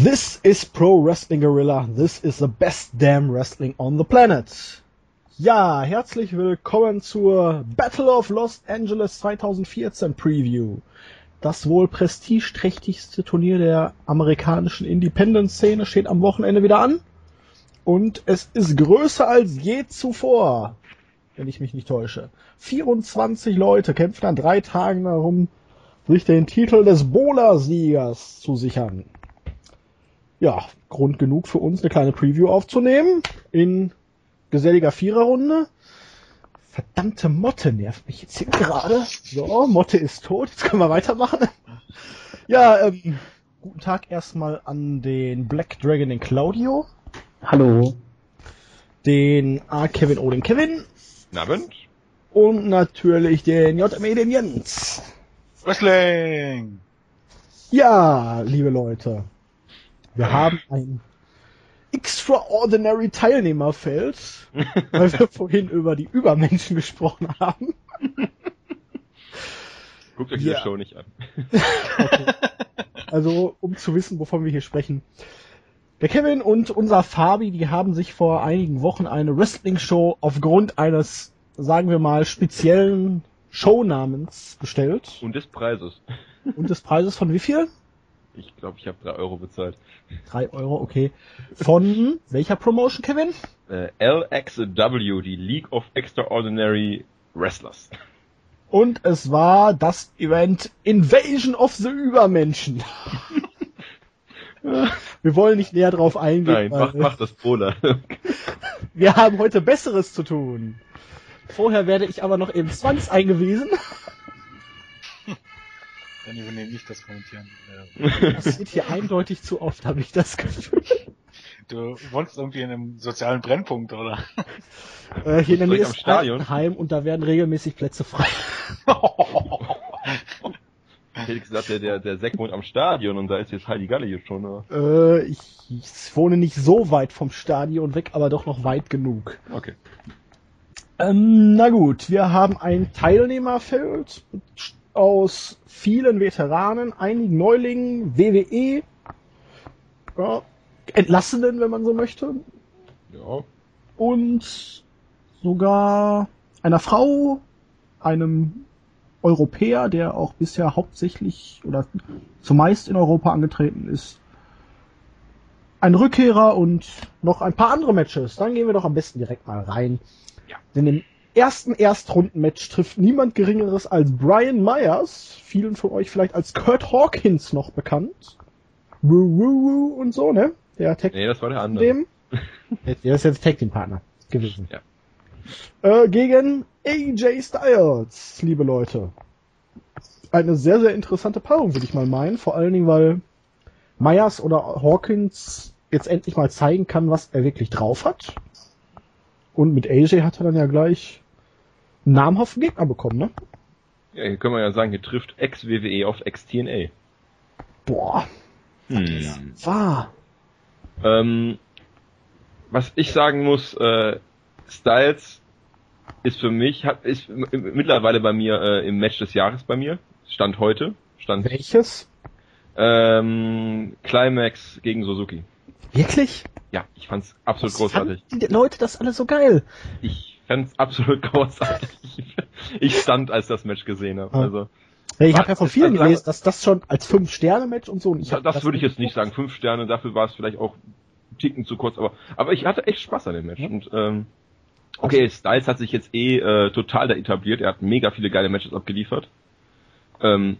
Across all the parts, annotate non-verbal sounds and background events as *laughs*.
This is Pro Wrestling Gorilla. This is the best damn wrestling on the planet. Ja, herzlich willkommen zur Battle of Los Angeles 2014 Preview. Das wohl prestigeträchtigste Turnier der amerikanischen Independent-Szene steht am Wochenende wieder an. Und es ist größer als je zuvor, wenn ich mich nicht täusche. 24 Leute kämpfen an drei Tagen darum, sich den Titel des Bola-Siegers zu sichern. Ja, Grund genug für uns, eine kleine Preview aufzunehmen in geselliger Viererrunde. Verdammte Motte nervt mich jetzt hier gerade. So, Motte ist tot, jetzt können wir weitermachen. Ja, ähm, guten Tag erstmal an den Black Dragon, den Claudio. Hallo. Den A. Kevin O. den Kevin. Abend. Und natürlich den JME, den Jens. Wrestling! Ja, liebe Leute. Wir haben ein extraordinary Teilnehmerfeld, *laughs* weil wir vorhin über die Übermenschen gesprochen haben. Guckt euch Ja. die Show nicht an. Okay. *laughs* Also, um zu wissen, wovon wir hier sprechen. Der Kevin und unser Fabi, die haben sich vor einigen Wochen eine Wrestling-Show aufgrund eines, sagen wir mal, speziellen Shownamens bestellt. Und des Preises. Und des Preises von wie viel? Ich glaube, ich habe drei Euro bezahlt. Drei Euro, okay. Von welcher Promotion, Kevin? Äh, LXW, die League of Extraordinary Wrestlers. Und es war das Event Invasion of the Übermenschen. *laughs* Wir wollen nicht näher drauf eingehen. Nein, mach, mach das Polar. *laughs* Wir haben heute Besseres zu tun. Vorher werde ich aber noch eben zwangs eingewiesen. Dann übernehme ich das Kommentieren. Das passiert hier eindeutig zu oft, habe ich das Gefühl. Du wohnst irgendwie in einem sozialen Brennpunkt, oder? Äh, hier in der Nähe ist Stadion? ein Heim und da werden regelmäßig Plätze frei. Ich hätte gesagt, der, der, der Sack wohnt am Stadion und da ist jetzt Heidi Galle hier schon. Oder? Äh, ich, ich wohne nicht so weit vom Stadion weg, aber doch noch weit genug. Okay. Ähm, na gut, wir haben ein Teilnehmerfeld aus vielen Veteranen, einigen Neulingen, WWE, ja, Entlassenen, wenn man so möchte, Ja. und sogar einer Frau, einem Europäer, der auch bisher hauptsächlich oder zumeist in Europa angetreten ist. Ein Rückkehrer und noch ein paar andere Matches. Dann gehen wir doch am besten direkt mal rein. Ja. Denn im ersten Erstrundenmatch trifft niemand Geringeres als Brian Myers, vielen von euch vielleicht als Kurt Hawkins noch bekannt. Woo, woo, woo und so, ne? Der Tag Nee, das war der andere. dem. *laughs* Der ist jetzt Tag Team Partner gewesen. Ja. Äh, gegen AJ Styles, liebe Leute. Eine sehr, sehr interessante Paarung, würde ich mal meinen. Vor allen Dingen, weil Myers oder Hawkins jetzt endlich mal zeigen kann, was er wirklich drauf hat. Und mit AJ hat er dann ja gleich namhaften Gegner bekommen, ne? Ja, hier können wir ja sagen, hier trifft Ex-WWE auf Ex-TNA. Boah, Hm. wahr. Ähm, was ich sagen muss, äh, Styles ist für mich, hat, ist mittlerweile bei mir äh, im Match des Jahres bei mir. Stand heute. Stand Welches? ähm, Climax gegen Suzuki. Wirklich? Ja, ich fand's absolut Was großartig. die Leute das alle so geil? Ich fand's absolut großartig. Ich stand, als das Match gesehen habe. Also ich habe ja von vielen also- gelesen, dass das schon als Fünf-Sterne-Match und so. Und hab das, würde ich jetzt nicht sagen. Fünf Sterne, dafür war es vielleicht auch einen Ticken zu kurz, aber aber ich hatte echt Spaß an dem Match. Ja. Und ähm, okay, Styles hat sich jetzt eh äh, total da etabliert. Er hat mega viele geile Matches abgeliefert. Ähm,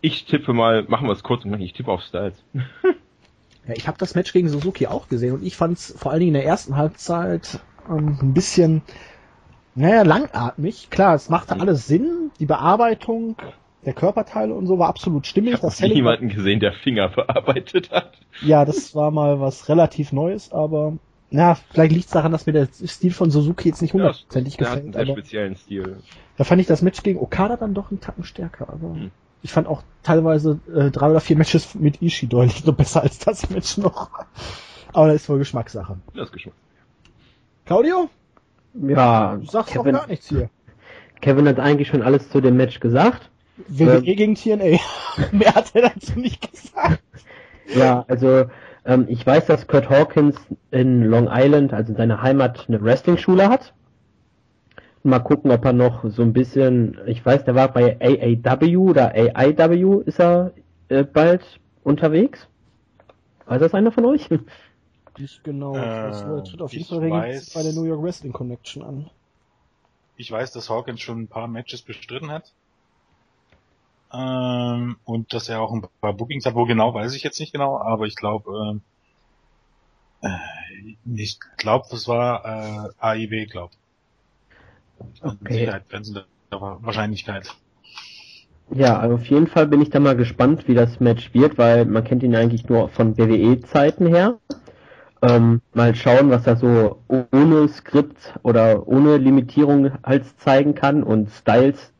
ich tippe mal, machen wir es kurz und ich tippe auf Styles. *laughs* Ja, ich habe das Match gegen Suzuki auch gesehen und ich fand es vor allen Dingen in der ersten Halbzeit ähm, ein bisschen, naja, langatmig. Klar, es machte alles Sinn. Die Bearbeitung der Körperteile und so war absolut stimmig. Ich habe Das niemanden gesehen, der Finger bearbeitet hat. ja, das war mal was relativ Neues, aber na, vielleicht liegt es daran, dass mir der Stil von Suzuki jetzt nicht hundertprozentig Der hat einen gefällt. speziellen Stil. da fand ich das Match gegen Okada dann doch einen Tacken stärker. Aber Hm. ich fand auch teilweise äh, drei oder vier Matches mit Ishii deutlich noch besser als das Match noch. Aber das ist wohl Geschmackssache. Das ist Geschmack. Claudio, Ja, du sagst Kevin, doch gar nichts hier. Kevin hat eigentlich schon alles zu dem Match gesagt. WWE Ähm. gegen TNA. *laughs* Mehr hat er dazu nicht gesagt. Ja, also ähm, ich weiß, dass Kurt Hawkins in Long Island, also in seiner Heimat, eine Wrestling-Schule hat. Mal gucken, ob er noch so ein bisschen, ich weiß, der war bei AAW oder AIW ist er äh, bald unterwegs. Weiß das einer von euch? Nicht genau. Ich weiß, er tritt auf jeden Fall regelmäßig weiß- bei der New York Wrestling Connection an. Ich weiß, dass Hawkins schon ein paar Matches bestritten hat. Ähm, und dass er auch ein paar Bookings hat. Wo genau, weiß ich jetzt nicht genau, aber ich glaube, ähm, äh, ich glaube, das war äh, AIW, glaube Okay. Sicherheit, Wahrscheinlichkeit. Ja, also auf jeden Fall bin ich da mal gespannt, wie das Match wird, weil man kennt ihn eigentlich nur von WWE-Zeiten her. Ähm, mal schauen, was er so ohne Skript oder ohne Limitierung halt zeigen kann. Und Styles,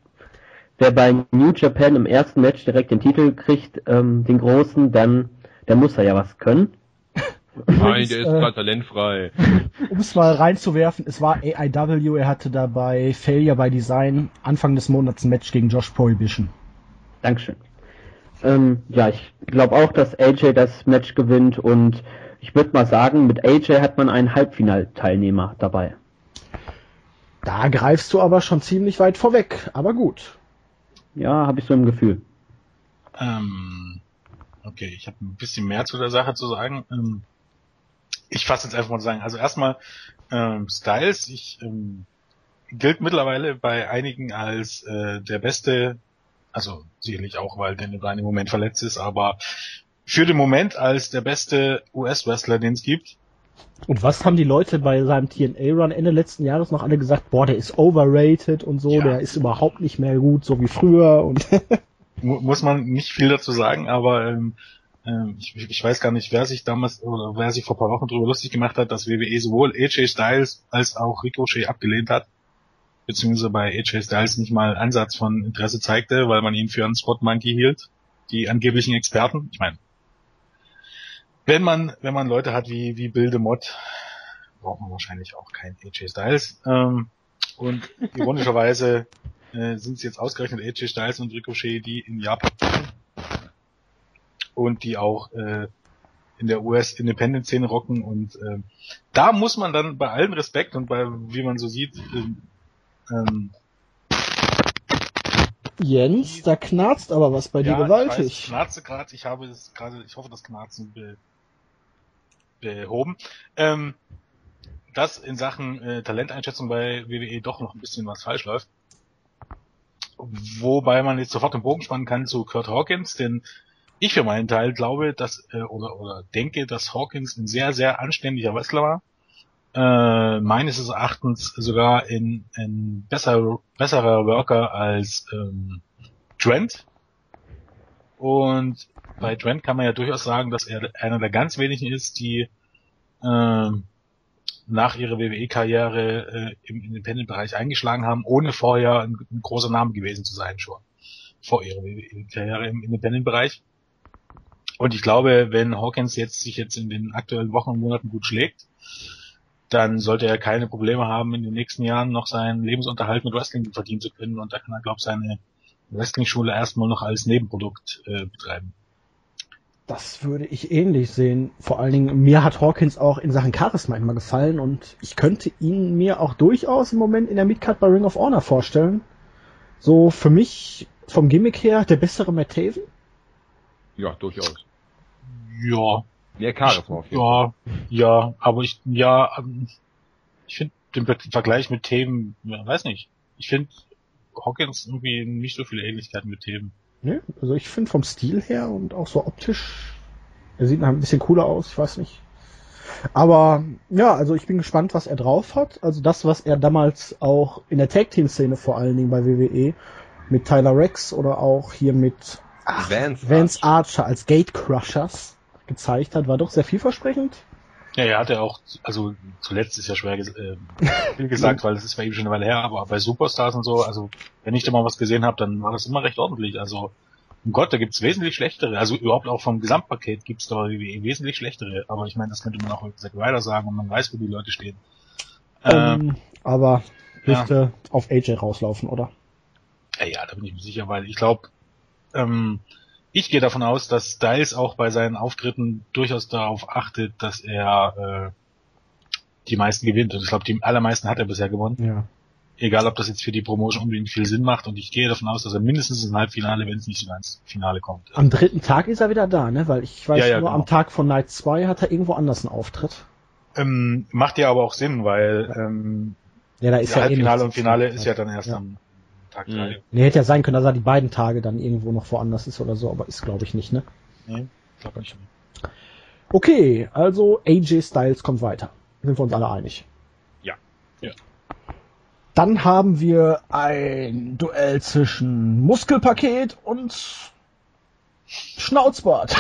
der bei New Japan im ersten Match direkt den Titel kriegt, ähm, den großen, dann, der muss da ja was können. *laughs* Nein, der ist äh, gerade talentfrei. Um es mal reinzuwerfen, es war AIW, er hatte dabei Failure by Design Anfang des Monats ein Match gegen Josh Prohibition. Dankeschön. Ähm, ja, ich glaube auch, dass AJ das Match gewinnt und ich würde mal sagen, mit AJ hat man einen Halbfinalteilnehmer dabei. Da greifst du aber schon ziemlich weit vorweg, aber gut. Ja, habe ich so im Gefühl. Ähm, okay, ich habe ein bisschen mehr zu der Sache zu sagen. Ähm, ich fasse jetzt einfach mal zu sagen. Also erstmal ähm, Styles, ich ähm, gilt mittlerweile bei einigen als äh, der beste, also sicherlich auch, weil Daniel Bryan im Moment verletzt ist, aber für den Moment als der beste US-Wrestler, den es gibt. Und was haben die Leute bei seinem TNA-Run Ende letzten Jahres noch alle gesagt? Boah, der ist overrated und so, Ja. der ist überhaupt nicht mehr gut, so wie früher und *laughs* Mu muss man nicht viel dazu sagen, aber ähm, ähm, ich, ich weiß gar nicht, wer sich damals oder wer sich vor ein paar Wochen darüber lustig gemacht hat, dass WWE sowohl AJ Styles als auch Ricochet abgelehnt hat, beziehungsweise bei AJ Styles nicht mal Ansatz von Interesse zeigte, weil man ihn für einen Spot Monkey hielt, die angeblichen Experten. Ich meine, wenn man wenn man Leute hat wie wie Bill DeMott, braucht man wahrscheinlich auch keinen AJ Styles. Ähm, und ironischerweise *laughs* äh, sind es jetzt ausgerechnet AJ Styles und Ricochet, die in Japan und die auch äh, in der US Independent Szene rocken und ähm, da muss man dann bei allen Respekt und bei wie man so sieht ähm, ähm, Jens, da knarzt aber was bei dir ja, Ich, gewaltig. weiß, knarze gerade, ich habe es gerade, ich hoffe, das Knarzen be, behoben. Ähm, dass in Sachen äh, Talenteinschätzung bei WWE doch noch ein bisschen was falsch läuft. Wobei man jetzt sofort den Bogen spannen kann zu Kurt Hawkins, denn ich für meinen Teil glaube, dass äh, oder oder denke, dass Hawkins ein sehr sehr anständiger Wrestler war. Äh, meines Erachtens sogar in ein besser, besserer Worker als ähm, Trent. Und bei Trent kann man ja durchaus sagen, dass er einer der ganz wenigen ist, die ähm, nach ihrer WWE-Karriere äh, im Independent-Bereich eingeschlagen haben, ohne vorher ein, ein großer Name gewesen zu sein schon. Vor ihrer WWE-Karriere im Independent-Bereich. Und ich glaube, wenn Hawkins jetzt sich jetzt in den aktuellen Wochen und Monaten gut schlägt, dann sollte er keine Probleme haben, in den nächsten Jahren noch seinen Lebensunterhalt mit Wrestling verdienen zu können. Und da kann er, glaube ich, seine Wrestling-Schule erstmal noch als Nebenprodukt äh, betreiben. Das würde ich ähnlich sehen. Vor allen Dingen, mir hat Hawkins auch in Sachen Charisma immer gefallen und ich könnte ihn mir auch durchaus im Moment in der Midcard bei Ring of Honor vorstellen. So für mich vom Gimmick her der bessere Matt Taven. Ja, durchaus. Ja, Mehr Charisma auf jeden Fall. ja, ja, aber ich, ja, ähm, ich finde den Vergleich mit Themen, weiß nicht. Ich finde Hawkins irgendwie nicht so viele Ähnlichkeiten mit Themen. Ne? Also ich finde vom Stil her und auch so optisch, er sieht ein bisschen cooler aus, ich weiß nicht. Aber ja, also ich bin gespannt, was er drauf hat. Also das, was er damals auch in der Tag Team Szene vor allen Dingen bei WWE mit Tyler Rex oder auch hier mit ach, Vance Vance Archer als Gate Crushers gezeigt hat, war doch sehr vielversprechend. Ja, er hatte auch, also zuletzt ist ja schwer äh, viel gesagt, *laughs* weil es ist bei ihm schon eine Weile her, aber bei Superstars und so, also wenn ich da mal was gesehen habe, dann war das immer recht ordentlich. Also um Gott, da gibt's wesentlich schlechtere, also überhaupt auch vom Gesamtpaket gibt's da wesentlich schlechtere, aber ich meine, das könnte man auch Zack Ryder sagen und man weiß, wo die Leute stehen. Ähm, Ähm, aber ja. dürfte auf AJ rauslaufen, oder? ja, ja, da bin ich mir sicher, weil ich glaube, ähm, ich gehe davon aus, dass Styles auch bei seinen Auftritten durchaus darauf achtet, dass er äh, die meisten gewinnt. Und ich glaube, die allermeisten hat er bisher gewonnen. Ja. Egal, ob das jetzt für die Promotion unbedingt viel Sinn macht. Und ich gehe davon aus, dass er mindestens ins Halbfinale, wenn es nicht sogar ins Finale kommt. Am dritten Tag ist er wieder da, ne? Weil ich weiß Ja, ja, nur, genau. am Tag von Night 2 hat er irgendwo anders einen Auftritt. Ähm, macht ja aber auch Sinn, weil ähm, Ja, da ist ja, eh Halbfinale und Finale ist ja dann erst am Tag Mhm. 3. Nee, hätte ja sein können, dass er die beiden Tage dann irgendwo noch woanders ist oder so, aber ist glaube ich nicht, ne? Nee, glaub nicht. Okay, also AJ Styles kommt weiter. Sind wir uns alle einig? Ja. Ja. Dann haben wir ein Duell zwischen Muskelpaket und Schnauzbart.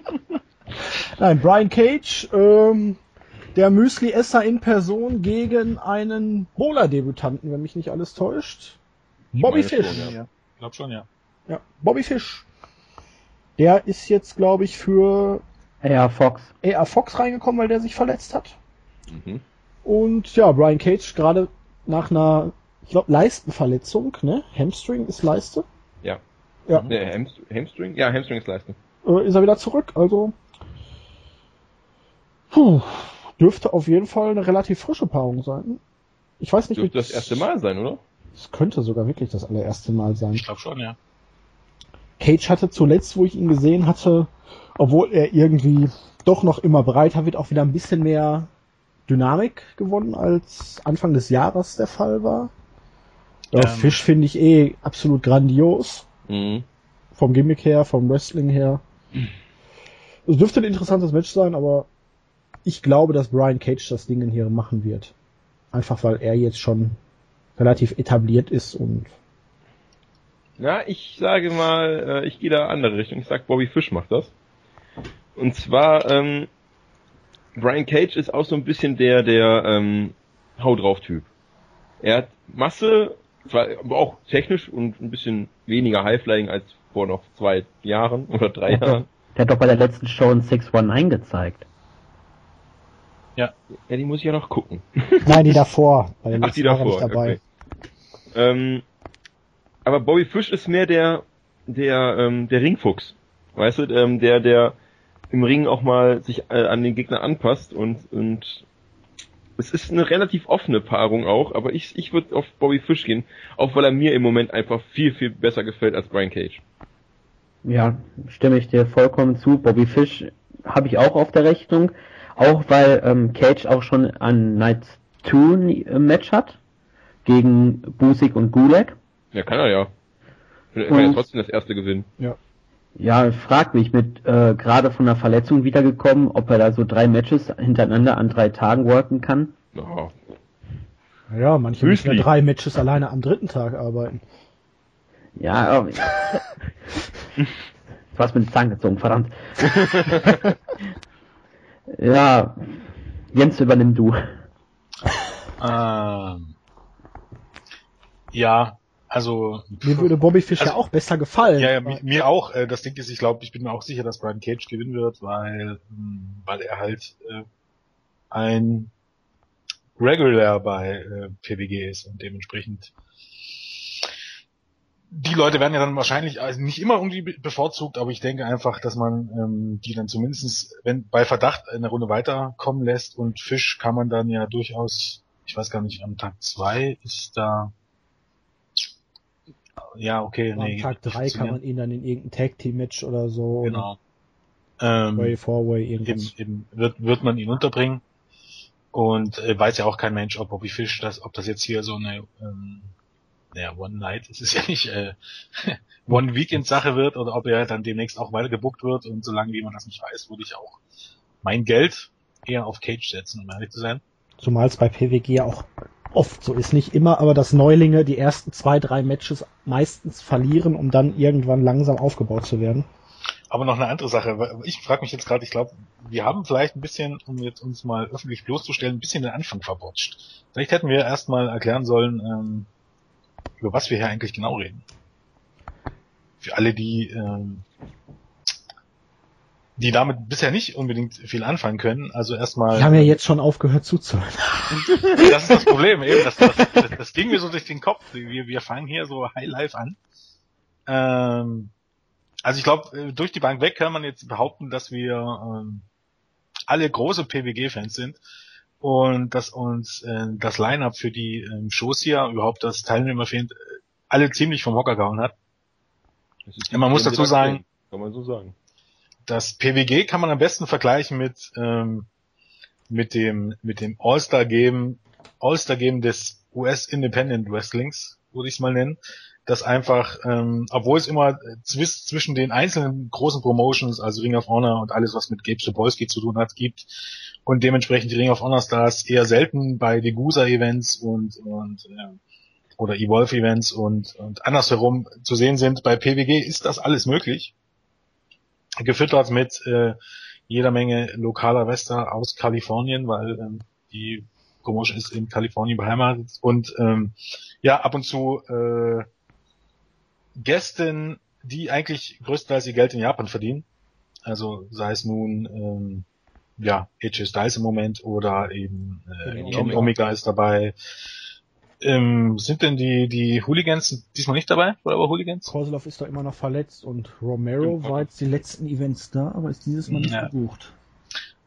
*laughs* Nein, Brian Cage, ähm, der Müsli-Esser in Person gegen einen Bowler-Debütanten, wenn mich nicht alles täuscht. Bobby Fish. schon, Ja. Glaub schon, ja. Ja, Bobby Fish. Der ist jetzt, glaube ich, für Ja, Fox. AR Fox reingekommen, weil der sich verletzt hat. Mhm. Und ja, Brian Cage gerade nach einer, ich glaube, Leistenverletzung, ne? Hamstring ist Leiste. Ja. Ja. Der Hamst Hamstring? Ja, Hamstring ist Leistung. Äh, ist er wieder zurück, also. Puh, dürfte auf jeden Fall eine relativ frische Paarung sein. Ich weiß nicht, Dürfte mit- das erste Mal sein, oder? Es könnte sogar wirklich das allererste Mal sein. Ich glaube schon, ja. Cage hatte zuletzt, wo ich ihn gesehen hatte, obwohl er irgendwie doch noch immer breiter wird, auch wieder ein bisschen mehr Dynamik gewonnen, als Anfang des Jahres der Fall war. Ja, Ähm. Fisch finde ich eh absolut grandios. Mhm. Vom Gimmick her, vom Wrestling her. Es dürfte ein interessantes Match sein, aber ich glaube, dass Brian Cage das Ding hier machen wird. Einfach weil er jetzt schon relativ etabliert ist und Na, ich sage mal, äh, ich gehe da andere Richtung. Ich sag, Bobby Fish macht das. Und zwar, ähm, Brian Cage ist auch so ein bisschen der, der ähm, Hau drauf Typ. Er hat Masse, zwar aber auch technisch und ein bisschen weniger Highflying als vor noch zwei Jahren oder drei Jahren. Der hat doch bei der letzten Show ein 619 gezeigt. Ja, die muss ich ja noch gucken. Nein, die *laughs* davor. Bei den Ach, letzten die war davor. nicht dabei. Okay. Ähm, aber Bobby Fish ist mehr der, der, ähm, der Ringfuchs. Weißt du, ähm, der, der im Ring auch mal sich äh, an den Gegner anpasst und, und es ist eine relativ offene Paarung auch, aber ich, ich würde auf Bobby Fish gehen, auch weil er mir im Moment einfach viel, viel besser gefällt als Brian Cage. Ja, stimme ich dir vollkommen zu. Bobby Fish habe ich auch auf der Rechnung. Auch weil ähm, Cage auch schon an Night 2 ein Match hat. Gegen Busik und Gulag. Ja, kann er ja. Er kann ja trotzdem das erste gewinnen. Ja, ich frag mich mit äh, gerade von der Verletzung wiedergekommen, ob er da so drei Matches hintereinander an drei Tagen worken kann. Ja, Ja, manche müssen Müsli. ja drei Matches alleine am dritten Tag arbeiten. Ja, aber *laughs* *laughs* was mit den Zahn gezogen, verdammt. *laughs* ja, Jens übernimm du. Ähm, ja, also Mir würde Bobby Fish Also- ja auch besser gefallen. Ja, ja, mi- mir auch. Äh, das Ding ist, ich glaube, ich bin mir auch sicher, dass Brian Cage gewinnen wird, weil, ähm, weil er halt äh, ein Regular bei äh, PWG ist und dementsprechend die Leute werden ja dann wahrscheinlich also nicht immer irgendwie be- bevorzugt, aber ich denke einfach, dass man ähm, die dann zumindestens, wenn bei Verdacht eine Runde weiterkommen lässt und Fisch kann man dann ja durchaus, ich weiß gar nicht, am Tag zwei ist da ja, okay, Am nee. Tag wird nicht drei kann funktionieren. man ihn dann in irgendein Tag Team Match oder so Genau. Ähm, Way Four-Way irgendwas. eben, eben wird, wird man ihn unterbringen. Und äh, weiß ja auch kein Mensch, ob Bobby Fish das, ob das jetzt hier so eine ähm, naja, One Night, es ist ja nicht äh, *laughs* One Weekend Sache wird oder ob er dann demnächst auch weiter gebuckt wird und solange wie man das nicht weiß, würde ich auch mein Geld eher auf Cage setzen, um ehrlich zu sein. Zumal es bei PWG auch oft so ist. Nicht immer, aber dass Neulinge die ersten zwei, drei Matches meistens verlieren, um dann irgendwann langsam aufgebaut zu werden. Aber noch eine andere Sache. Ich frage mich jetzt gerade, ich glaube, wir haben vielleicht ein bisschen, um jetzt uns mal öffentlich bloßzustellen, ein bisschen den Anfang verbotscht. Vielleicht hätten wir erstmal erklären sollen, ähm, über was wir hier eigentlich genau reden. Für alle, die, ähm, die damit bisher nicht unbedingt viel anfangen können. Also erstmal. Wir haben ja jetzt schon aufgehört zuzuhören. *laughs* Das ist das Problem, eben. Das, das, das, das ging mir so durch den Kopf. Wir, wir fangen hier so High Life an. Ähm, also ich glaube, äh, durch die Bank weg kann man jetzt behaupten, dass wir ähm, alle große PWG-Fans sind und dass uns äh, das Line-Up für die ähm, Shows hier, überhaupt das Teilnehmerfeld, äh, alle ziemlich vom Hocker gehauen hat. Ja, man muss dazu sagen, kann man so sagen. Das PWG kann man am besten vergleichen mit ähm, mit dem mit dem All-Star Game All-Star Game des US Independent Wrestlings, würde ich es mal nennen dass einfach, ähm, obwohl es immer zwisch, zwischen den einzelnen großen Promotions, also Ring of Honor und alles, was mit Gabe Sapolsky zu tun hat, gibt und dementsprechend die Ring of Honor Stars eher selten bei Degusa Events und, und äh, oder Evolve Events und, und andersherum zu sehen sind. Bei PWG ist das alles möglich. Gefüttert mit äh, jeder Menge lokaler Wester aus Kalifornien, weil ähm, die Promotion ist in Kalifornien beheimatet und ähm, ja, ab und zu äh, Gästen, die eigentlich größtenteils ihr Geld in Japan verdienen. Also sei es nun ähm, ja, AJ Styles im Moment oder eben äh, Kenny Omega ist dabei. Ähm, sind denn die, die Hooligans diesmal nicht dabei? Oder aber Hooligans? Kozlov ist da immer noch verletzt und Romero war jetzt die letzten Events da, aber ist dieses Mal nicht ja. gebucht.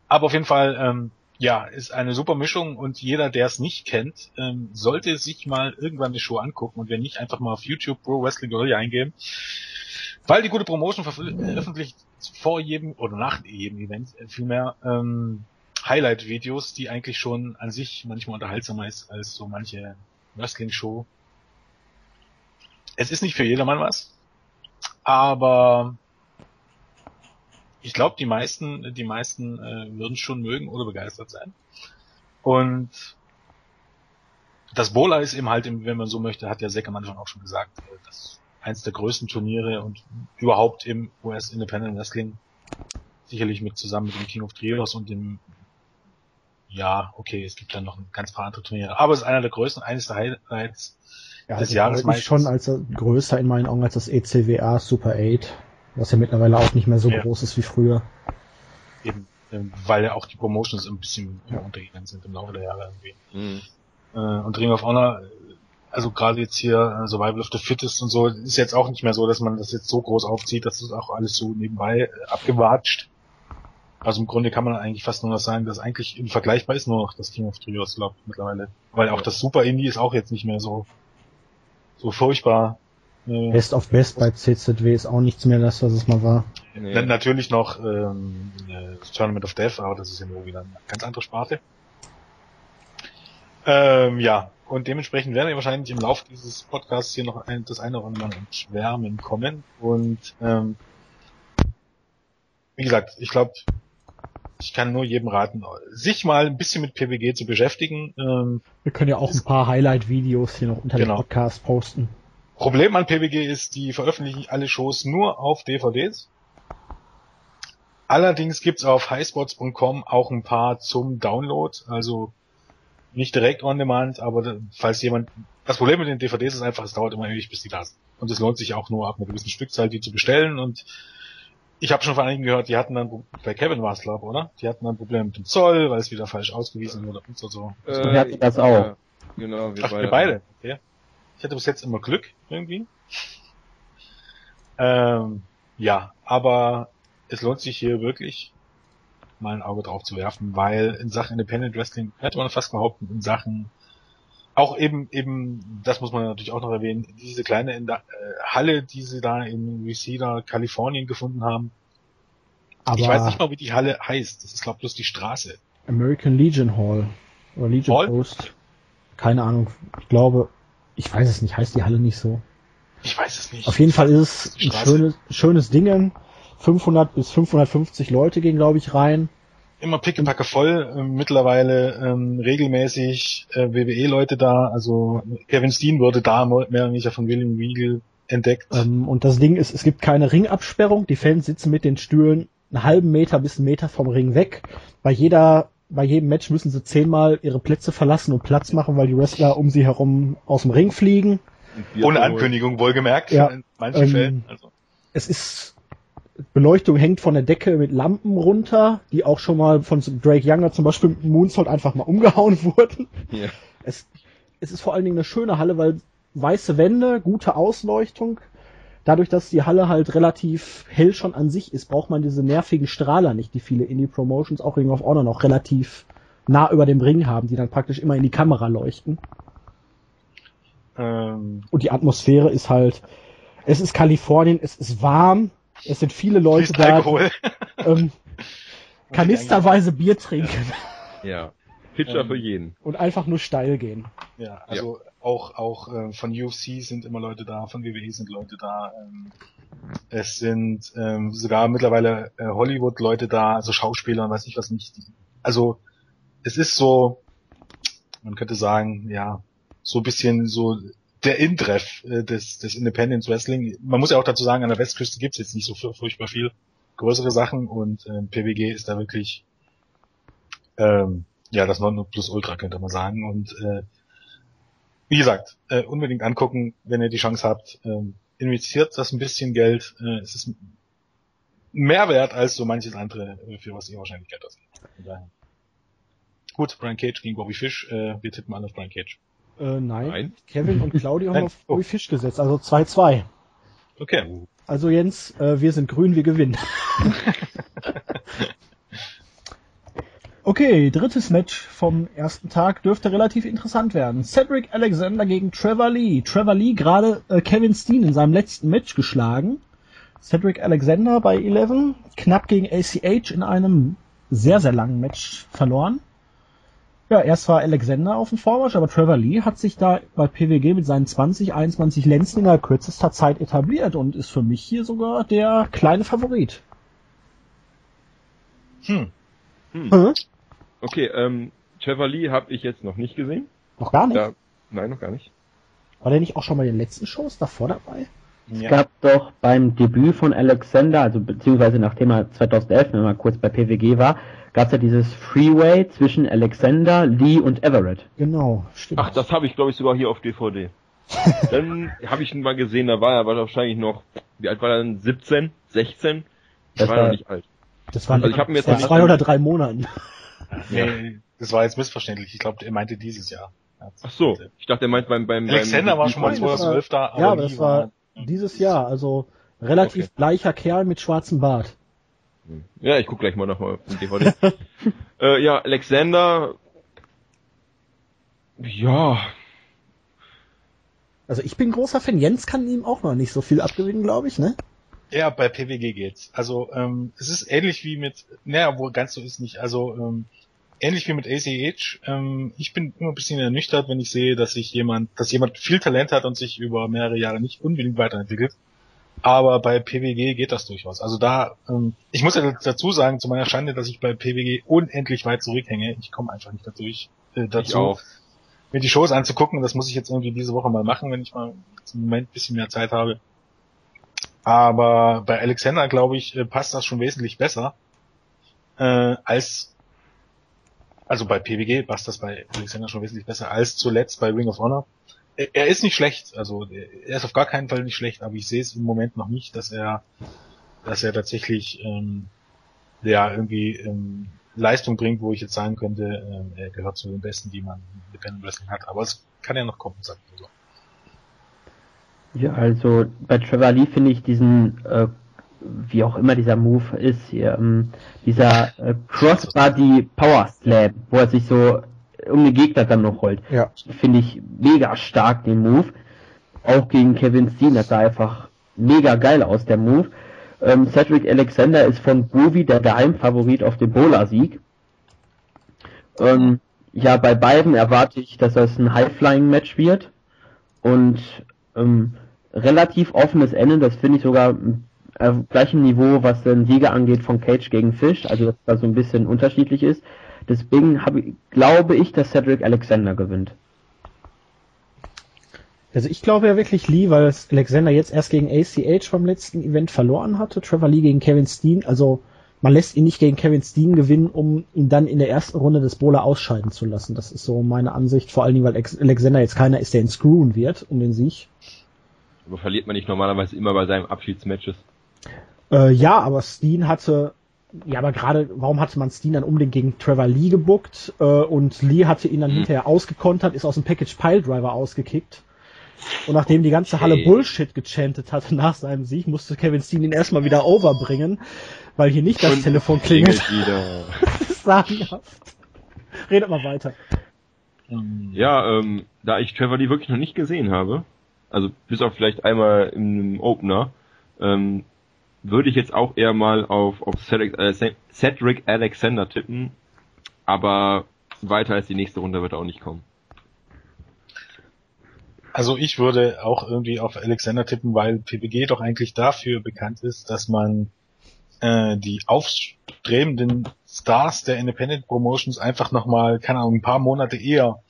Aber auf jeden Fall ähm, ja, ist eine super Mischung und jeder, der es nicht kennt, ähm, sollte sich mal irgendwann die Show angucken und wenn nicht, einfach mal auf YouTube Pro Wrestling Guerilla eingeben. Weil die gute Promotion veröffentlicht vor jedem oder nach jedem Event äh, vielmehr ähm, Highlight-Videos, die eigentlich schon an sich manchmal unterhaltsamer ist als so manche Wrestling-Show. Es ist nicht für jedermann was, aber ich glaube, die meisten, die meisten äh, würden schon mögen oder begeistert sein. Und das Bola ist eben halt, wenn man so möchte, hat ja Seck am Anfang auch schon gesagt, äh, das eins der größten Turniere und überhaupt im US Independent Wrestling. Sicherlich mit zusammen mit dem King of Trios und dem ja, okay, es gibt dann noch ein ganz paar andere Turniere, aber es ist einer der größten, eines der Highlights ja, des also Jahres. Ich schon als größer in meinen Augen als das ECWA Super 8 was ja mittlerweile auch nicht mehr so ja. groß ist wie früher. Eben, ähm, weil ja auch die Promotions ein bisschen ja. untergegangen sind im Laufe der Jahre irgendwie. Mhm. Äh, und Ring of Honor, also gerade jetzt hier äh, Survival of the Fittest und so, ist jetzt auch nicht mehr so, dass man das jetzt so groß aufzieht, dass es auch alles so nebenbei äh, abgewatscht. Also im Grunde kann man eigentlich fast nur noch sagen, dass eigentlich vergleichbar ist nur noch das King of Trios, glaube ich, mittlerweile. Weil auch das Super Indie ist auch jetzt nicht mehr so, so furchtbar Nee. Best of Best bei CZW ist auch nichts mehr das, was es mal war. Nee. Natürlich noch ähm, das Tournament of Death, aber das ist ja nur wieder eine ganz andere Sparte. Ähm, ja, und dementsprechend werden wir wahrscheinlich im Laufe dieses Podcasts hier noch ein, das eine oder andere Mal ins Schwärmen kommen. Und ähm, wie gesagt, ich glaube, ich kann nur jedem raten, sich mal ein bisschen mit PWG zu beschäftigen. Ähm, wir können ja auch ein paar Highlight-Videos hier noch unter genau. dem Podcast posten. Problem an PWG ist, die veröffentlichen alle Shows nur auf DVDs. Allerdings gibt's auf highspots.com auch ein paar zum Download, also nicht direkt on demand, aber falls jemand, das Problem mit den DVDs ist einfach, es dauert immer ewig, bis die da sind. Und es lohnt sich auch nur ab einer gewissen Stückzahl, die zu bestellen und ich habe schon von einigen gehört, die hatten dann, bei Kevin war es glaube oder? Die hatten dann Probleme mit dem Zoll, weil es wieder falsch ausgewiesen wurde und so. so. Äh, wir hatten das auch. Ja, genau, wir Ach, beide. Wir beide. Okay. Ich hatte bis jetzt immer Glück irgendwie. Ähm, ja, aber es lohnt sich hier wirklich mal ein Auge drauf zu werfen, weil in Sachen Independent Wrestling hätte man fast behaupten, in Sachen auch eben, eben, das muss man natürlich auch noch erwähnen, diese kleine äh, Halle, die sie da in Reseda, Kalifornien gefunden haben. Aber ich weiß nicht mal, wie die Halle heißt. Das ist, glaube ich, bloß die Straße. American Legion Hall. Oder Legion Hall? Post. Keine Ahnung. Ich glaube, ich weiß es nicht, heißt die Halle nicht so? Ich weiß es nicht. Auf jeden Fall ist es ein schönes, schönes Ding. 500 bis 550 Leute gehen, glaube ich, rein. Immer pickepacke voll. Äh, mittlerweile ähm, regelmäßig äh, WWE-Leute da. Also Kevin Steen wurde da mehr oder weniger von William Regal entdeckt. Ähm, und das Ding ist, es gibt keine Ringabsperrung. Die Fans sitzen mit den Stühlen einen halben Meter bis einen Meter vom Ring weg. Bei jeder bei jedem Match müssen sie zehnmal ihre Plätze verlassen und Platz machen, weil die Wrestler um sie herum aus dem Ring fliegen. Ohne Ankündigung, wohlgemerkt, ja, in manchen ähm, Fällen. Also. Es ist, Beleuchtung hängt von der Decke mit Lampen runter, die auch schon mal von Drake Younger zum Beispiel mit Moonsault einfach mal umgehauen *laughs* wurden. Ja. Es, es ist vor allen Dingen eine schöne Halle, weil weiße Wände, gute Ausleuchtung, dadurch, dass die Halle halt relativ hell schon an sich ist, braucht man diese nervigen Strahler nicht, die viele Indie-Promotions, auch Ring of Honor noch relativ nah über dem Ring haben, die dann praktisch immer in die Kamera leuchten. Ähm, Und die Atmosphäre ist halt, es ist Kalifornien, es ist warm, es sind viele Leute da, Alkohol. ähm, *laughs* kanisterweise Bier trinken Ja. Pitcher *laughs* Ähm, für jeden. und einfach nur steil gehen. Ja, also auch auch äh, von UFC sind immer Leute da, von WWE sind Leute da. Ähm, es sind ähm, sogar mittlerweile äh, Hollywood-Leute da, also Schauspieler und weiß ich was nicht. Also es ist so, man könnte sagen, ja, so ein bisschen so der Intreff äh, des, des Independence Wrestling. Man muss ja auch dazu sagen, an der Westküste gibt's jetzt nicht so fur- furchtbar viel größere Sachen und ähm, PWG ist da wirklich ähm, ja das plus Ultra könnte man sagen und äh, wie gesagt äh, unbedingt angucken, wenn ihr die Chance habt. Ähm, investiert das ein bisschen Geld. Äh, es ist mehr wert als so manches andere, äh, für was ihr wahrscheinlich Geld daher. Gut, Brian Cage gegen Bobby Fish. Äh, wir tippen alle auf Brian Cage. Äh, nein. Nein. Kevin und Claudio *laughs* haben auf. Bobby Fisch gesetzt, also 2-2. Okay. Also Jens, äh, wir sind grün, wir gewinnen. *laughs* okay, drittes Match vom ersten Tag dürfte relativ interessant werden. Cedric Alexander gegen Trevor Lee. Trevor Lee gerade äh, Kevin Steen in seinem letzten Match geschlagen. Cedric Alexander bei 11 knapp gegen ACH in einem sehr, sehr langen Match verloren. Ja, erst war Alexander auf dem Vormarsch, aber Trevor Lee hat sich da bei PWG mit seinen 20, 21 Lenzen innerhalb kürzester Zeit etabliert und ist für mich hier sogar der kleine Favorit. Hm. Hm? Okay, ähm, Trevor Lee habe ich jetzt noch nicht gesehen. Noch gar nicht? Da, nein, noch gar nicht. War der nicht auch schon bei den letzten Shows davor dabei? Es Ja. gab doch beim Debüt von Alexander, also beziehungsweise nachdem er 2011, wenn mal kurz bei PWG war, gab es ja dieses Freeway zwischen Alexander, Lee und Everett. Genau, stimmt. Ach, das habe ich glaube ich sogar hier auf DVD. *laughs* Dann habe ich ihn mal gesehen, da war er wahrscheinlich noch, wie alt war er denn? 17, 16? Ich Das war war- noch nicht alt. das war also ich hab mir jetzt vor zwei oder drei Monaten. *laughs* Nee, das war jetzt missverständlich. Ich glaube, er meinte dieses Jahr. Ach so, ich dachte, er meint beim beim Alexander beim, war schon mal Nein, das war- 2012 da, aber ja, aber das war dieses Jahr, also relativ Okay. bleicher Kerl mit schwarzem Bart. Ja, ich guck gleich mal nochmal auf den DVD. *laughs* äh, ja, Alexander. Ja, Also ich bin großer Fan. Jens kann ihm auch noch nicht so viel abgewinnen, glaube ich, ne? Ja, bei PWG geht's. Also ähm, es ist ähnlich wie mit, naja, wohl ganz so ist nicht. Also ähm, ähnlich wie mit ACH. Ähm, ich bin immer ein bisschen ernüchtert, wenn ich sehe, dass sich jemand, dass jemand viel Talent hat und sich über mehrere Jahre nicht unbedingt weiterentwickelt. Aber bei PWG geht das durchaus. Also da, ähm, ich muss ja dazu sagen, zu meiner Schande, dass ich bei PWG unendlich weit zurückhänge. Ich komme einfach nicht dadurch, äh, dazu, mir die Shows anzugucken. Das muss ich jetzt irgendwie diese Woche mal machen, wenn ich mal im Moment ein bisschen mehr Zeit habe. Aber bei Alexander, glaube ich, äh, passt das schon wesentlich besser äh, als also bei PWG passt das bei Alexander schon wesentlich besser als zuletzt bei Ring of Honor. Er, ist nicht schlecht, also er ist auf gar keinen Fall nicht schlecht, aber ich sehe es im Moment noch nicht, dass er, dass er tatsächlich ähm, ja irgendwie ähm, Leistung bringt, wo ich jetzt sagen könnte, ähm, er gehört zu den Besten, die man im Independent Wrestling hat. Aber es kann ja noch kommen, sagt man so. Ja, also bei Trevor Lee finde ich diesen, äh, wie auch immer dieser Move ist, hier, ähm, dieser äh, Crossbody Power Slam, wo er sich so um Gegner dann noch rollt. Ja. Finde ich mega stark, den Move. Auch gegen Kevin Steen, das sah einfach mega geil aus, der Move. Ähm, Cedric Alexander ist von Groovy der Geheimfavorit auf den Bola-Sieg. Ähm, ja, bei beiden erwarte ich, dass das ein High-Flying-Match wird. Und ähm, relativ offenes Ende, das finde ich sogar äh, auf gleichem Niveau, was den Sieger angeht von Cage gegen Fish, also dass da so ein bisschen unterschiedlich ist. Deswegen habe ich, glaube ich, dass Cedric Alexander gewinnt. Also ich glaube ja wirklich Lee, weil Alexander jetzt erst gegen ACH beim letzten Event verloren hatte. Trevor Lee gegen Kevin Steen. Also man lässt ihn nicht gegen Kevin Steen gewinnen, um ihn dann in der ersten Runde des Bowler ausscheiden zu lassen. Das ist so meine Ansicht. Vor allen Dingen, weil Alexander jetzt keiner ist, der ihn screwen wird um den Sieg. Aber verliert man nicht normalerweise immer bei seinen Abschiedsmatches? Äh, ja, aber Steen hatte, ja, aber gerade, warum hatte man Steen dann unbedingt gegen Trevor Lee gebuckt? Äh, und Lee hatte ihn dann Mhm. hinterher ausgekontert, ist aus dem Package Pile Driver ausgekickt. Und nachdem die ganze Halle. Bullshit gechantet hatte *laughs* nach seinem Sieg, musste Kevin Steen ihn erstmal wieder overbringen, weil hier nicht das Und Telefon klingelt. wieder. *laughs* Das ist sagenhaft. Redet mal weiter. Ähm, Ja, ähm, da ich Trevor Lee wirklich noch nicht gesehen habe, also bis auf vielleicht einmal im Opener, ähm, würde ich jetzt auch eher mal auf, auf Cedric, äh, Cedric Alexander tippen, aber weiter als die nächste Runde wird er auch nicht kommen. Also ich würde auch irgendwie auf Alexander tippen, weil PPG doch eigentlich dafür bekannt ist, dass man äh, die aufstrebenden Stars der Independent Promotions einfach nochmal, keine Ahnung, ein paar Monate eher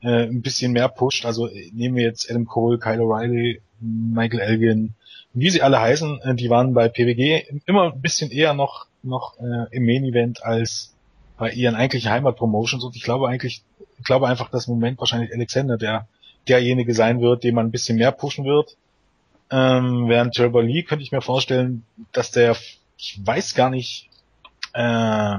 äh, ein bisschen mehr pusht. Also äh, nehmen wir jetzt Adam Cole, Kyle O'Reilly, Michael Elgin, wie sie alle heißen, äh, die waren bei PWG immer ein bisschen eher noch noch äh, im Main Event als bei ihren eigentlichen Heimatpromotions und ich glaube eigentlich, ich glaube einfach, dass im Moment wahrscheinlich Alexander der derjenige sein wird, den man ein bisschen mehr pushen wird. Ähm, während Trevor Lee könnte ich mir vorstellen, dass der, ich weiß gar nicht, äh,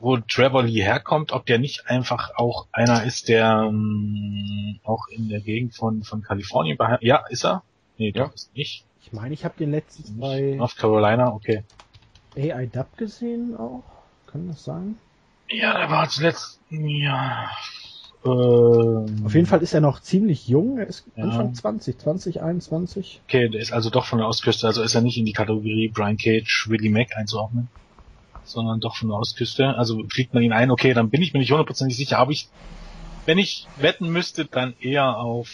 wo Trevor Lee herkommt, ob der nicht einfach auch einer ist, der ähm, auch in der Gegend von, von Kalifornien. Ja, ist er? Nee, Ja. doch, ist nicht. Ich meine, ich habe den letztens bei North Carolina, okay. AI Dub gesehen auch. Kann das sein? Ja, der war zuletzt, ja, ähm, Auf jeden Fall ist er noch ziemlich jung. Er ist Ja. Anfang 20, 20, 21. Okay, der ist also doch von der Ostküste, also ist er nicht in die Kategorie Brian Cage, Willie Mack einzuordnen, sondern doch von der Ostküste. Also fliegt man ihn ein, okay, dann bin ich mir nicht hundertprozentig sicher, aber ich, wenn ich wetten müsste, dann eher auf,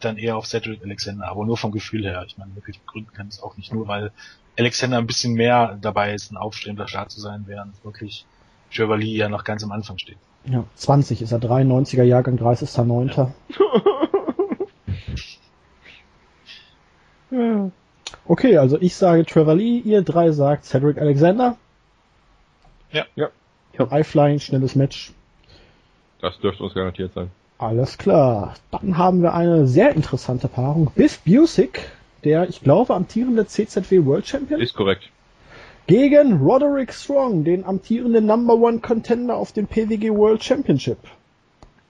dann eher auf Cedric Alexander, aber nur vom Gefühl her. Ich meine, wirklich begründen kann es auch nicht nur, weil Alexander ein bisschen mehr dabei ist, ein aufstrebender Start zu sein, während wirklich Trevor Lee ja noch ganz am Anfang steht. Ja, 20 ist er, 93er Jahrgang, 30.09. *laughs* Okay, also ich sage Trevor Lee, ihr drei sagt Cedric Alexander. Ja. Ja. High-Flying, schnelles Match. Das dürfte uns garantiert sein. Alles klar. Dann haben wir eine sehr interessante Paarung. Biff Busick, der, ich glaube, amtierende CZW World Champion, Ist korrekt. gegen Roderick Strong, den amtierenden Number One Contender auf dem PWG World Championship.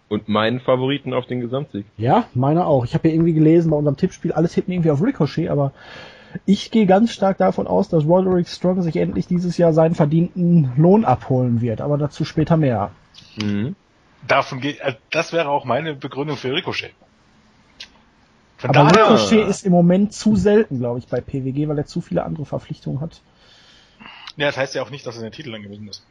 Und meinen Favoriten auf den Gesamtsieg. Ja, meine auch. Ich habe ja irgendwie gelesen bei unserem Tippspiel, alles tippen irgendwie auf Ricochet, aber ich gehe ganz stark davon aus, dass Roderick Strong sich endlich dieses Jahr seinen verdienten Lohn abholen wird, aber dazu später mehr. Mhm. Davon geht, äh, das wäre auch meine Begründung für Ricochet. Von Aber daher- Ricochet ist im Moment zu selten, glaube ich, bei PWG, weil er zu viele andere Verpflichtungen hat. Ja, das heißt ja auch nicht, dass er den Titel angewiesen ist.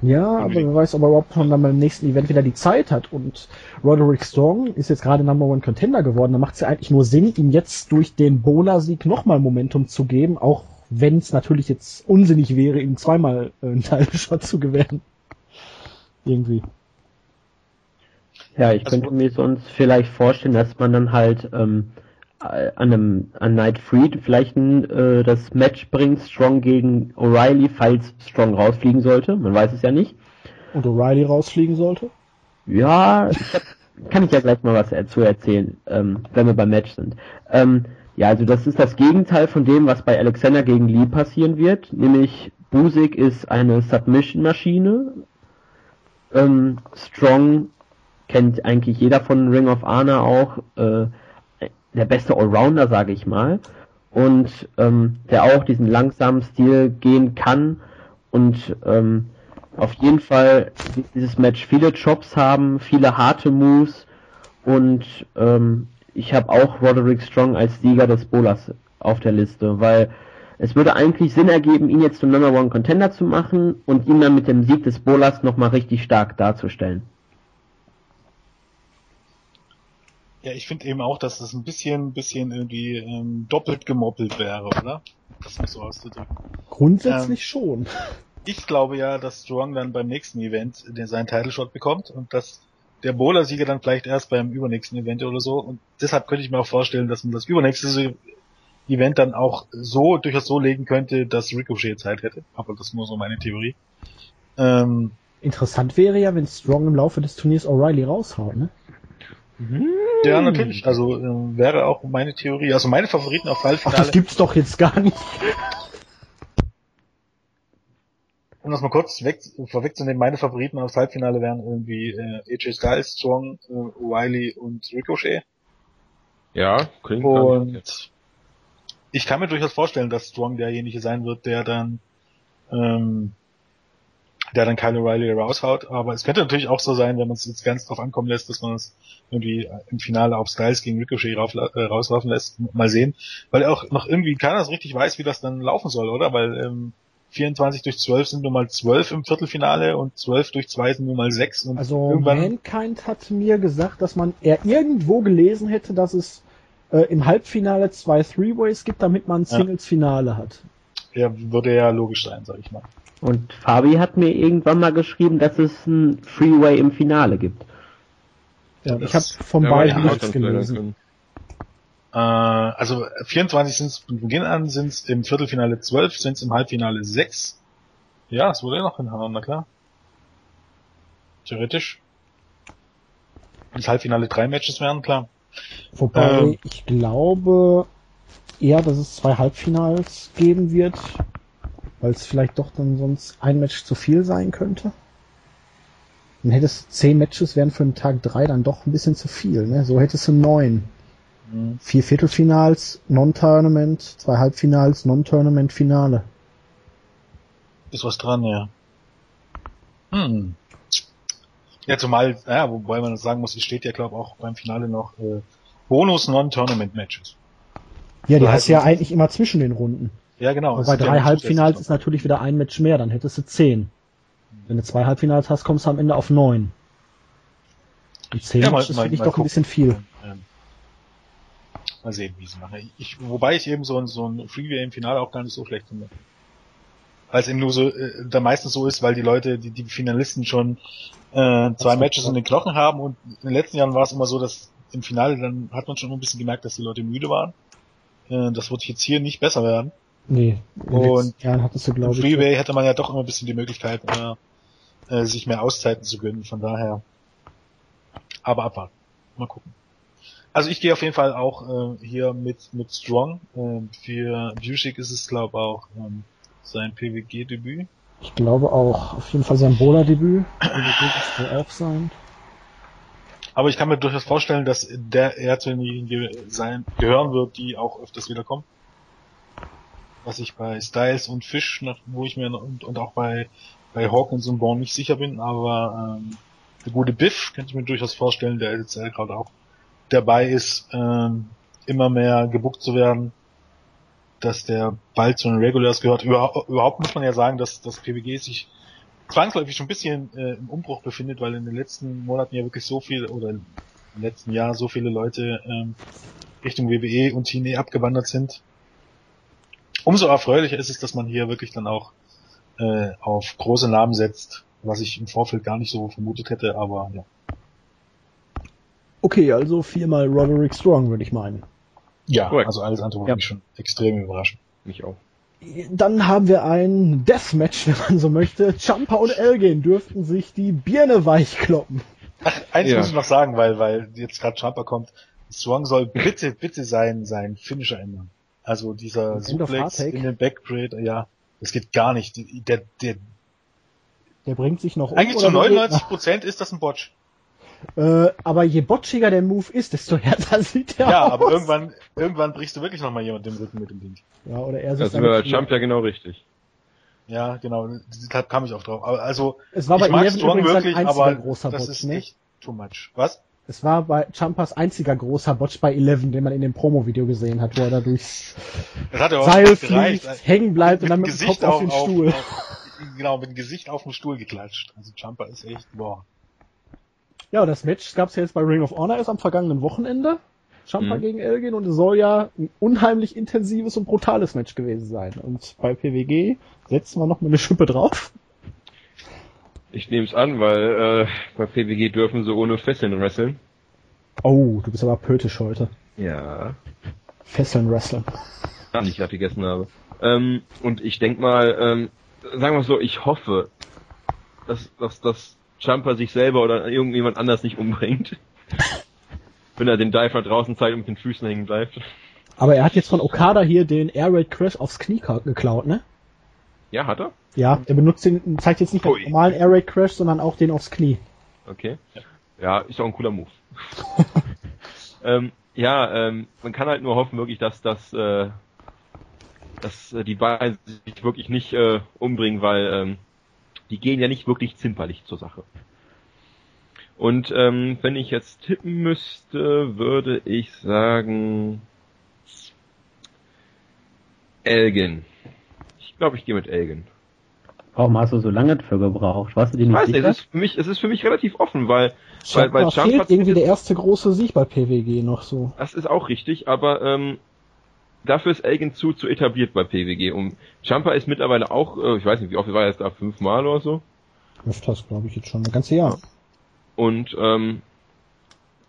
Ja, aber wer weiß, ob er überhaupt schon dann beim nächsten Event wieder die Zeit hat. Und Roderick Strong ist jetzt gerade Number One Contender geworden. Da macht es ja eigentlich nur Sinn, ihm jetzt durch den Bola-Sieg nochmal Momentum zu geben, auch wenn es natürlich jetzt unsinnig wäre, ihm zweimal äh, einen Title-Shot zu gewähren. Irgendwie. Ja, ich Also- könnte mir sonst vielleicht vorstellen, dass man dann halt ähm, äh, an einem an Night Freed vielleicht ein, äh, das Match bringt, Strong gegen O'Reilly, falls Strong rausfliegen sollte. Man weiß es ja nicht. Und O'Reilly rausfliegen sollte. Ja, ich hab, kann ich ja gleich mal was dazu erzählen, ähm, wenn wir beim Match sind. Ähm, ja, also das ist das Gegenteil von dem, was bei Alexander gegen Lee passieren wird, nämlich Busik ist eine Submission-Maschine. Ähm, Strong kennt eigentlich jeder von Ring of Honor auch, äh, der beste Allrounder, sage ich mal. Und ähm, der auch diesen langsamen Stil gehen kann und ähm, auf jeden Fall dieses Match viele Chops haben, viele harte Moves und ähm, ich habe auch Roderick Strong als Sieger des Bolas auf der Liste, weil es würde eigentlich Sinn ergeben, ihn jetzt zum Number One Contender zu machen und ihn dann mit dem Sieg des Bolas nochmal richtig stark darzustellen. Ja, ich finde eben auch, dass das ein bisschen, bisschen irgendwie ähm, doppelt gemoppelt wäre, oder? Das ist so auszudrücken. Grundsätzlich schon. Ich glaube ja, dass Strong dann beim nächsten Event den seinen Title Shot bekommt und dass der Bowler-Sieger dann vielleicht erst beim übernächsten Event oder so. Und deshalb könnte ich mir auch vorstellen, dass man das übernächste Event dann auch so durchaus so legen könnte, dass Ricochet Zeit hätte. Aber das ist nur so meine Theorie. Ähm, Interessant wäre ja, wenn Strong im Laufe des Turniers O'Reilly raushaut, ne? ja, natürlich. Also äh, wäre auch meine Theorie. Also meine Favoriten auf Ach, das Halbfinale. gibt's doch jetzt gar nicht. um das mal kurz weg, vorwegzunehmen, meine Favoriten aufs Halbfinale wären irgendwie äh, AJ Styles, Strong, äh, Wiley und Ricochet. Ja, klingt nicht. Und ich kann mir durchaus vorstellen, dass Strong derjenige sein wird, der dann ähm, der dann Kyle O'Reilly raushaut. Aber es könnte natürlich auch so sein, wenn man es jetzt ganz drauf ankommen lässt, dass man es irgendwie im Finale auf Styles gegen Ricochet rauf, äh, rauslaufen lässt. Mal sehen. Weil auch noch irgendwie keiner so richtig weiß, wie das dann laufen soll, oder? Weil ähm, 24 durch 12 sind nun mal 12 im Viertelfinale und 12 durch 2 sind nun mal 6. Und Also Mankind hat mir gesagt, dass man er irgendwo gelesen hätte, dass es äh, im Halbfinale zwei Three-Ways gibt, damit man ein Ja. Singles-Finale hat. ja, würde ja logisch sein, sag ich mal. Und Fabi hat mir irgendwann mal geschrieben, dass es ein Freeway im Finale gibt. Ja, Das- ich habe von Ja, beiden die nichts gelesen. Äh, also 24 sind es von Beginn an, sind es im Viertelfinale 12, sind es im Halbfinale 6. Ja, es wurde ja noch hinhauen, na klar. Theoretisch. Wenn das Halbfinale drei Matches wären, klar. Wobei Ähm. ich glaube eher, dass es zwei Halbfinals geben wird, weil es vielleicht doch dann sonst ein Match zu viel sein könnte. Dann hättest du zehn Matches, wären für den Tag drei dann doch ein bisschen zu viel. Ne? So hättest du neun. Mhm. Vier Viertelfinals, Non-Tournament, zwei Halbfinals, Non-Tournament, Finale. Ist was dran, ja. Hm. Ja, zumal, ja, wobei man sagen muss, es steht ja, glaube auch beim Finale noch äh, Bonus Non-Tournament-Matches. Ja, die Ja, hast du ja eigentlich immer zwischen den Runden. Ja, genau. Es bei ja drei noch Halbfinals ist natürlich wieder ein Match mehr, dann hättest du zehn. Wenn du zwei Halbfinals hast, kommst du am Ende auf neun. Und zehn Ja, mal- Matches mal- finde ich doch ein bisschen viel. Ähm, mal sehen, wie sie machen. Ich, wobei ich eben so ein, so ein Freeway im Finale auch gar nicht so schlecht finde. Weil es eben nur so, äh, da meistens so ist, weil die Leute, die, die Finalisten schon äh, zwei Matches in den Knochen haben und in den letzten Jahren war es immer so, dass im Finale dann hat man schon ein bisschen gemerkt, dass die Leute müde waren. Äh, das wird jetzt hier nicht besser werden. Nee, Und Jahren hattest du, glaube ich, Freeway hätte man ja doch immer ein bisschen die Möglichkeit, äh, äh, sich mehr Auszeiten zu gönnen, von daher. Aber abwarten. Mal gucken. Also ich gehe auf jeden Fall auch äh, hier mit mit Strong. Ähm, für Busick ist es glaube auch ähm, sein PWG-Debüt. ich glaube auch, auf jeden Fall sein Bowler-Debüt. Wird es wohl auch sein. Aber ich kann mir durchaus vorstellen, dass der er zu denjenigen sein gehören wird, die auch öfters wiederkommen. Was ich bei Styles und Fish, wo ich mir und, und auch bei bei Hawkins und Bourne nicht sicher bin, aber ähm, der gute Biff könnte ich mir durchaus vorstellen, der jetzt gerade auch dabei ist, ähm, immer mehr gebuckt zu werden, dass der bald zu den Regulars gehört. Überhaupt, überhaupt muss man ja sagen, dass das PWG sich zwangsläufig schon ein bisschen äh, im Umbruch befindet, weil in den letzten Monaten ja wirklich so viel oder im letzten Jahr so viele Leute ähm, Richtung WWE und TNE abgewandert sind. Umso erfreulicher ist es, dass man hier wirklich dann auch äh, auf große Namen setzt, was ich im Vorfeld gar nicht so vermutet hätte, aber ja. Okay, also viermal Roderick Strong, würde ich meinen. Ja, Korrekt. also alles andere Ja. würde mich schon extrem überraschen. Mich auch. Dann haben wir ein Deathmatch, *laughs* wenn man so möchte. Champa und Elgin dürften sich die Birne weichkloppen. Ach, eins Ja. muss ich noch sagen, weil, weil jetzt gerade Champa kommt. Strong soll bitte, bitte sein, sein Finisher ändern. Also dieser End Suplex in den Backgrade, ja, das geht gar nicht. Der, der, Der bringt sich noch um. eigentlich zu oder der 99 Prozent ist das ein Botch. Äh, aber je botchiger der Move ist, desto härter *laughs* sieht der Ja, aus. aber irgendwann, irgendwann brichst du wirklich nochmal jemand den Rücken mit dem Ding. Ja, oder er Da sich sind wir bei Jump ja genau richtig. Ja, genau, deshalb kam ich auch drauf. Aber also, Es war bei ich mag Eleven Strong übrigens wirklich, sein einziger aber großer das ist ne? nicht too much. Was? Es war bei Champas einziger großer Botch bei Eleven, den man in dem Promo-Video gesehen hat, wo er da durchs Das hat ja auch Seil fliegt, hängen bleibt und dann mit dem Kopf auf den auf, Stuhl. Auf, genau, mit dem Gesicht auf den Stuhl geklatscht. Also Jumper ist echt, boah. Ja, das Match gab's ja jetzt bei Ring of Honor erst am vergangenen Wochenende. Champa Mhm. gegen Elgin und es soll ja ein unheimlich intensives und brutales Match gewesen sein. Und bei PWG setzen wir noch mal eine Schippe drauf. Ich nehme es an, weil äh, bei PWG dürfen sie ohne Fesseln wresteln. Oh, du bist aber pötisch heute. Ja. Fesseln wrestlen. Ah, die ich gerade gegessen habe. Ähm, und ich denk mal, ähm, sagen wir so, ich hoffe, dass, dass, dass Jumper sich selber oder irgendjemand anders nicht umbringt. *laughs* Wenn er den Diver draußen zeigt und mit den Füßen hängen bleibt. Aber er hat jetzt von Okada hier den Air Raid Crash aufs Knie geklaut, ne? Ja, hat er? Ja, er benutzt den, zeigt jetzt nicht den Ui. normalen Air Raid Crash, sondern auch den aufs Knie. Okay. Ja, ist auch ein cooler Move. *laughs* ähm, ja, ähm, man kann halt nur hoffen wirklich, dass das äh, dass äh, die beiden sich wirklich nicht äh, umbringen, weil ähm, die gehen ja nicht wirklich zimperlich zur Sache. Und ähm, wenn ich jetzt tippen müsste, würde ich sagen Elgin. Ich glaube, ich gehe mit Elgin. Warum hast du so lange dafür gebraucht? Warst du dir Ich nicht weiß nicht, sicher? es ist für mich, es ist für mich relativ offen, weil, weil, weil Jump fehlt hat irgendwie der erste große Sieg bei PWG noch so. Das ist auch richtig, aber ähm, dafür ist Elgin zu, zu etabliert bei PWG. Und Jumper ist mittlerweile auch, äh, ich weiß nicht, wie oft war er jetzt da, fünfmal oder so. Öfters, glaube ich, jetzt schon ein ganzes Jahr. Und ähm,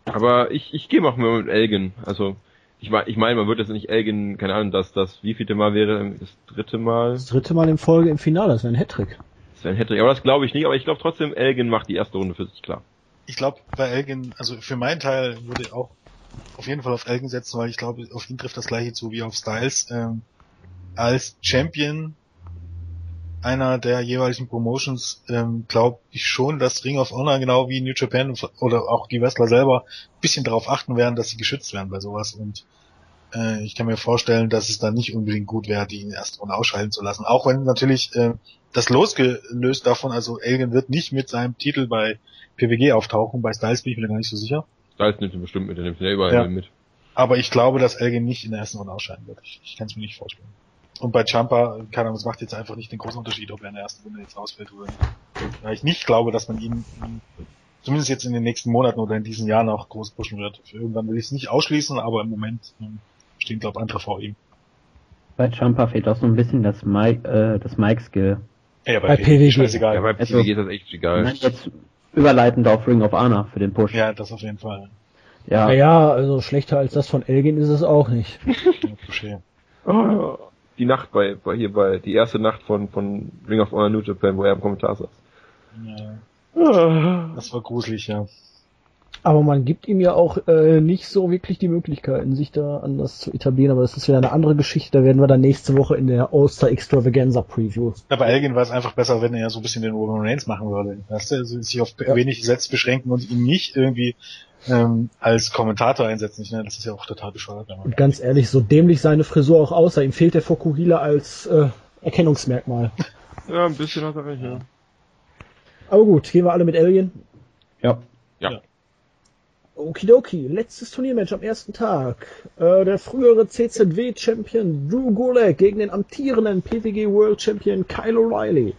aber ich, ich gehe auch mal mit Elgin. Also ich meine, ich meine, man wird jetzt nicht Elgin, keine Ahnung, dass das wievielte Mal wäre, das dritte Mal. Das dritte Mal in Folge im Finale, das wäre ein Hattrick. Das wäre ein Hattrick. Aber das glaube ich nicht, aber ich glaube trotzdem, Elgin macht die erste Runde für sich klar. Ich glaube, bei Elgin, also für meinen Teil würde ich auch auf jeden Fall auf Elgin setzen, weil ich glaube, auf ihn trifft das gleiche zu wie auf Styles. Ähm, als Champion einer der jeweiligen Promotions ähm, glaube ich schon, dass Ring of Honor genau wie New Japan oder auch die Wrestler selber ein bisschen darauf achten werden, dass sie geschützt werden bei sowas und äh, ich kann mir vorstellen, dass es dann nicht unbedingt gut wäre, die in der ersten Runde ausschalten zu lassen. Auch wenn natürlich äh, das losgelöst davon, also Elgin wird nicht mit seinem Titel bei PWG auftauchen, bei Styles bin ich mir gar nicht so sicher. Da nimmt ihn bestimmt mit, der nimmt ihn ja überall Ja. mit. Aber ich glaube, dass Elgin nicht in der ersten Runde ausscheiden wird. Ich, ich kann es mir nicht vorstellen. Und bei Champa, keine Ahnung, es macht jetzt einfach nicht den großen Unterschied, ob er in der ersten Runde jetzt ausfällt oder nicht. Weil ich nicht glaube, dass man ihn, ihn zumindest jetzt in den nächsten Monaten oder in diesen Jahren noch groß pushen wird. Für irgendwann will ich es nicht ausschließen, aber im Moment ähm, stehen, glaube ich, andere vor ihm. Bei Jumper fehlt auch so ein bisschen das Mic, äh, das Mic-Skill. Ja, Bei PWG. Scheißegal. Ja, Ja, bei Also- PWG ist das echt egal. Nein, jetzt überleitend auf Ring of Honor für den Push. das auf jeden Fall. Ja, Naja, also schlechter als das von Elgin ist es auch nicht. *laughs* Ja. Oh, *laughs* die Nacht bei, bei hier bei, die erste Nacht von, von Ring of Honor New Japan, wo er im Kommentar saß. Ja, das war gruselig, ja. Aber man gibt ihm ja auch äh, nicht so wirklich die Möglichkeiten, sich da anders zu etablieren. Aber das ist wieder eine andere Geschichte. Da werden wir dann nächste Woche in der All-Star Extravaganza Preview. Ja, bei Elgin war es einfach besser, wenn er ja so ein bisschen den Roman Reigns machen würde. Weißt du, also sich auf Ja. wenig Sets beschränken und ihn nicht irgendwie ähm, als Kommentator einsetzen. Ich meine, das ist ja auch total bescheuert. Und ganz ehrlich, so dämlich seine Frisur auch aussah, ihm fehlt der Fokuhila als äh, Erkennungsmerkmal. Ja, ein bisschen hat er recht, ja. Aber gut, gehen wir alle mit Alien. ja. Ja. Okidoki, letztes Turniermatch am ersten Tag. Äh, der frühere CZW-Champion Drew Gulak gegen den amtierenden PWG World Champion Kyle O'Reilly.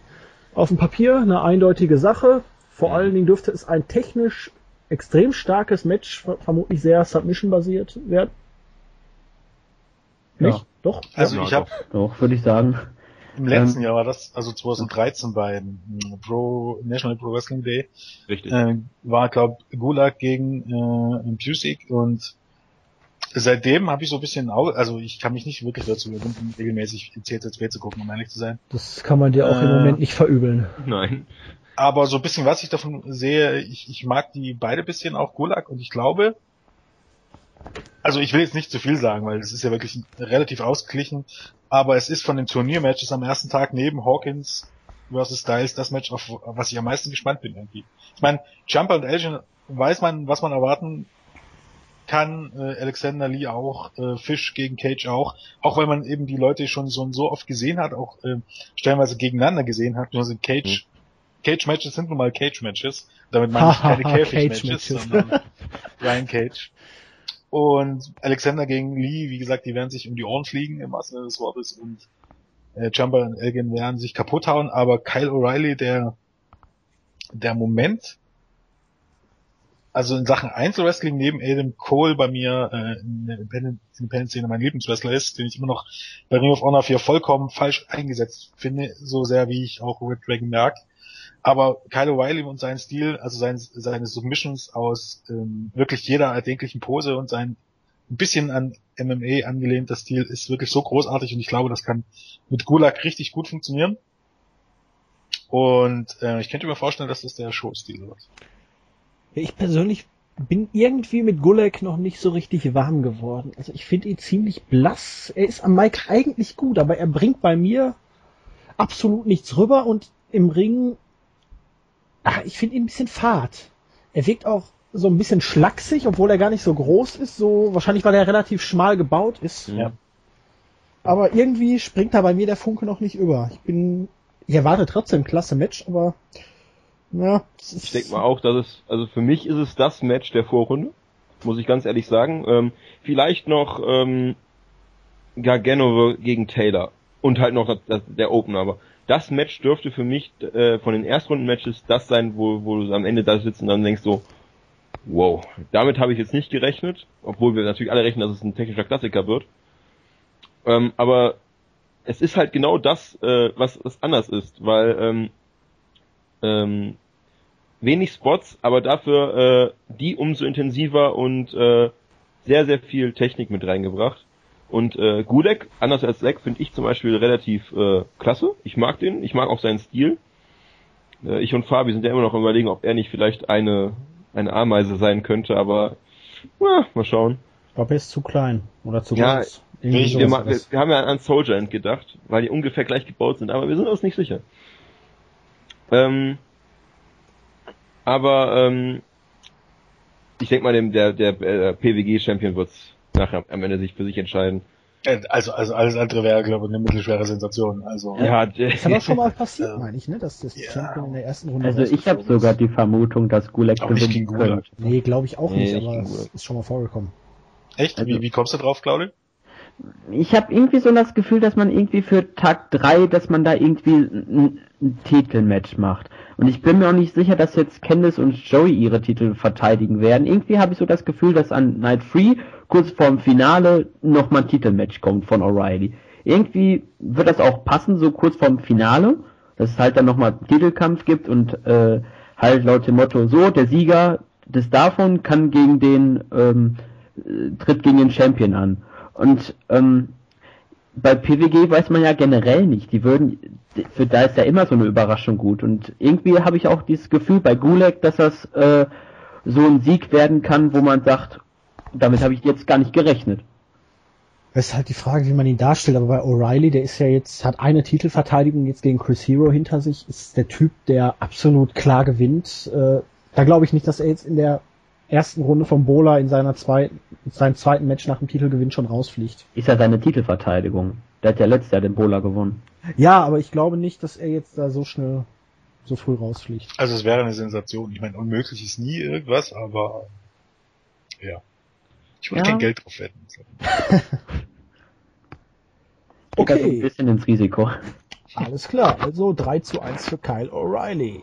Auf dem Papier eine eindeutige Sache. Vor allen Dingen dürfte es ein technisch extrem starkes Match, ver- vermutlich sehr Submission-basiert werden. Ja. Nicht? Doch? Also Ja, ich habe Doch, würde ich sagen. Im letzten Jahr war das, also 2013 bei ähm, Pro National Pro Wrestling Day, Richtig. äh, war glaube Gulag gegen äh, Pusick und seitdem habe ich so ein bisschen Auge, also ich kann mich nicht wirklich dazu überwinden, regelmäßig CZW zu gucken, um ehrlich zu sein. Das kann man dir auch im Äh. Moment nicht verübeln. Nein. Aber so ein bisschen, was ich davon sehe, ich, ich mag die beide bisschen, auch Gulag, und ich glaube, also ich will jetzt nicht zu viel sagen, weil es ist ja wirklich relativ ausgeglichen, aber es ist von den Turniermatches am ersten Tag neben Hawkins versus Styles das Match, auf was ich am meisten gespannt bin irgendwie. Ich meine, Jumper und Elgin weiß man, was man erwarten kann, äh, Alexander Lee auch, äh, Fish gegen Cage auch, auch weil man eben die Leute schon so, so oft gesehen hat, auch äh, stellenweise gegeneinander gesehen hat, nur sind Cage Cage-Matches sind nun mal Cage-Matches. Damit meine ich keine *laughs* Käfig-Matches, sondern Ryan Cage. Und Alexander gegen Lee, wie gesagt, die werden sich um die Ohren fliegen im wahrsten Sinne des Wortes und äh, Jumper und Elgin werden sich kaputt hauen, aber Kyle O'Reilly, der der Moment, also in Sachen Einzelwrestling neben Adam Cole bei mir äh, in der Independent- Independent-Szene mein Lieblingswrestler ist, den ich immer noch bei Ring of Honor 4 vollkommen falsch eingesetzt finde, so sehr wie ich auch Red Dragon merk. Aber Kyle O'Reilly und sein Stil, also sein, seine Submissions aus ähm, wirklich jeder erdenklichen Pose und sein ein bisschen an MMA angelehnter Stil ist wirklich so großartig und ich glaube, das kann mit Gulag richtig gut funktionieren. Und äh, ich könnte mir vorstellen, dass das der Show-Stil wird. Ich persönlich bin irgendwie mit Gulak noch nicht so richtig warm geworden. Also ich finde ihn ziemlich blass. Er ist am Mike eigentlich gut, aber er bringt bei mir, absolut nichts rüber und im Ring, ach, ich finde ihn ein bisschen fad. Er wirkt auch so ein bisschen schlaksig, obwohl er gar nicht so groß ist, so wahrscheinlich weil er relativ schmal gebaut ist. Ja. Aber irgendwie springt da bei mir der Funke noch nicht über. Ich bin, ich erwarte trotzdem ein klasse Match, aber ja. Ich denke mal auch, dass es, also für mich ist es das Match der Vorrunde, muss ich ganz ehrlich sagen. Ähm, vielleicht noch ähm, Gargano gegen Taylor und halt noch das, das, der Opener, aber das Match dürfte für mich äh, von den Erstrunden-Matches das sein, wo, wo du am Ende da sitzt und dann denkst so, wow, damit habe ich jetzt nicht gerechnet, obwohl wir natürlich alle rechnen, dass es ein technischer Klassiker wird. Ähm, aber es ist halt genau das, äh, was, was anders ist, weil ähm, ähm, wenig Spots, aber dafür äh, die umso intensiver und äh, sehr, sehr viel Technik mit reingebracht. Und äh, Gulek, anders als Zack, finde ich zum Beispiel relativ äh, klasse. Ich mag den, ich mag auch seinen Stil. Äh, ich und Fabi sind ja immer noch am überlegen, ob er nicht vielleicht eine, eine Ameise sein könnte, aber na, mal schauen. Ich glaube, er ist zu klein oder zu Ja, groß. Ich- Wir, wir, wir haben ja an Soldier End gedacht, weil die ungefähr gleich gebaut sind, aber wir sind uns nicht sicher. Ähm, aber ähm, ich denke mal, dem, der, der äh, PWG-Champion wird's nachher am Ende sich für sich entscheiden. Äh, Also, also alles andere wäre, glaube ich, eine mittelschwere Sensation. Also, Ja, Das hat auch schon mal *laughs* passiert, meine ich, ne? Dass das Ja. Champion in der ersten Runde Also ich habe sogar die Vermutung, dass Gulak. könnte. Nee, glaube ich auch Nee, nicht, aber es ist schon mal vorgekommen. echt? Also- wie, wie kommst du drauf, Claudia? Ich habe irgendwie so das Gefühl, dass man irgendwie für Tag 3, dass man da irgendwie ein, ein Titelmatch macht. Und ich bin mir auch nicht sicher, dass jetzt Candice und Joey ihre Titel verteidigen werden. Irgendwie habe ich so das Gefühl, dass an Night 3 kurz vorm Finale nochmal ein Titelmatch kommt von O'Reilly. Irgendwie wird das auch passen, so kurz vorm Finale, dass es halt dann nochmal einen Titelkampf gibt und äh, halt laut dem Motto, so, der Sieger des davon kann gegen den, ähm, äh, tritt gegen den Champion an. Und ähm, bei PWG weiß man ja generell nicht. Die würden, für da ist ja immer so eine Überraschung gut. Und irgendwie habe ich auch dieses Gefühl bei Gulag, dass das äh, so ein Sieg werden kann, wo man sagt, damit habe ich jetzt gar nicht gerechnet. Es ist halt die Frage, wie man ihn darstellt, aber bei O'Reilly, der ist ja jetzt, hat eine Titelverteidigung jetzt gegen Chris Hero hinter sich, ist der Typ, der absolut klar gewinnt. Äh, da glaube ich nicht, dass er jetzt in der ersten Runde vom Bola in seiner zweiten, in seinem zweiten Match nach dem Titelgewinn schon rausfliegt. Ist ja seine Titelverteidigung. Der hat ja letztes Jahr den Bola gewonnen. Ja, aber ich glaube nicht, dass er jetzt da so schnell, so früh rausfliegt. Also es wäre eine Sensation. Ich meine, unmöglich ist nie irgendwas, aber ja. Ich würde Ja. kein Geld drauf wetten. Geht da so ein Okay. bisschen ins Risiko. Alles klar, also 3 zu 1 für Kyle O'Reilly.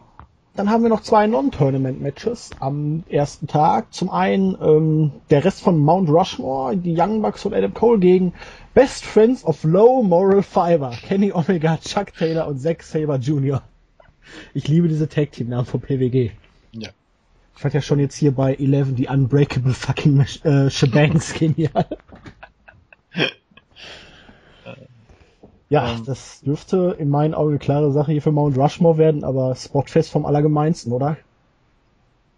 Dann haben wir noch zwei Non-Tournament-Matches am ersten Tag. Zum einen ähm, der Rest von Mount Rushmore, die Young Bucks und Adam Cole gegen Best Friends of Low Moral Fiber, Kenny Omega, Chuck Taylor und Zack Saber Jr. Ich liebe diese Tag-Team-Namen von PWG. Ja. Ich fand ja schon jetzt hier bei 11 die Unbreakable fucking äh, Shebangs genial. *laughs* Ja, Ähm. das dürfte in meinen Augen eine klare Sache hier für Mount Rushmore werden, aber Spotfest vom Allergemeinsten, oder?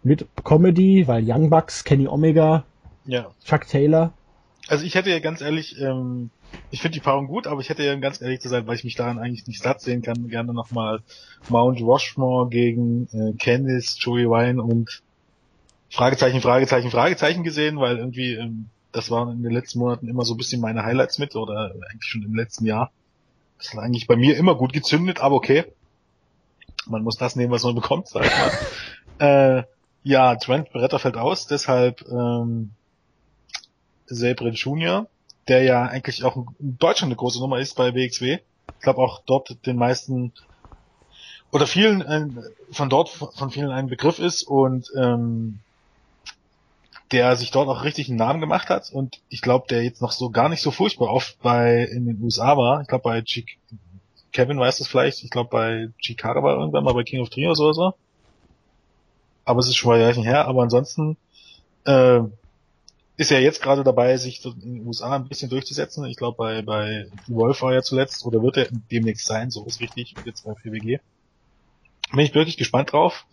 Mit Comedy, weil Young Bucks, Kenny Omega, Ja. Chuck Taylor. Also ich hätte ja ganz ehrlich, ähm, ich finde die Paarung gut, aber ich hätte ja ganz ehrlich zu sein, weil ich mich daran eigentlich nicht satt sehen kann, gerne nochmal Mount Rushmore gegen äh, Candice, Joey Ryan und Fragezeichen, Fragezeichen, Fragezeichen gesehen, weil irgendwie ähm, das waren in den letzten Monaten immer so ein bisschen meine Highlights mit oder eigentlich schon im letzten Jahr. Das hat eigentlich bei mir immer gut gezündet, aber okay. Man muss das nehmen, was man bekommt, sag ich mal. *laughs* äh, ja, Trent Beretta fällt aus, deshalb ähm, Sabrin Junior, der ja eigentlich auch in Deutschland eine große Nummer ist bei WXW. Ich glaube auch dort den meisten oder vielen äh, von dort von vielen ein Begriff ist und ähm, der sich dort auch richtig einen Namen gemacht hat und ich glaube, der jetzt noch so gar nicht so furchtbar oft bei in den USA war. Ich glaube bei G Kevin weiß das vielleicht. Ich glaube bei Chikara war irgendwann mal bei King of Trios oder so. Aber es ist schon mal Jährchen her. Aber ansonsten äh, ist er jetzt gerade dabei, sich in den USA ein bisschen durchzusetzen. Ich glaube bei bei Wolf war er zuletzt oder wird er demnächst sein. So ist richtig. Jetzt bei PWG. Bin ich wirklich gespannt drauf.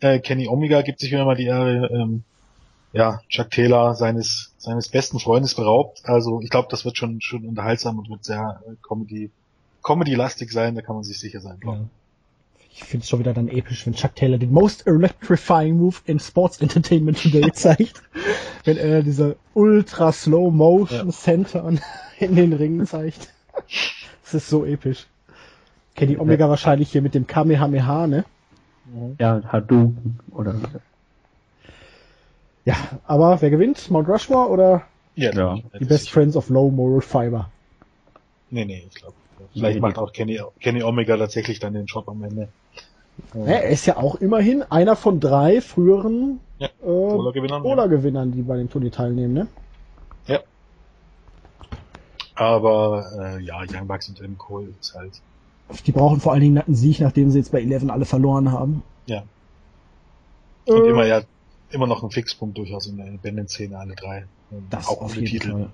Äh, Kenny Omega gibt sich wieder mal die Ehre, ähm, ja, Chuck Taylor seines, seines besten Freundes beraubt. Also ich glaube, das wird schon, schon unterhaltsam und wird sehr äh, Comedy Comedy-lastig sein, da kann man sich sicher sein. Ja. Ich finde es schon wieder dann episch, wenn Chuck Taylor den most electrifying move in Sports Entertainment today zeigt. *laughs* wenn er diese ultra slow motion Ja. Center in den Ringen zeigt. Das ist so episch. Kenny Omega wahrscheinlich hier mit dem Kamehameha, ne? Ja, Hadouken oder Ja, aber wer gewinnt? Mount Rushmore oder Ja, Ja. die Best Friends of Low Moral Fiber? Nee, nee, ich glaube. Vielleicht Nee, macht auch Kenny, Kenny Omega tatsächlich dann den Job am Ende. Ja, er ist ja auch immerhin einer von drei früheren Ja, äh, Ola-Gewinnern, die bei dem Turnier teilnehmen, ne? Ja. Aber äh, ja, Young Bucks und Adam Cole ist halt. Die brauchen vor allen Dingen einen Sieg, nachdem sie jetzt bei Eleven alle verloren haben. Ja. Und Äh, immer ja immer noch ein Fixpunkt durchaus in der Independent-Szene, alle drei. Ähm, Das auch auf jeden Titel. Fall.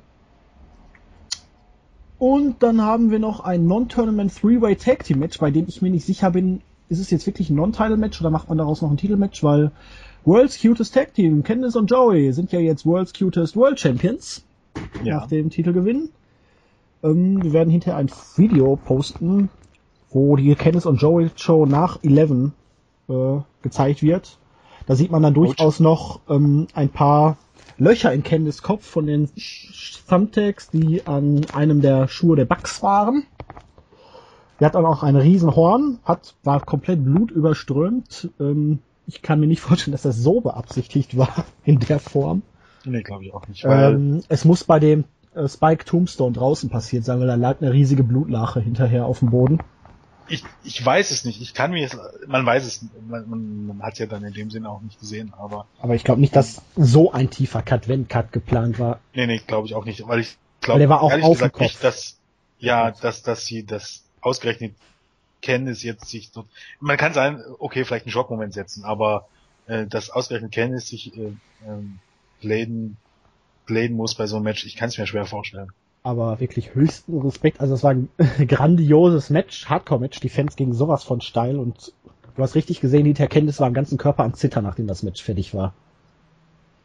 Und dann haben wir noch ein Non-Tournament Three-Way Tag Team Match, bei dem ich mir nicht sicher bin, ist es jetzt wirklich ein Non-Title Match oder macht man daraus noch ein Titelmatch, weil World's Cutest Tag Team, Candice und Joey sind ja jetzt World's Cutest World Champions Ja. nach dem Titelgewinn. Ähm, wir werden hinterher ein Video posten, wo die Candice und Joey Show nach 11 äh, gezeigt wird. Da sieht man dann durchaus noch ähm, ein paar Löcher in Candice Kopf von den Thumbtacks, die an einem der Schuhe der Bugs waren. Die hat dann auch ein Riesenhorn, hat, war komplett blutüberströmt. Ähm, ich kann mir nicht *laughs* vorstellen, dass das so beabsichtigt war *laughs* in der Form. Nee, glaube ich auch nicht. Ähm, es muss bei dem äh, Spike Tombstone draußen passiert sein, weil da lag eine riesige Blutlache hinterher auf dem Boden. Ich, ich weiß es nicht. Ich kann mir es, man weiß es, man, man, man hat es ja dann in dem Sinne auch nicht gesehen, aber Aber ich glaube nicht, dass so ein tiefer Cut, wenn Cut geplant war. nee, nee, glaube ich auch nicht, weil ich glaube der war auch ehrlich gesagt nicht, dass ja, dass dass sie das ausgerechnet kennen es jetzt sich dort. Man kann sagen, okay, vielleicht einen Schockmoment setzen, aber äh, dass ausgerechnet kennen es sich äh, ähm, laden, laden muss bei so einem Match, ich kann es mir schwer vorstellen. Aber wirklich höchsten Respekt. Also es war ein *laughs* grandioses Match, Hardcore-Match. Die Fans gingen sowas von steil und du hast richtig gesehen, die Candice war am ganzen Körper am Zittern, nachdem das Match fertig war.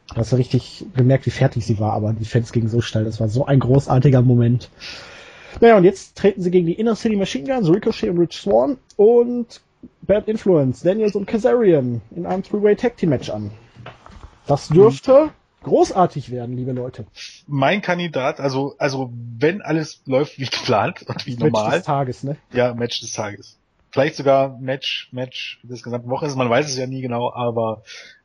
Du hast richtig gemerkt, wie fertig sie war, aber die Fans gingen so steil. Das war so ein großartiger Moment. Naja, und jetzt treten sie gegen die Inner City Machine Guns, Ricochet und Rich Swan und Bad Influence, Daniels und Kazarian in einem Three-Way Tag Team Match an. Das dürfte großartig werden, liebe Leute. Mein Kandidat, also also wenn alles läuft wie geplant und wie Match normal, des Tages, ne? Ja, Match des Tages. Vielleicht sogar Match, Match des gesamten Wochenendes. Man weiß es ja nie genau, aber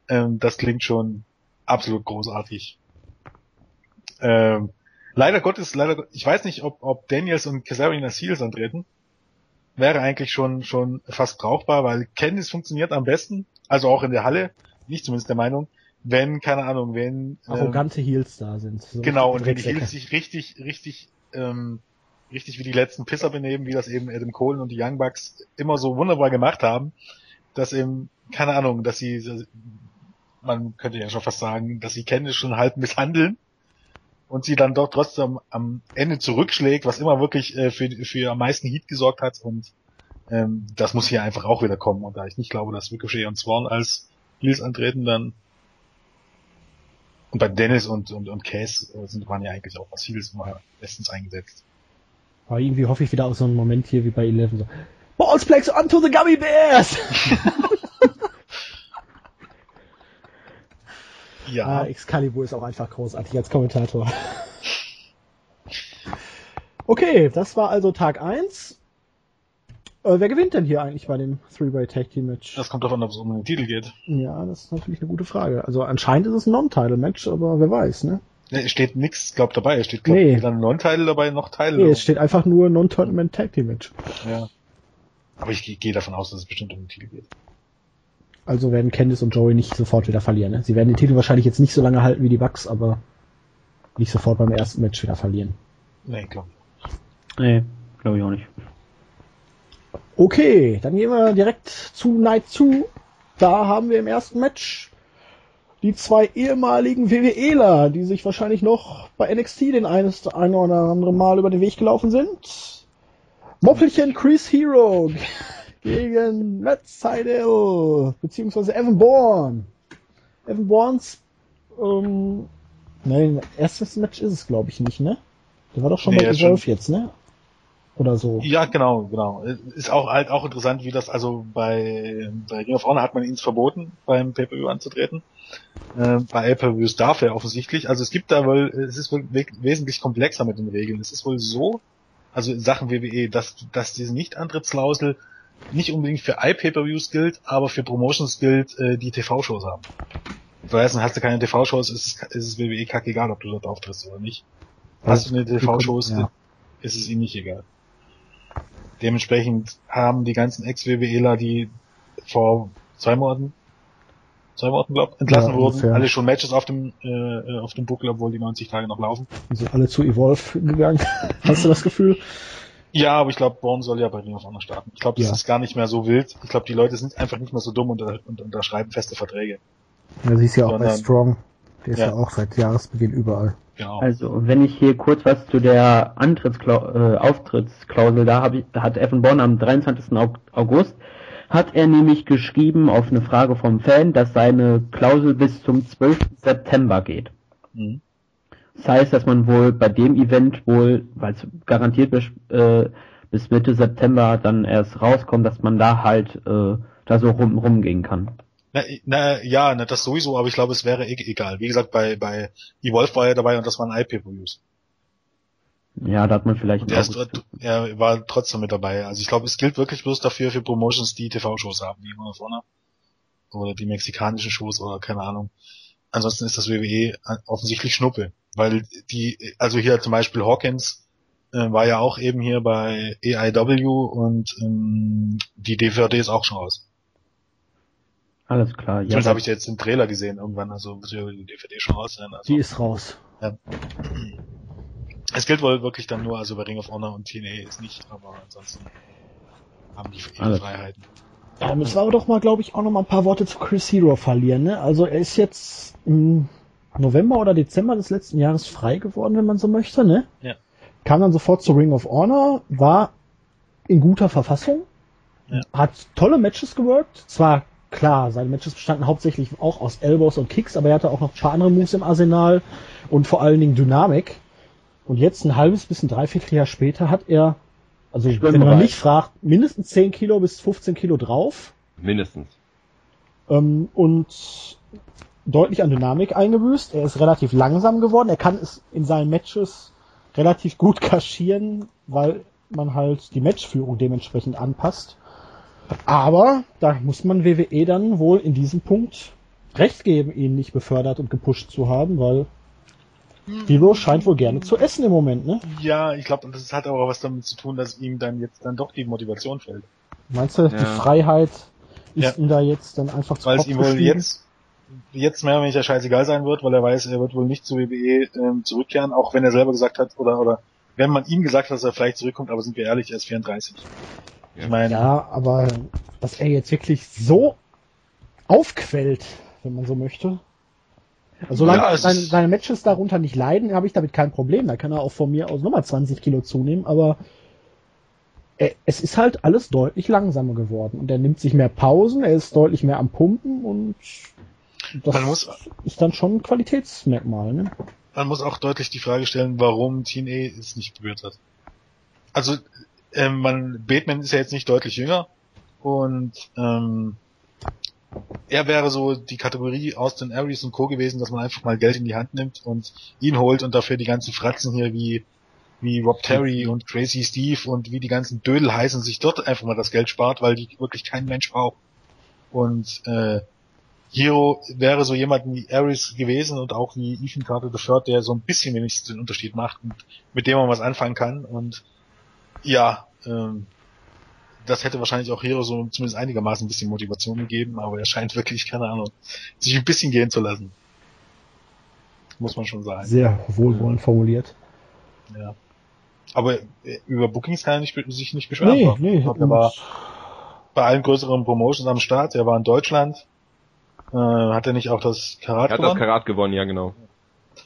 ähm, das klingt schon absolut großartig. Ähm, leider Gottes, leider, Gott- ich weiß nicht, ob, ob Daniels und Kazarian als Heels antreten. Wäre eigentlich schon, schon fast brauchbar, weil Candice funktioniert am besten, also auch in der Halle, nicht zumindest der Meinung, wenn, keine Ahnung, wenn, ähm, Arrogante Heels da sind. So Genau, und wenn die. Heels sich richtig, richtig, ähm, richtig wie die letzten Pisser benehmen, wie das eben Adam Cole und die Young Bucks immer so wunderbar gemacht haben, dass eben, keine Ahnung, dass sie, man könnte ja schon fast sagen, dass sie Candice schon halb misshandeln und sie dann doch trotzdem am Ende zurückschlägt, was immer wirklich äh, für, für am meisten Heat gesorgt hat und ähm, das muss hier einfach auch wieder kommen und da ich nicht glaube, dass Ricochet und Swan als Heels antreten, dann und bei Dennis und, und, und Case äh, sind, waren ja eigentlich auch als Heels immer bestens eingesetzt. Aber irgendwie hoffe ich wieder auf so einen Moment hier wie bei Eleven. So, Ballsplex onto the Gummy Bears! *laughs* Ja, Ah, Excalibur ist auch einfach großartig als Kommentator. *laughs* Okay, das war also Tag 1. Äh, wer gewinnt denn hier eigentlich bei dem Three-Way Tag Team Match? das kommt davon, ob es um den Titel geht. Ja, das ist natürlich eine gute Frage. Also anscheinend ist es ein Non-Title-Match, aber wer weiß, ne? Ne, es steht nix, glaub dabei. Es steht glaub, Nee. weder ein Non-Title dabei noch Teil. Nee, es steht einfach nur Non-Tournament Tag Team Match. ja. Aber ich gehe geh davon aus, dass es bestimmt um den Titel geht. Also werden Candice und Joey nicht sofort wieder verlieren. Ne? Sie werden den Titel wahrscheinlich jetzt nicht so lange halten wie die Bucks, aber nicht sofort beim ersten Match wieder verlieren. Nee, glaub. Nee, glaube ich auch nicht. Okay, dann gehen wir direkt zu Night 2. Da haben wir im ersten Match die zwei ehemaligen WWEler, die sich wahrscheinlich noch bei NXT den eines ein oder andere Mal über den Weg gelaufen sind. Moppelchen Chris Hero *laughs* gegen Matt Seidel, beziehungsweise Evan Bourne. Evan Bournes, ähm, nein, erstes Match ist es glaube ich nicht, ne? Der war doch schon Nee, bei Evolve jetzt, ne? Oder so. Ja, genau, genau. Ist auch halt auch interessant, wie das also bei bei Ring of Honor hat man ihn verboten, beim Pay-per-View anzutreten. Äh, bei Pay-per-Views darf er offensichtlich. Also es gibt da wohl, es ist wohl wesentlich komplexer mit den Regeln. Es ist wohl so, also in Sachen WWE, dass dass diese Nicht-Antrittsklausel nicht unbedingt für iPay-per-Views gilt, aber für Promotions gilt, äh, die TV-Shows haben. Weiß nicht, hast du keine TV-Shows, ist, es- ist es WWE kackegal, ob du dort auftrittst oder nicht. Hast du eine TV-Shows, Ja. ist es ihnen nicht egal. Dementsprechend haben die ganzen Ex-WWEler, die vor zwei Monaten, zwei Monaten glaub, entlassen Ja, wurden, ungefähr. alle schon Matches auf dem äh, auf dem Buckel, obwohl die 90 Tage noch laufen. Die sind alle zu Evolve gegangen. *laughs* Hast du das Gefühl? Ja, aber ich glaube, Born soll ja bei Ring of Honor starten. Ich glaube, das Ja. ist gar nicht mehr so wild. Ich glaube, die Leute sind einfach nicht mehr so dumm und, und unterschreiben feste Verträge. Ja, siehst ja auch bei Sondern- Strong. Der ist ja. Ja. auch seit Jahresbeginn überall. Genau. Also, wenn ich hier kurz was zu der Antrittsklau äh, Auftrittsklausel, da, hab ich, da hat Evan Bonn am 23. Au- August, hat er nämlich geschrieben auf eine Frage vom Fan, dass seine Klausel bis zum 12. September geht. Mhm. Das heißt, dass man wohl bei dem Event wohl, weil es garantiert bis, äh, bis Mitte September dann erst rauskommt, dass man da halt äh, da so rum, rumgehen kann. Na, na, ja, na, das sowieso, aber ich glaube, es wäre e egal. Wie gesagt, bei, bei Evolve war er dabei und das waren IP-Views. Ja, da hat man vielleicht er, ist, er war trotzdem mit dabei. Also ich glaube, es gilt wirklich bloß dafür für Promotions, die TV-Shows haben, wie immer vorne. Oder die mexikanischen Shows oder keine Ahnung. Ansonsten ist das WWE offensichtlich Schnuppe. Weil die, also hier zum Beispiel Hawkins äh, war ja auch eben hier bei AIW und ähm, die DVD ist auch schon raus. Alles klar. Ja, Zumindest habe ich jetzt den Trailer gesehen irgendwann, also wird ja die DVD schon raus sein. Also. Die ist raus. Es gilt wohl wirklich dann nur, also bei Ring of Honor und TNA ist nicht, aber ansonsten haben die ihre. Freiheiten. Ja, müssen wir aber doch mal, glaube ich, auch noch mal ein paar Worte zu Chris Hero verlieren. Ne? Also er ist jetzt im November oder Dezember des letzten Jahres frei geworden, wenn man so möchte. Ne? Ja. Kam dann sofort zu Ring of Honor, war in guter Verfassung, Ja. hat tolle Matches geworkt. Zwar klar, seine Matches bestanden hauptsächlich auch aus Elbows und Kicks, aber er hatte auch noch ein paar andere Moves im Arsenal und vor allen Dingen Dynamik. Und jetzt ein halbes bis ein Dreivierteljahr später hat er, also wenn man mich fragt, mindestens 10 Kilo bis 15 Kilo drauf Mindestens. ähm, und deutlich an Dynamik eingebüßt. Er ist relativ langsam geworden. Er kann es in seinen Matches relativ gut kaschieren, weil man halt die Matchführung dementsprechend anpasst. Aber da muss man WWE dann wohl in diesem Punkt recht geben, ihn nicht befördert und gepusht zu haben, weil Hero scheint wohl gerne zu essen im Moment, ne? Ja, ich glaube, das hat aber was damit zu tun, dass ihm dann jetzt dann doch die Motivation fällt. Meinst du, die Ja. Freiheit ist Ja. ihm da jetzt dann einfach zu Weil es ihm wohl jetzt, jetzt mehr oder weniger scheißegal sein wird, weil er weiß, er wird wohl nicht zu WWE ähm, zurückkehren, auch wenn er selber gesagt hat, oder, oder wenn man ihm gesagt hat, dass er vielleicht zurückkommt, aber sind wir ehrlich, er ist 34. Ja. Ich meine, Ja, aber dass er jetzt wirklich so aufquellt, wenn man so möchte. Also solange Ja, seine, seine Matches darunter nicht leiden, habe ich damit kein Problem. Da kann er auch von mir aus nochmal 20 Kilo zunehmen, aber er, es ist halt alles deutlich langsamer geworden. Und er nimmt sich mehr Pausen, er ist deutlich mehr am Pumpen und das Man muss- ist dann schon ein Qualitätsmerkmal. Ne? man muss auch deutlich die Frage stellen, warum TNA es nicht probiert hat. Also, ähm, man, Bateman ist ja jetzt nicht deutlich jünger und ähm, er wäre so die Kategorie Austin Aries und Co. gewesen, dass man einfach mal Geld in die Hand nimmt und ihn holt und dafür die ganzen Fratzen hier wie wie Rob Terry und Crazy Steve und wie die ganzen Dödel heißen, sich dort einfach mal das Geld spart, weil die wirklich kein Mensch braucht. Und äh, Hero wäre so jemand wie Ares gewesen und auch wie Ethan Carter the Third, der so ein bisschen wenigstens den Unterschied macht und mit dem man was anfangen kann. Und ja, ähm, das hätte wahrscheinlich auch Hero so zumindest einigermaßen ein bisschen Motivation gegeben, aber er scheint wirklich, keine Ahnung, sich ein bisschen gehen zu lassen. Muss man schon sagen. Sehr wohlwollend formuliert. Ja. Aber äh, über Bookings kann er nicht, sich nicht beschweren. Nee, doch. nee. Ich glaub, er war bei allen größeren Promotions am Start. Er war in Deutschland. Äh, hat er nicht auch das Karat Er hat das gewonnen? Karat gewonnen, ja genau.